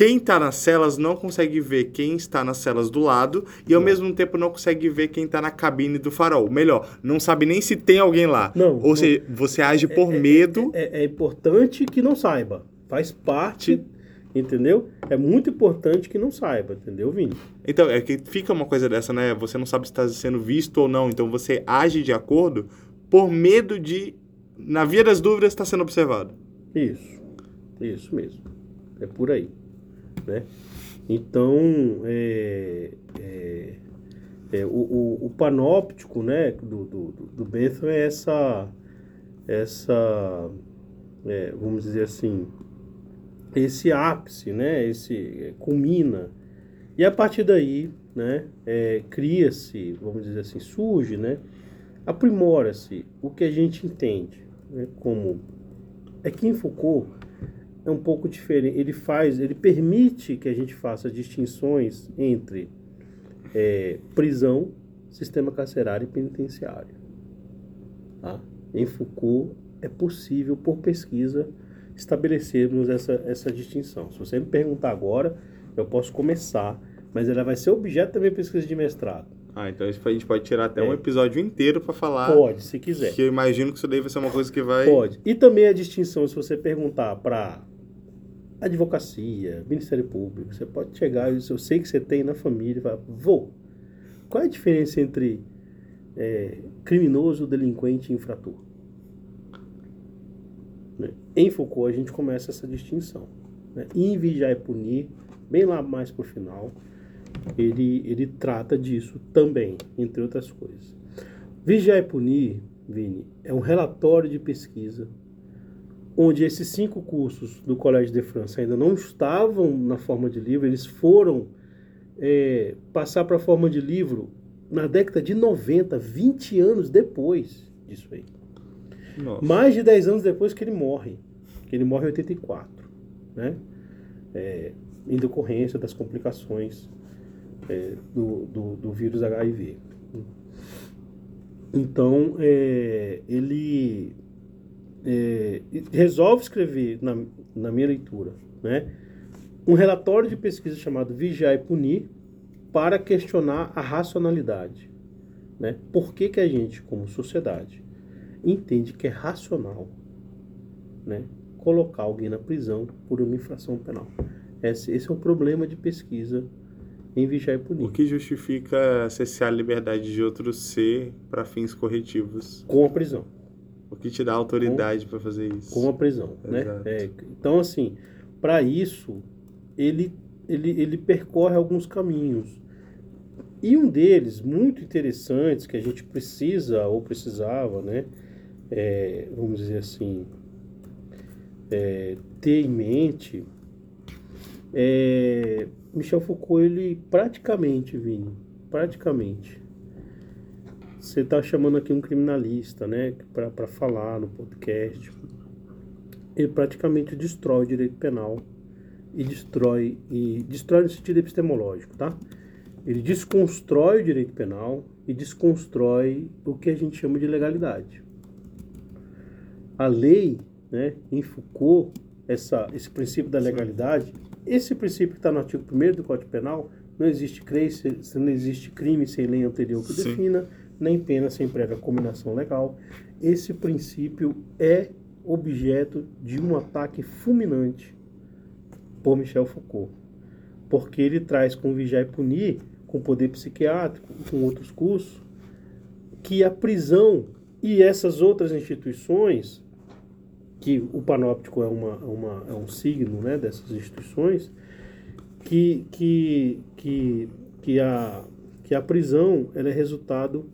Speaker 1: Quem está nas celas não consegue ver quem está nas celas do lado e ao não. mesmo tempo não consegue ver quem está na cabine do farol. Melhor, não sabe nem se tem alguém lá.
Speaker 3: Não.
Speaker 1: Ou seja, você age por
Speaker 3: é, é
Speaker 1: medo.
Speaker 3: É, é, é importante que não saiba. Faz parte Entendeu? É muito importante que não saiba, entendeu, Vini?
Speaker 1: Então, é que fica uma coisa dessa, né? Você não sabe se está sendo visto ou não, então você age de acordo por medo de, na via das dúvidas, estar tá sendo observado.
Speaker 3: Isso, isso mesmo. É por aí, né? Então, é, é, é o, o, o, panóptico, né, do, do, do Bentham é essa, essa é, vamos dizer assim, esse ápice, né? Esse é, culmina e a partir daí, né? É, cria-se, vamos dizer assim, surge, né? Aprimora-se o que a gente entende, né? Como é que em Foucault é um pouco diferente. Ele faz, ele permite que a gente faça distinções entre é, prisão, sistema carcerário e penitenciário. Tá? Em Foucault é possível por pesquisa estabelecermos essa, essa distinção. Se você me perguntar agora, eu posso começar, mas ela vai ser objeto da minha pesquisa de mestrado.
Speaker 1: Ah, então a gente pode tirar até
Speaker 3: É.
Speaker 1: um episódio inteiro para falar.
Speaker 3: Pode, se quiser.
Speaker 1: Que eu imagino que isso daí vai ser uma coisa que vai.
Speaker 3: Pode. E também a distinção, se você perguntar para advocacia, Ministério Público, você pode chegar, eu sei que você tem na família, falar, vou, qual é a diferença entre é, criminoso, delinquente e infrator? Né? Em Foucault a gente começa essa distinção. Né? Em Vigiar e Punir, bem lá mais pro final, ele, ele trata disso também, entre outras coisas. Vigiar e Punir, Vini, é um relatório de pesquisa onde esses cinco cursos do Colégio de França ainda não estavam na forma de livro, eles foram é, passar para a forma de livro na década de 90, 20 anos depois disso aí.
Speaker 1: Nossa.
Speaker 3: Mais de 10 anos depois que ele morre. Que ele morre em 84, né? É, em decorrência das complicações é, do, do, do vírus HIV. Então, é, ele é, resolve escrever, na, na minha leitura, né, um relatório de pesquisa chamado Vigiar e Punir para questionar a racionalidade. Né? Por que, que a gente, como sociedade, entende que é racional né, colocar alguém na prisão por uma infração penal? Esse, esse é o problema de pesquisa em Vigiar e Punir.
Speaker 1: O que justifica cessar a liberdade de outro ser para fins corretivos?
Speaker 3: Com a prisão.
Speaker 1: O que te dá autoridade para fazer isso?
Speaker 3: com a prisão, né?
Speaker 1: Exato.
Speaker 3: É, então, assim, para isso, ele, ele, ele percorre alguns caminhos. E um deles, muito interessantes, que a gente precisa ou precisava, né? é, vamos dizer assim, é, ter em mente, é, Michel Foucault, ele praticamente, Vini, praticamente, você está chamando aqui um criminalista, né, para falar no podcast. Ele praticamente destrói o direito penal e destrói e destrói no sentido epistemológico, tá? Ele desconstrói o direito penal e desconstrói o que a gente chama de legalidade. A lei, né, em Foucault, essa, esse princípio da legalidade, esse princípio que está no artigo 1 do Código Penal, não existe, crime, não existe crime sem lei anterior que
Speaker 1: Sim.
Speaker 3: defina, nem pena sem prévia combinação legal. Esse princípio é objeto de um ataque fulminante por Michel Foucault. Porque ele traz com vigiar e punir, com poder psiquiátrico, com outros cursos, que a prisão e essas outras instituições, que o panóptico é, uma, uma- é um signo né, dessas instituições, que, que, que, que, a, que a prisão ela é resultado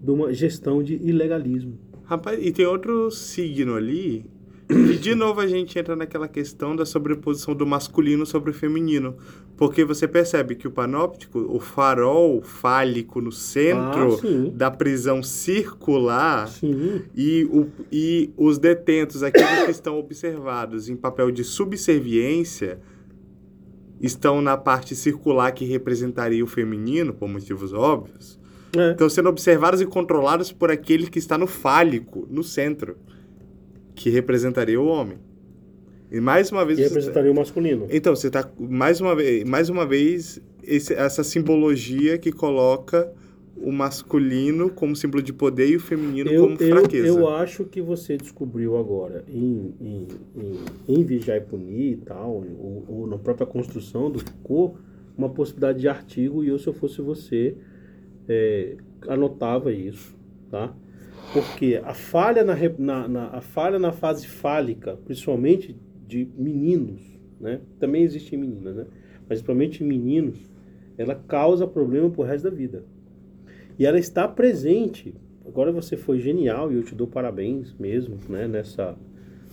Speaker 3: de uma gestão de ilegalismo.
Speaker 1: Rapaz, e tem outro signo ali. E de novo a gente entra naquela questão da sobreposição do masculino sobre o feminino. Porque você percebe que o panóptico, o farol fálico no centro
Speaker 3: Ah,
Speaker 1: da prisão circular,
Speaker 3: Sim,
Speaker 1: e, o, e os detentos, aqueles que estão observados em papel de subserviência, estão na parte circular que representaria o feminino, por motivos óbvios.
Speaker 3: É.
Speaker 1: Estão sendo observados e controlados por aquele que está no fálico, no centro, que representaria o homem. E mais uma vez.
Speaker 3: que
Speaker 1: você tá-
Speaker 3: representaria o masculino.
Speaker 1: Então, você está mais uma vez, mais uma vez esse- essa simbologia que coloca o masculino como símbolo de poder e o feminino
Speaker 3: Eu,
Speaker 1: como
Speaker 3: eu,
Speaker 1: fraqueza.
Speaker 3: eu acho que você descobriu agora em, em, em, em Vigiar e Punir e tal, ou, ou na própria construção do Foucault, uma possibilidade de artigo, e eu, se eu fosse você, é, anotava isso, tá? Porque a falha na, na, na- a falha na fase fálica, principalmente de meninos, né? Também existem meninas, né? Mas principalmente em meninos, ela causa problema pro resto da vida. E ela está presente. Agora você foi genial e eu te dou parabéns mesmo, né? Nessa,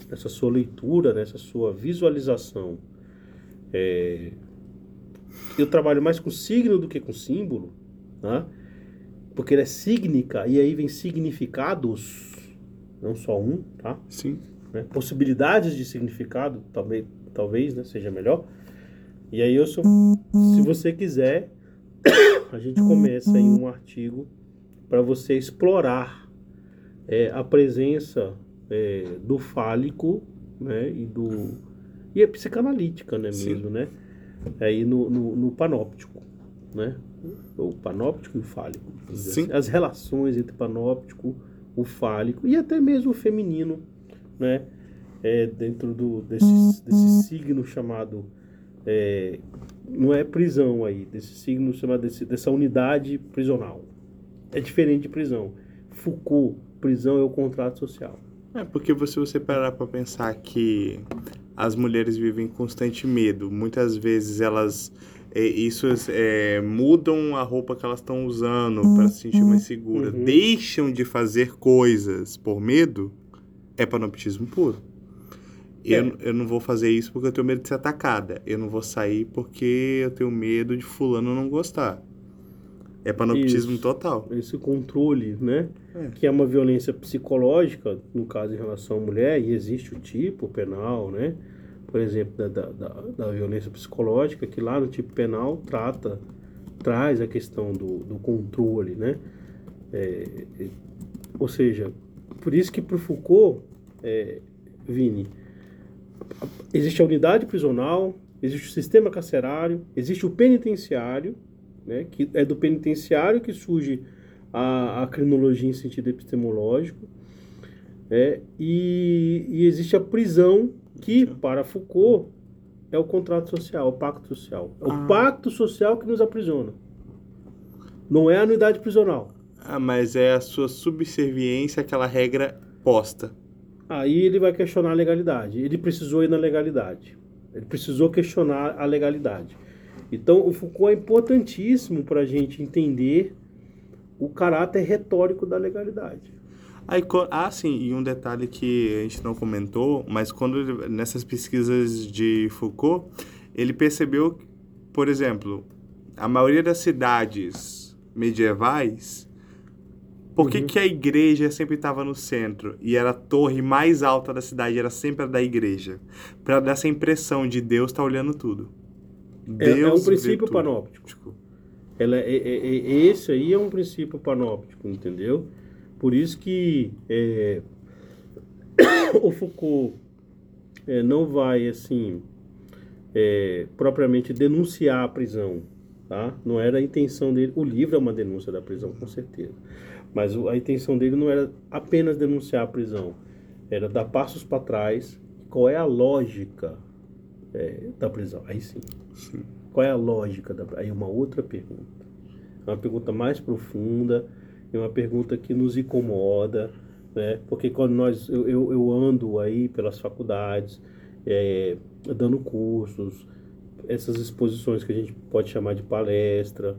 Speaker 3: nessa sua leitura, nessa sua visualização. É, Eu trabalho mais com signo do que com símbolo, tá? Porque ele é sígnica e aí vem significados, não só um, tá?
Speaker 1: Sim.
Speaker 3: né? possibilidades de significado, talvez, talvez né, seja melhor. E aí eu sou, se você quiser, *coughs* a gente começa em um artigo para você explorar é, a presença é, do fálico né? E do e a psicanalítica, né,
Speaker 1: Sim.
Speaker 3: mesmo, né? Aí no, no, no panóptico, né? O panóptico e o fálico. assim. As relações entre panóptico, o fálico e até mesmo o feminino, né? É, dentro do, desse, desse signo chamado é, não é prisão aí, desse signo chamado desse, dessa unidade prisional. É diferente de prisão. Foucault, prisão é o contrato social.
Speaker 1: É, porque se você parar pra pensar que as mulheres vivem em constante medo, muitas vezes elas isso é, mudam a roupa que elas estão usando para se sentir mais segura,
Speaker 3: Uhum.
Speaker 1: deixam de fazer coisas por medo, é panoptismo puro. Eu,
Speaker 3: É.
Speaker 1: eu não vou fazer isso porque eu tenho medo de ser atacada. Eu não vou sair porque eu tenho medo de fulano não gostar. É panoptismo
Speaker 3: Isso.
Speaker 1: total.
Speaker 3: Esse controle, né?
Speaker 1: É.
Speaker 3: Que é uma violência psicológica, no caso em relação à mulher, e existe o tipo penal, né? Por exemplo, da, da, da, violência psicológica, que lá no tipo penal trata, traz a questão do, do controle, né? É, ou seja, por isso que para Foucault, é, Vini, existe a unidade prisional, existe o sistema carcerário, existe o penitenciário, né, que é do penitenciário que surge a, a crinologia em sentido epistemológico, é, e, e existe a prisão, que para Foucault é o contrato social, o pacto social. É o
Speaker 1: Ah.
Speaker 3: pacto social que nos aprisiona. Não é a unidade prisional.
Speaker 1: Ah, mas é a sua subserviência àquela regra posta.
Speaker 3: Aí ele vai questionar a legalidade. Ele precisou ir na legalidade. Ele precisou questionar a legalidade. Então, o Foucault é importantíssimo para a gente entender o caráter retórico da legalidade.
Speaker 1: Aí, ah, sim, e um detalhe que a gente não comentou, mas quando nessas pesquisas de Foucault, ele percebeu, por exemplo, a maioria das cidades medievais, por que,
Speaker 3: Uhum.
Speaker 1: que a igreja sempre estava no centro e era a torre mais alta da cidade, era sempre a da igreja? Para dar essa impressão de Deus estar olhando tudo.
Speaker 3: É, é um
Speaker 1: Deus
Speaker 3: princípio panóptico. Ela, é, é- é- esse aí é um princípio panóptico, entendeu? Por isso que é, *coughs* o Foucault é, não vai, assim, é, propriamente denunciar a prisão, tá? Não era a intenção dele. O livro é uma denúncia da prisão, com certeza. Mas a intenção dele não era apenas denunciar a prisão, era dar passos para trás. Qual é a lógica é, da prisão? Aí sim.
Speaker 1: Sim.
Speaker 3: Qual é a lógica da Aí uma outra pergunta. Uma pergunta mais profunda, é uma pergunta que nos incomoda, né? Porque quando nós eu, eu, eu ando aí pelas faculdades, é, dando cursos, essas exposições que a gente pode chamar de palestra,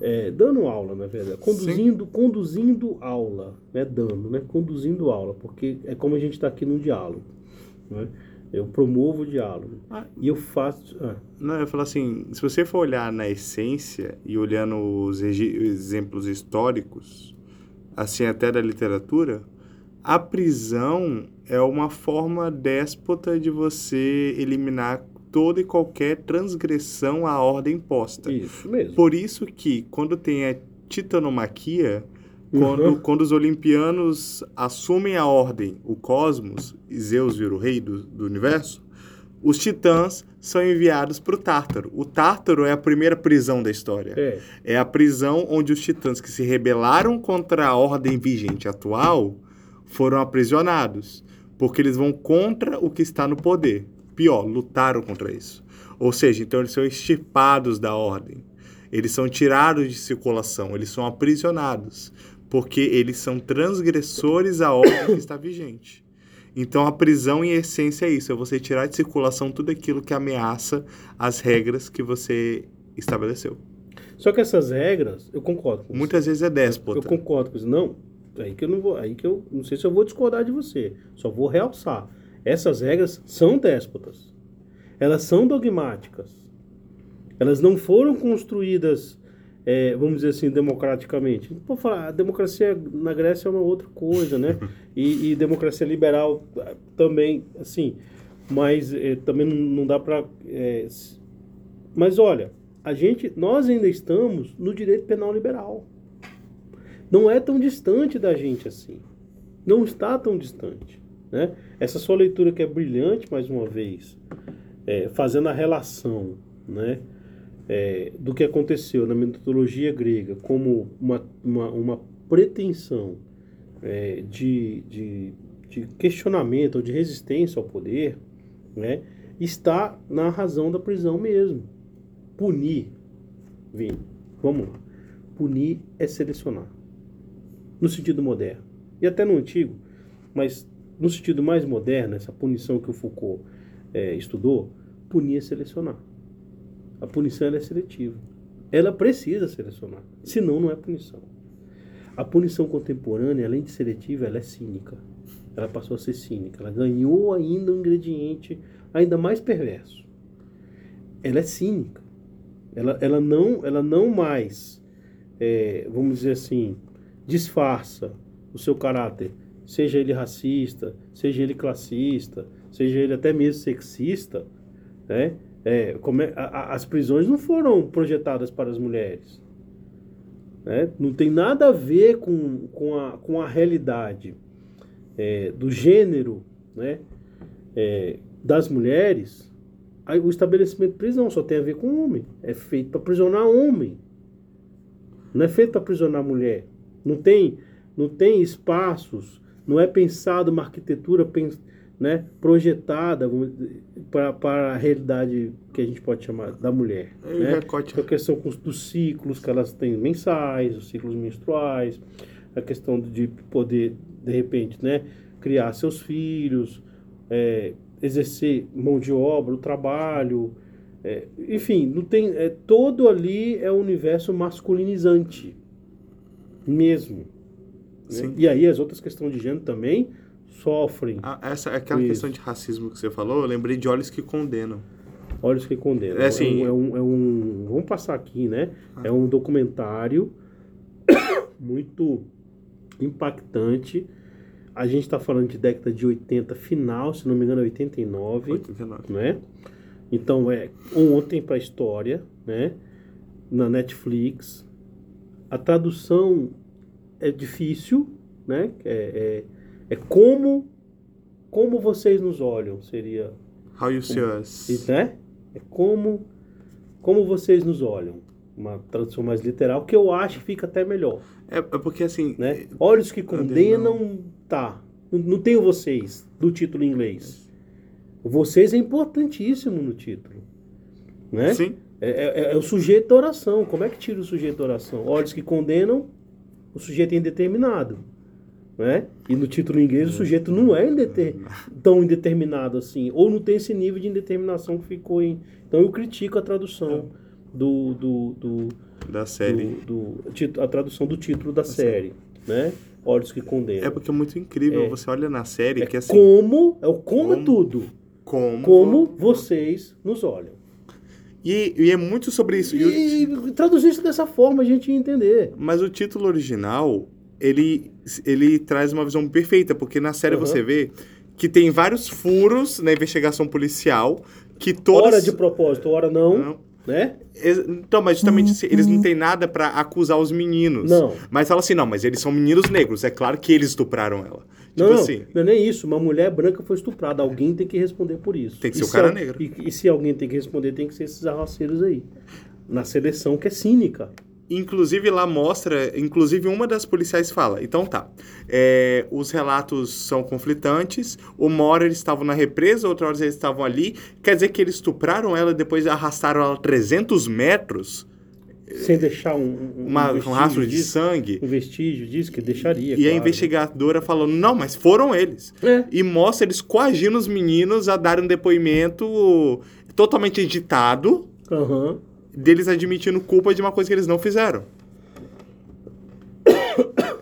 Speaker 3: é, dando aula, na verdade, conduzindo, conduzindo aula, né? Dando, né? Conduzindo aula, porque é como a gente está aqui num diálogo, né? Eu promovo o diálogo.
Speaker 1: Ah,
Speaker 3: E eu faço. ah,
Speaker 1: Não, eu falar assim, se você for olhar na essência e olhando os exemplos históricos, assim até da literatura, a prisão é uma forma déspota de você eliminar toda e qualquer transgressão à ordem posta.
Speaker 3: Isso mesmo.
Speaker 1: Por isso que quando tem a titanomaquia, quando,
Speaker 3: Uhum.
Speaker 1: quando os olimpianos assumem a ordem, o cosmos, e Zeus vira o rei do, do universo, os titãs são enviados para o Tártaro. O Tártaro é a primeira prisão da história.
Speaker 3: É,
Speaker 1: É a prisão onde os titãs que se rebelaram contra a ordem vigente atual foram aprisionados, porque eles vão contra o que está no poder. Pior, lutaram contra isso. Ou seja, então eles são extirpados da ordem. Eles são tirados de circulação, eles são aprisionados, porque eles são transgressores à ordem que está vigente. Então a prisão em essência é isso, é você tirar de circulação tudo aquilo que ameaça as regras que você estabeleceu.
Speaker 3: Só que essas regras, eu concordo com
Speaker 1: Muitas vezes é
Speaker 3: você.
Speaker 1: déspota.
Speaker 3: Eu concordo com você. Não, aí que eu não vou, aí que eu não sei se eu vou discordar de você. Só vou realçar. Essas regras são déspotas. Elas são dogmáticas. Elas não foram construídas, é, vamos dizer assim, democraticamente. Pode falar, a democracia na Grécia é uma outra coisa, né? *laughs* E, e democracia liberal ah, também, assim. Mas eh, também não, dá para. mas olha, a gente, nós ainda estamos no direito penal liberal. Não é tão distante da gente assim. Não está tão distante. Né? Essa sua leitura que é brilhante, mais uma vez, é, fazendo a relação né, é, do que aconteceu na metodologia grega como uma, uma, uma pretensão é, de, de, de questionamento ou de resistência ao poder, né, está na razão da prisão mesmo. Punir, Vini, vamos lá. Punir é selecionar. No sentido moderno. E até no antigo, mas no sentido mais moderno, essa punição que o Foucault é, estudou, punir é selecionar. A punição é seletiva. Ela precisa selecionar, senão não é punição. A punição contemporânea, além de seletiva, ela é cínica. Ela passou a ser cínica. Ela ganhou ainda um ingrediente ainda mais perverso. Ela é cínica. Ela, ela, não, ela não mais, é, vamos dizer assim, disfarça o seu caráter, seja ele racista, seja ele classista, seja ele até mesmo sexista, né? É, é, a, as prisões não foram projetadas para as mulheres. Né? Não tem nada a ver com, com, a, com a realidade é, do gênero né? É, das mulheres. Aí, o estabelecimento de prisão só tem a ver com homem. É feito para aprisionar homem. Não é feito para aprisionar mulher. Não tem, não tem espaços, não é pensado uma arquitetura né, projetada para, a realidade que a gente pode chamar da mulher.
Speaker 1: É,
Speaker 3: né?
Speaker 1: recorte.
Speaker 3: A questão dos ciclos que elas têm mensais, os ciclos menstruais, a questão de poder, de repente, né, criar seus filhos, é, exercer mão de obra, o trabalho, é, enfim, não tem, é, todo ali é um universo masculinizante, mesmo. Né? E aí as outras questões de gênero também sofrem.
Speaker 1: Ah, essa é aquela questão de racismo que você falou, eu lembrei de Olhos que Condenam.
Speaker 3: Olhos que Condenam.
Speaker 1: É, assim,
Speaker 3: é, um, é, um, é um, Vamos passar aqui, né?
Speaker 1: Ah.
Speaker 3: É um documentário *coughs* muito impactante. A gente está falando de década de 80, final, se não me engano, é 89.
Speaker 1: 89.
Speaker 3: Né? Então, é ontem para a história, né? Na Netflix. A tradução é difícil, né? É, é, é como, como vocês nos olham, seria.
Speaker 1: How you see us.
Speaker 3: Né? É como, como vocês nos olham. Uma tradução mais literal, que eu acho que fica até melhor.
Speaker 1: É, é porque assim.
Speaker 3: Né? Olhos que condenam, tá. Não, não tem o vocês do título em inglês. Vocês é importantíssimo no título. Né?
Speaker 1: Sim.
Speaker 3: É, é, é, o sujeito da oração. Como é que tira o sujeito da oração? Olhos que condenam, o sujeito é indeterminado. Né? E no título em inglês o sujeito não é indeter... tão indeterminado assim, ou não tem esse nível de indeterminação que ficou em. Então eu critico a tradução do, do, do
Speaker 1: da série.
Speaker 3: Do, do, a tradução do título da série, né? Olhos que condenam.
Speaker 1: É porque é muito incrível. É, você olha na série
Speaker 3: é
Speaker 1: que assim.
Speaker 3: Como, é o como, como tudo.
Speaker 1: Como,
Speaker 3: como vocês nos olham.
Speaker 1: E, e, é muito sobre isso.
Speaker 3: E, e traduzir isso dessa forma a gente ia entender.
Speaker 1: Mas o título original, ele, ele traz uma visão perfeita, porque na série uhum. você vê que tem vários furos na investigação policial, que todas...
Speaker 3: Hora de propósito, hora não, não. né?
Speaker 1: Então, mas justamente assim, eles não têm nada para acusar os meninos.
Speaker 3: Não.
Speaker 1: Mas fala assim, não, mas eles são meninos negros, é claro que eles estupraram ela.
Speaker 3: Tipo
Speaker 1: não,
Speaker 3: assim. Não é nem isso. Uma mulher branca foi estuprada. Alguém tem que responder por isso.
Speaker 1: Tem que ser e o cara negro.
Speaker 3: E, e, se alguém tem que responder, tem que ser esses arroceiros aí. Na seleção que é cínica.
Speaker 1: Inclusive lá mostra, inclusive uma das policiais fala, então tá, é, os relatos são conflitantes, uma hora eles estavam na represa, outra hora eles estavam ali, quer dizer que eles estupraram ela e depois arrastaram ela 300 metros
Speaker 3: sem deixar um, um,
Speaker 1: Uma,
Speaker 3: um,
Speaker 1: um rastro de sangue.
Speaker 3: Um vestígio disso que deixaria.
Speaker 1: E
Speaker 3: claro.
Speaker 1: a investigadora falou: não, mas foram eles.
Speaker 3: É.
Speaker 1: E mostra eles coagindo os meninos a darem um depoimento totalmente editado
Speaker 3: uhum.
Speaker 1: Deles admitindo culpa de uma coisa que eles não fizeram.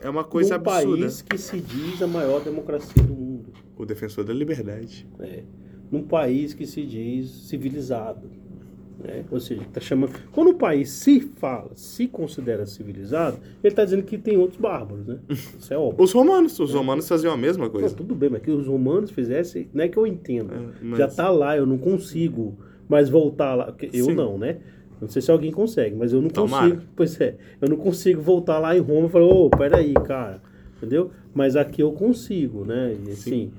Speaker 1: É uma coisa
Speaker 3: Num
Speaker 1: absurda.
Speaker 3: país que se diz a maior democracia do mundo.
Speaker 1: O defensor da liberdade.
Speaker 3: É. Num país que se diz civilizado. Né? Ou seja, tá chamando. Quando o país se fala, se considera civilizado, ele está dizendo que tem outros bárbaros, né? *laughs* Isso é óbvio.
Speaker 1: Os romanos, os romanos faziam a mesma coisa.
Speaker 3: Não, tudo bem, mas que os romanos fizessem, não é que eu entendo.
Speaker 1: É, mas-
Speaker 3: Já tá lá, eu não consigo mais voltar lá. Eu
Speaker 1: Sim.
Speaker 3: não, né? Não sei se alguém consegue, mas eu não
Speaker 1: Tomara.
Speaker 3: consigo. *laughs* Pois é, eu não consigo voltar lá em Roma e falar, ô, peraí, cara. Entendeu? Mas aqui eu consigo, né? E assim.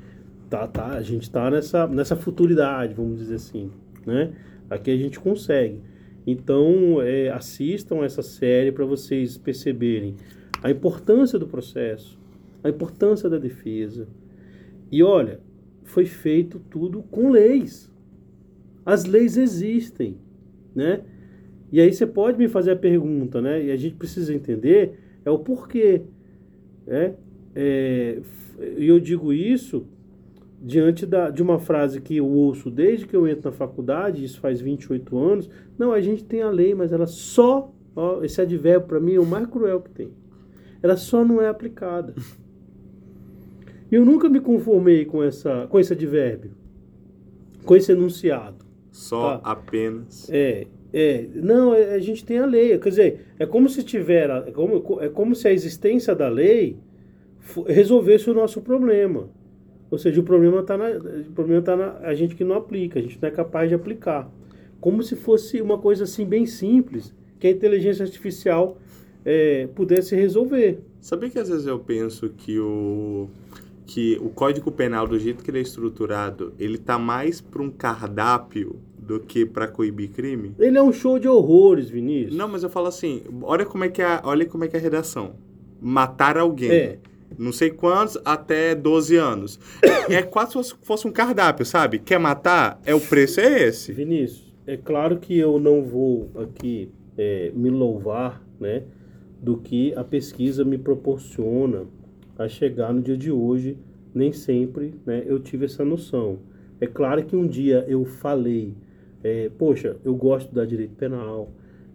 Speaker 3: tá, tá, a gente está nessa, nessa futuridade, vamos dizer assim, né? Aqui a gente consegue. Então, é, assistam essa série para vocês perceberem a importância do processo, a importância da defesa. E olha, foi feito tudo com leis. As leis existem, né? E aí você pode me fazer a pergunta, né? E a gente precisa entender é o porquê, né? É, e eu digo isso diante da, de uma frase que eu ouço desde que eu entro na faculdade, isso faz 28 anos. Não, a gente tem a lei, mas ela só, ó, esse advérbio para mim é o mais cruel que tem. Ela só não é aplicada. Eu nunca me conformei com, essa, com esse advérbio, com esse enunciado.
Speaker 1: Só
Speaker 3: Tá.
Speaker 1: apenas.
Speaker 3: É, é, não, é- a gente tem a lei. Quer dizer, é como se tiver, é como, é como se a existência da lei resolvesse o nosso problema. Ou seja, o problema está na, o problema tá na a gente que não aplica, a gente não é capaz de aplicar. Como se fosse uma coisa assim bem simples, que a inteligência artificial é, pudesse resolver.
Speaker 1: Sabia que às vezes eu penso que o que o Código Penal do jeito que ele é estruturado, ele tá mais para um cardápio do que para coibir crime?
Speaker 3: Ele é um show de horrores, Vinícius.
Speaker 1: Não, mas eu falo assim, olha como é que é, a- olha como é que é a redação. Matar alguém.
Speaker 3: É.
Speaker 1: Não sei quantos, até 12 anos. É quase se fosse- um cardápio, sabe? Quer matar? É o preço é esse.
Speaker 3: Vinícius, é claro que eu não vou aqui é, me louvar né, do que a pesquisa me proporciona a chegar no dia de hoje. Nem sempre né, eu tive essa noção. É claro que um dia eu falei, é, poxa, eu gosto da direito penal,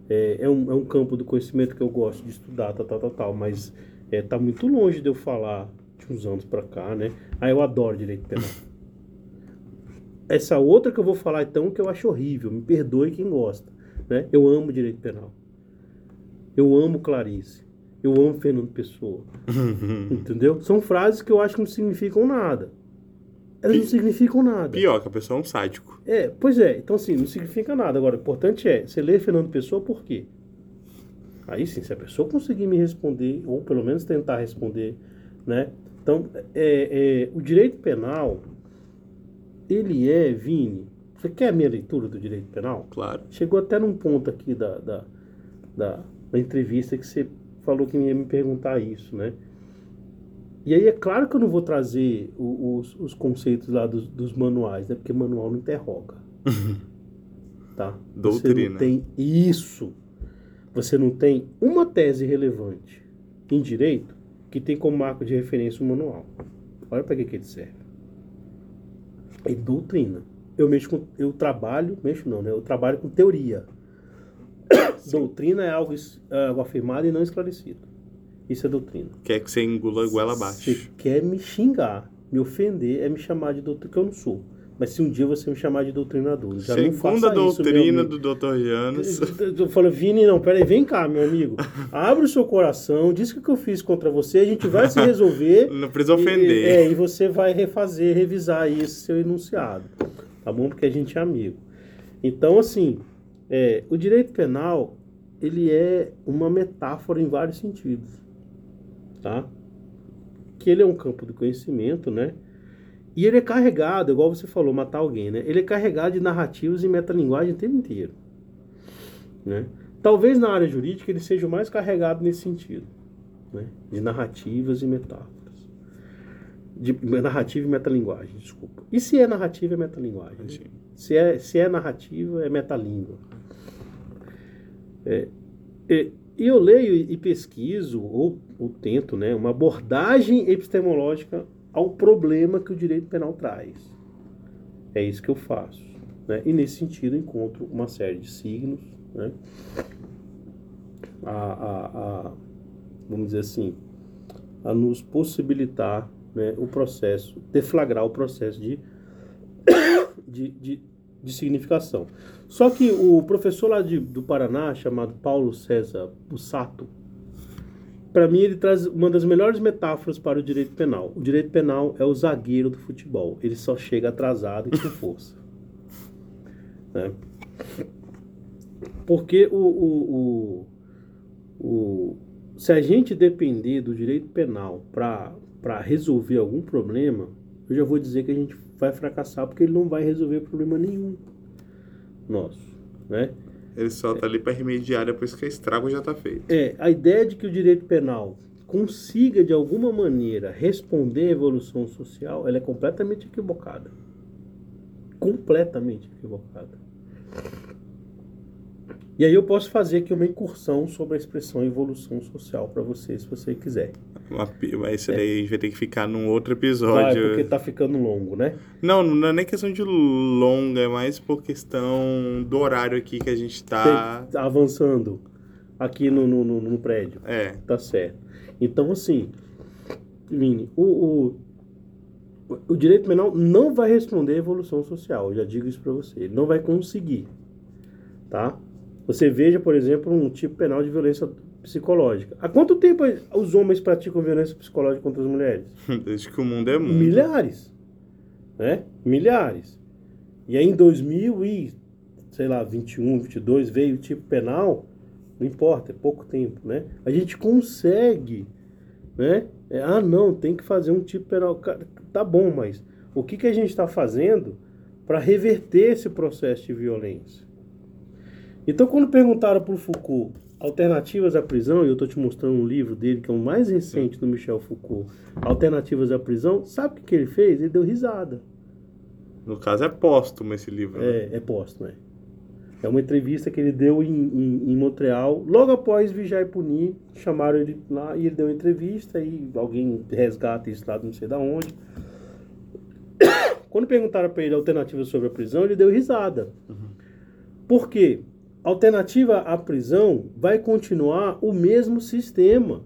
Speaker 3: é, é, um, é um campo do conhecimento que eu gosto de estudar, tal, tal, tal, tal mas é, tá muito longe de eu falar de uns anos pra cá, né? Ah, eu adoro direito penal. *laughs* Essa outra que eu vou falar então que eu acho horrível, me perdoe quem gosta, né? Eu amo direito penal. Eu amo Clarice. Eu amo Fernando Pessoa. *laughs* Entendeu? São frases que eu acho que não significam nada. Elas não significam nada.
Speaker 1: Pior, que a pessoa é um sádico.
Speaker 3: É, pois é. Então, assim, não significa nada. Agora, o importante é, você lê Fernando Pessoa por quê? Aí sim, se a pessoa conseguir me responder, ou pelo menos tentar responder, né? Então, é, é, o direito penal, ele é, Vini, você quer a minha leitura do direito penal?
Speaker 1: Claro.
Speaker 3: Chegou até num ponto aqui da, da, da, da entrevista que você falou que ia me perguntar isso, né? E aí é claro que eu não vou trazer os, os conceitos lá dos, dos manuais, né? Porque manual não interroga. *laughs* tá? Você
Speaker 1: Doutrina.
Speaker 3: não tem isso. Você não tem uma tese relevante em direito que tem como marco de referência o manual. Olha para que, que ele serve. É doutrina. Eu mexo com, eu trabalho, mexo não, né? Eu trabalho com teoria. *coughs* doutrina é algo, é algo afirmado e não esclarecido. Isso é doutrina.
Speaker 1: Quer que você engula a goela
Speaker 3: Você
Speaker 1: abaixo.
Speaker 3: quer me xingar, me ofender, é me chamar de doutrina, que eu não sou. Mas se um dia você me chamar de doutrinador, já não
Speaker 1: Segunda
Speaker 3: faça isso, meu
Speaker 1: doutrina do Dr. Janos.
Speaker 3: Eu falo, Vini, não, peraí, vem cá, meu amigo. *laughs* Abre o seu coração, diz o que eu fiz contra você, a gente vai se resolver. *laughs*
Speaker 1: Não precisa
Speaker 3: E-
Speaker 1: ofender.
Speaker 3: é, e você vai refazer, revisar aí esse seu enunciado. Tá bom? Porque a gente é amigo. Então, assim, é, o direito penal, ele é uma metáfora em vários sentidos. Tá? Que ele é um campo do conhecimento, né? E ele é carregado, igual você falou, matar alguém, né? Ele é carregado de narrativas e metalinguagem o tempo inteiro. Né? Talvez na área jurídica ele seja o mais carregado nesse sentido. Né? De narrativas e metáforas. De narrativa e metalinguagem, desculpa. E se é narrativa, é metalinguagem. né? Se é, se é narrativa, é metalíngua. É, e, e eu leio e pesquiso, ou, ou tento, né, uma abordagem epistemológica ao problema que o direito penal traz. É isso que eu faço. Né? E nesse sentido encontro uma série de signos, né? a, a, a, vamos dizer assim, a nos possibilitar né, o processo, deflagrar o processo de, *coughs* de, de, de significação. Só que o professor lá de, do Paraná, chamado Paulo César Bussato, para mim ele traz uma das melhores metáforas para o direito penal. O direito penal é o zagueiro do futebol. Ele só chega atrasado e com força. *laughs* Né? Porque o, o, o, o- se a gente depender do direito penal para resolver algum problema, eu já vou dizer que a gente vai fracassar porque ele não vai resolver problema nenhum nosso, né?
Speaker 1: Ele só tá ali para remediar depois que o estrago já tá feito.
Speaker 3: É, a ideia de que o direito penal consiga de alguma maneira responder à evolução social, ela é completamente equivocada. Completamente equivocada. E aí eu posso fazer aqui uma incursão sobre a expressão evolução social para você, se você quiser.
Speaker 1: Mas isso daí a gente vai ter que ficar num outro episódio.
Speaker 3: Vai, porque tá ficando longo, né?
Speaker 1: Não, não é nem questão de longa, é mais por questão do horário aqui que a gente tá...
Speaker 3: Avançando aqui no, no, no- no prédio.
Speaker 1: É,
Speaker 3: Tá certo. Então, assim, Vini, o, o, o direito penal não vai responder à evolução social, eu já digo isso para você. Ele não vai conseguir, tá? Você veja, por exemplo, um tipo penal de violência psicológica. Há quanto tempo os homens praticam violência psicológica contra as mulheres? *laughs*
Speaker 1: desde que o mundo é mundo.
Speaker 3: Milhares, né? Milhares. E aí em 2000 e, sei lá, 21, 22 veio o tipo penal, não importa, é pouco tempo, né? A gente consegue, né? É, ah, não, tem que fazer um tipo penal. Cara, Tá bom, mas o que, que a gente está fazendo para reverter esse processo de violência? Então, quando perguntaram para o Foucault alternativas à prisão, e eu estou te mostrando um livro dele, que é o mais recente do Michel Foucault, Alternativas à Prisão, sabe o que, ele fez? Ele deu risada.
Speaker 1: No caso é póstumo esse livro. né?
Speaker 3: É, é posto, né? É uma entrevista que ele deu em, em, em Montreal, logo após Vigiar e Punir, chamaram ele lá e ele deu uma entrevista e alguém resgata isso lá, não sei da onde. *coughs* Quando perguntaram para ele alternativas sobre a prisão, ele deu risada. Por quê? Alternativa à prisão vai continuar o mesmo sistema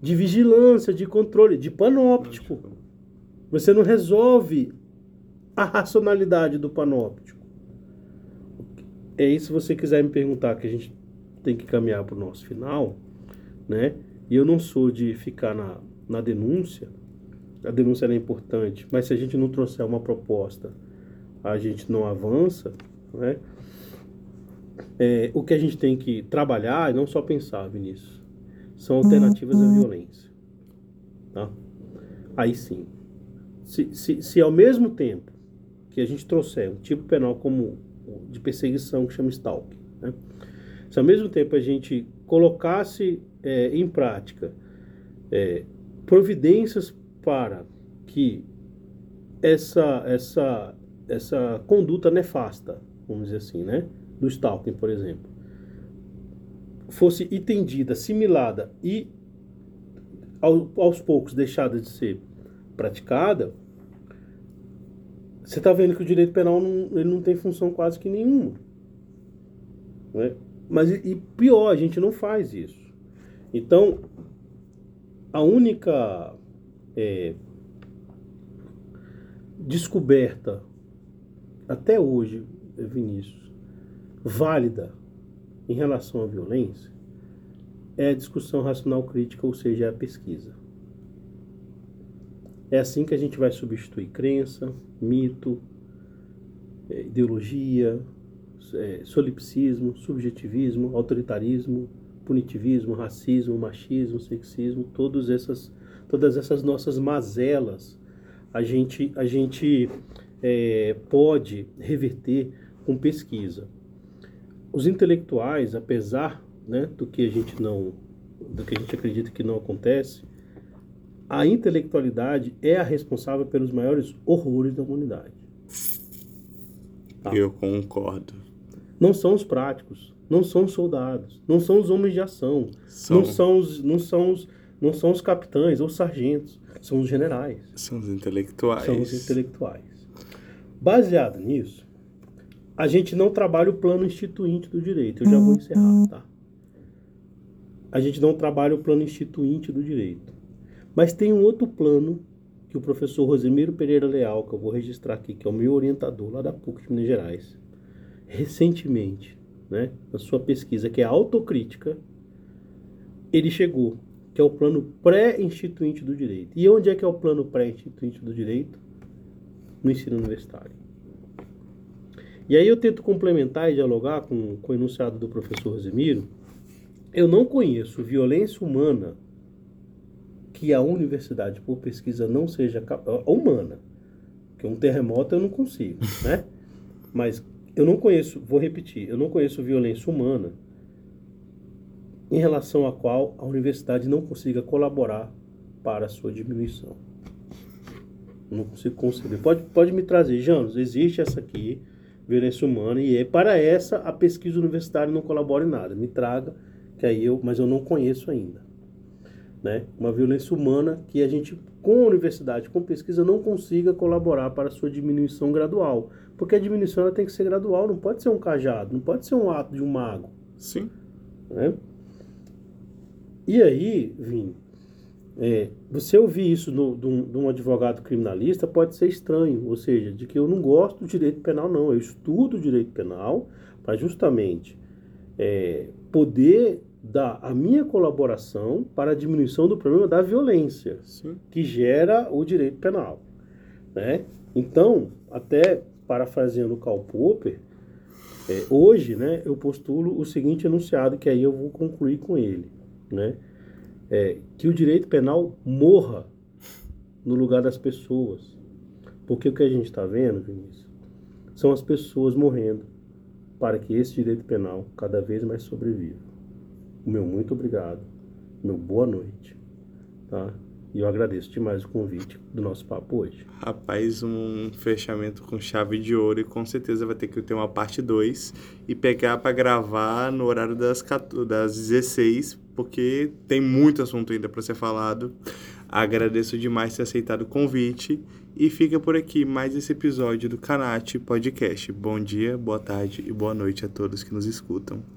Speaker 3: de vigilância, de controle, de panóptico. Você não resolve a racionalidade do panóptico. É isso se você quiser me perguntar que a gente tem que caminhar para o nosso final, né? E eu não sou de ficar na, na denúncia. A denúncia é importante, mas se a gente não trouxer uma proposta, a gente não avança, né? É, o que a gente tem que trabalhar e não só pensar, Vinícius, são alternativas à violência. Tá? Aí sim. Se, se, se ao mesmo tempo que a gente trouxer um tipo penal como o de perseguição que chama stalking, né? se ao mesmo tempo a gente colocasse é, em prática é, providências para que essa, essa, essa conduta nefasta, vamos dizer assim, né? Do stalking, por exemplo, fosse entendida, assimilada e ao- aos poucos deixada de ser praticada, você está vendo que o direito penal não, ele não tem função quase que nenhuma. né? Mas e, pior, a gente não faz isso. Então, a única é, descoberta até hoje, Vinícius, válida em relação à violência é a discussão racional crítica, ou seja, é a pesquisa. É assim que a gente vai substituir crença, mito, eh, ideologia, eh, solipsismo, subjetivismo, autoritarismo, punitivismo, racismo, machismo, sexismo, todas essas, todas essas nossas mazelas a gente, a gente eh, pode reverter com pesquisa. Os intelectuais, apesar né, do que a gente não, do que a gente acredita que não acontece, a intelectualidade é a responsável pelos maiores horrores da humanidade. Tá.
Speaker 1: Eu concordo.
Speaker 3: Não são os práticos, não são os soldados, não são os homens de ação,
Speaker 1: São,
Speaker 3: não são os, não são os, não são os capitães ou sargentos, são os generais.
Speaker 1: são os intelectuais.
Speaker 3: são os intelectuais. Baseado nisso, a gente não trabalha o plano instituinte do direito. Eu já vou encerrar, tá? A gente não trabalha o plano instituinte do direito. Mas tem um outro plano que o professor Rosemiro Pereira Leal, que eu vou registrar aqui, que é o meu orientador lá da PUC de Minas Gerais, recentemente, né, na sua pesquisa, que é a autocrítica, ele chegou, que é o plano pré-instituinte do direito. E onde é que é o plano pré-instituinte do direito? No ensino universitário. E aí eu tento complementar e dialogar com, com o enunciado do professor Rosemiro. Eu não conheço violência humana que a universidade, por pesquisa, não seja humana, Porque um terremoto eu não consigo, *laughs* né? Mas eu não conheço, vou repetir, eu não conheço violência humana em relação à qual a universidade não consiga colaborar para a sua diminuição. Não consigo conceber. Pode, pode me trazer, Janos, existe essa aqui, violência humana, e é para essa a pesquisa universitária não colabora em nada. Me traga, que aí eu, mas eu não conheço ainda. Né? Uma violência humana que a gente, com a universidade, com pesquisa, não consiga colaborar para a sua diminuição gradual. Porque a diminuição ela tem que ser gradual, não pode ser um cajado, não pode ser um ato de um mago.
Speaker 1: Sim.
Speaker 3: Né? E aí, Vini, é, você ouvir isso de um advogado criminalista pode ser estranho, ou seja, de que eu não gosto do direito penal, não. Eu estudo direito penal para justamente é, poder dar a minha colaboração para a diminuição do problema da violência
Speaker 1: Sim.
Speaker 3: que gera o direito penal. Né? Então, até parafraseando o Karl Popper, é, hoje né, eu postulo o seguinte enunciado, que aí eu vou concluir com ele. Né? É, que o direito penal morra no lugar das pessoas. Porque o que a gente está vendo, Vinícius, são as pessoas morrendo para que esse direito penal cada vez mais sobreviva. O meu muito obrigado, meu boa noite, tá? E eu agradeço demais o convite do nosso papo hoje.
Speaker 1: Rapaz, um fechamento com chave de ouro e com certeza vai ter que ter uma parte 2 e pegar para gravar no horário das, 14, das 16, porque tem muito assunto ainda para ser falado. Agradeço demais ter aceitado o convite e fica por aqui mais esse episódio do Canate Podcast. Bom dia, boa tarde e boa noite a todos que nos escutam.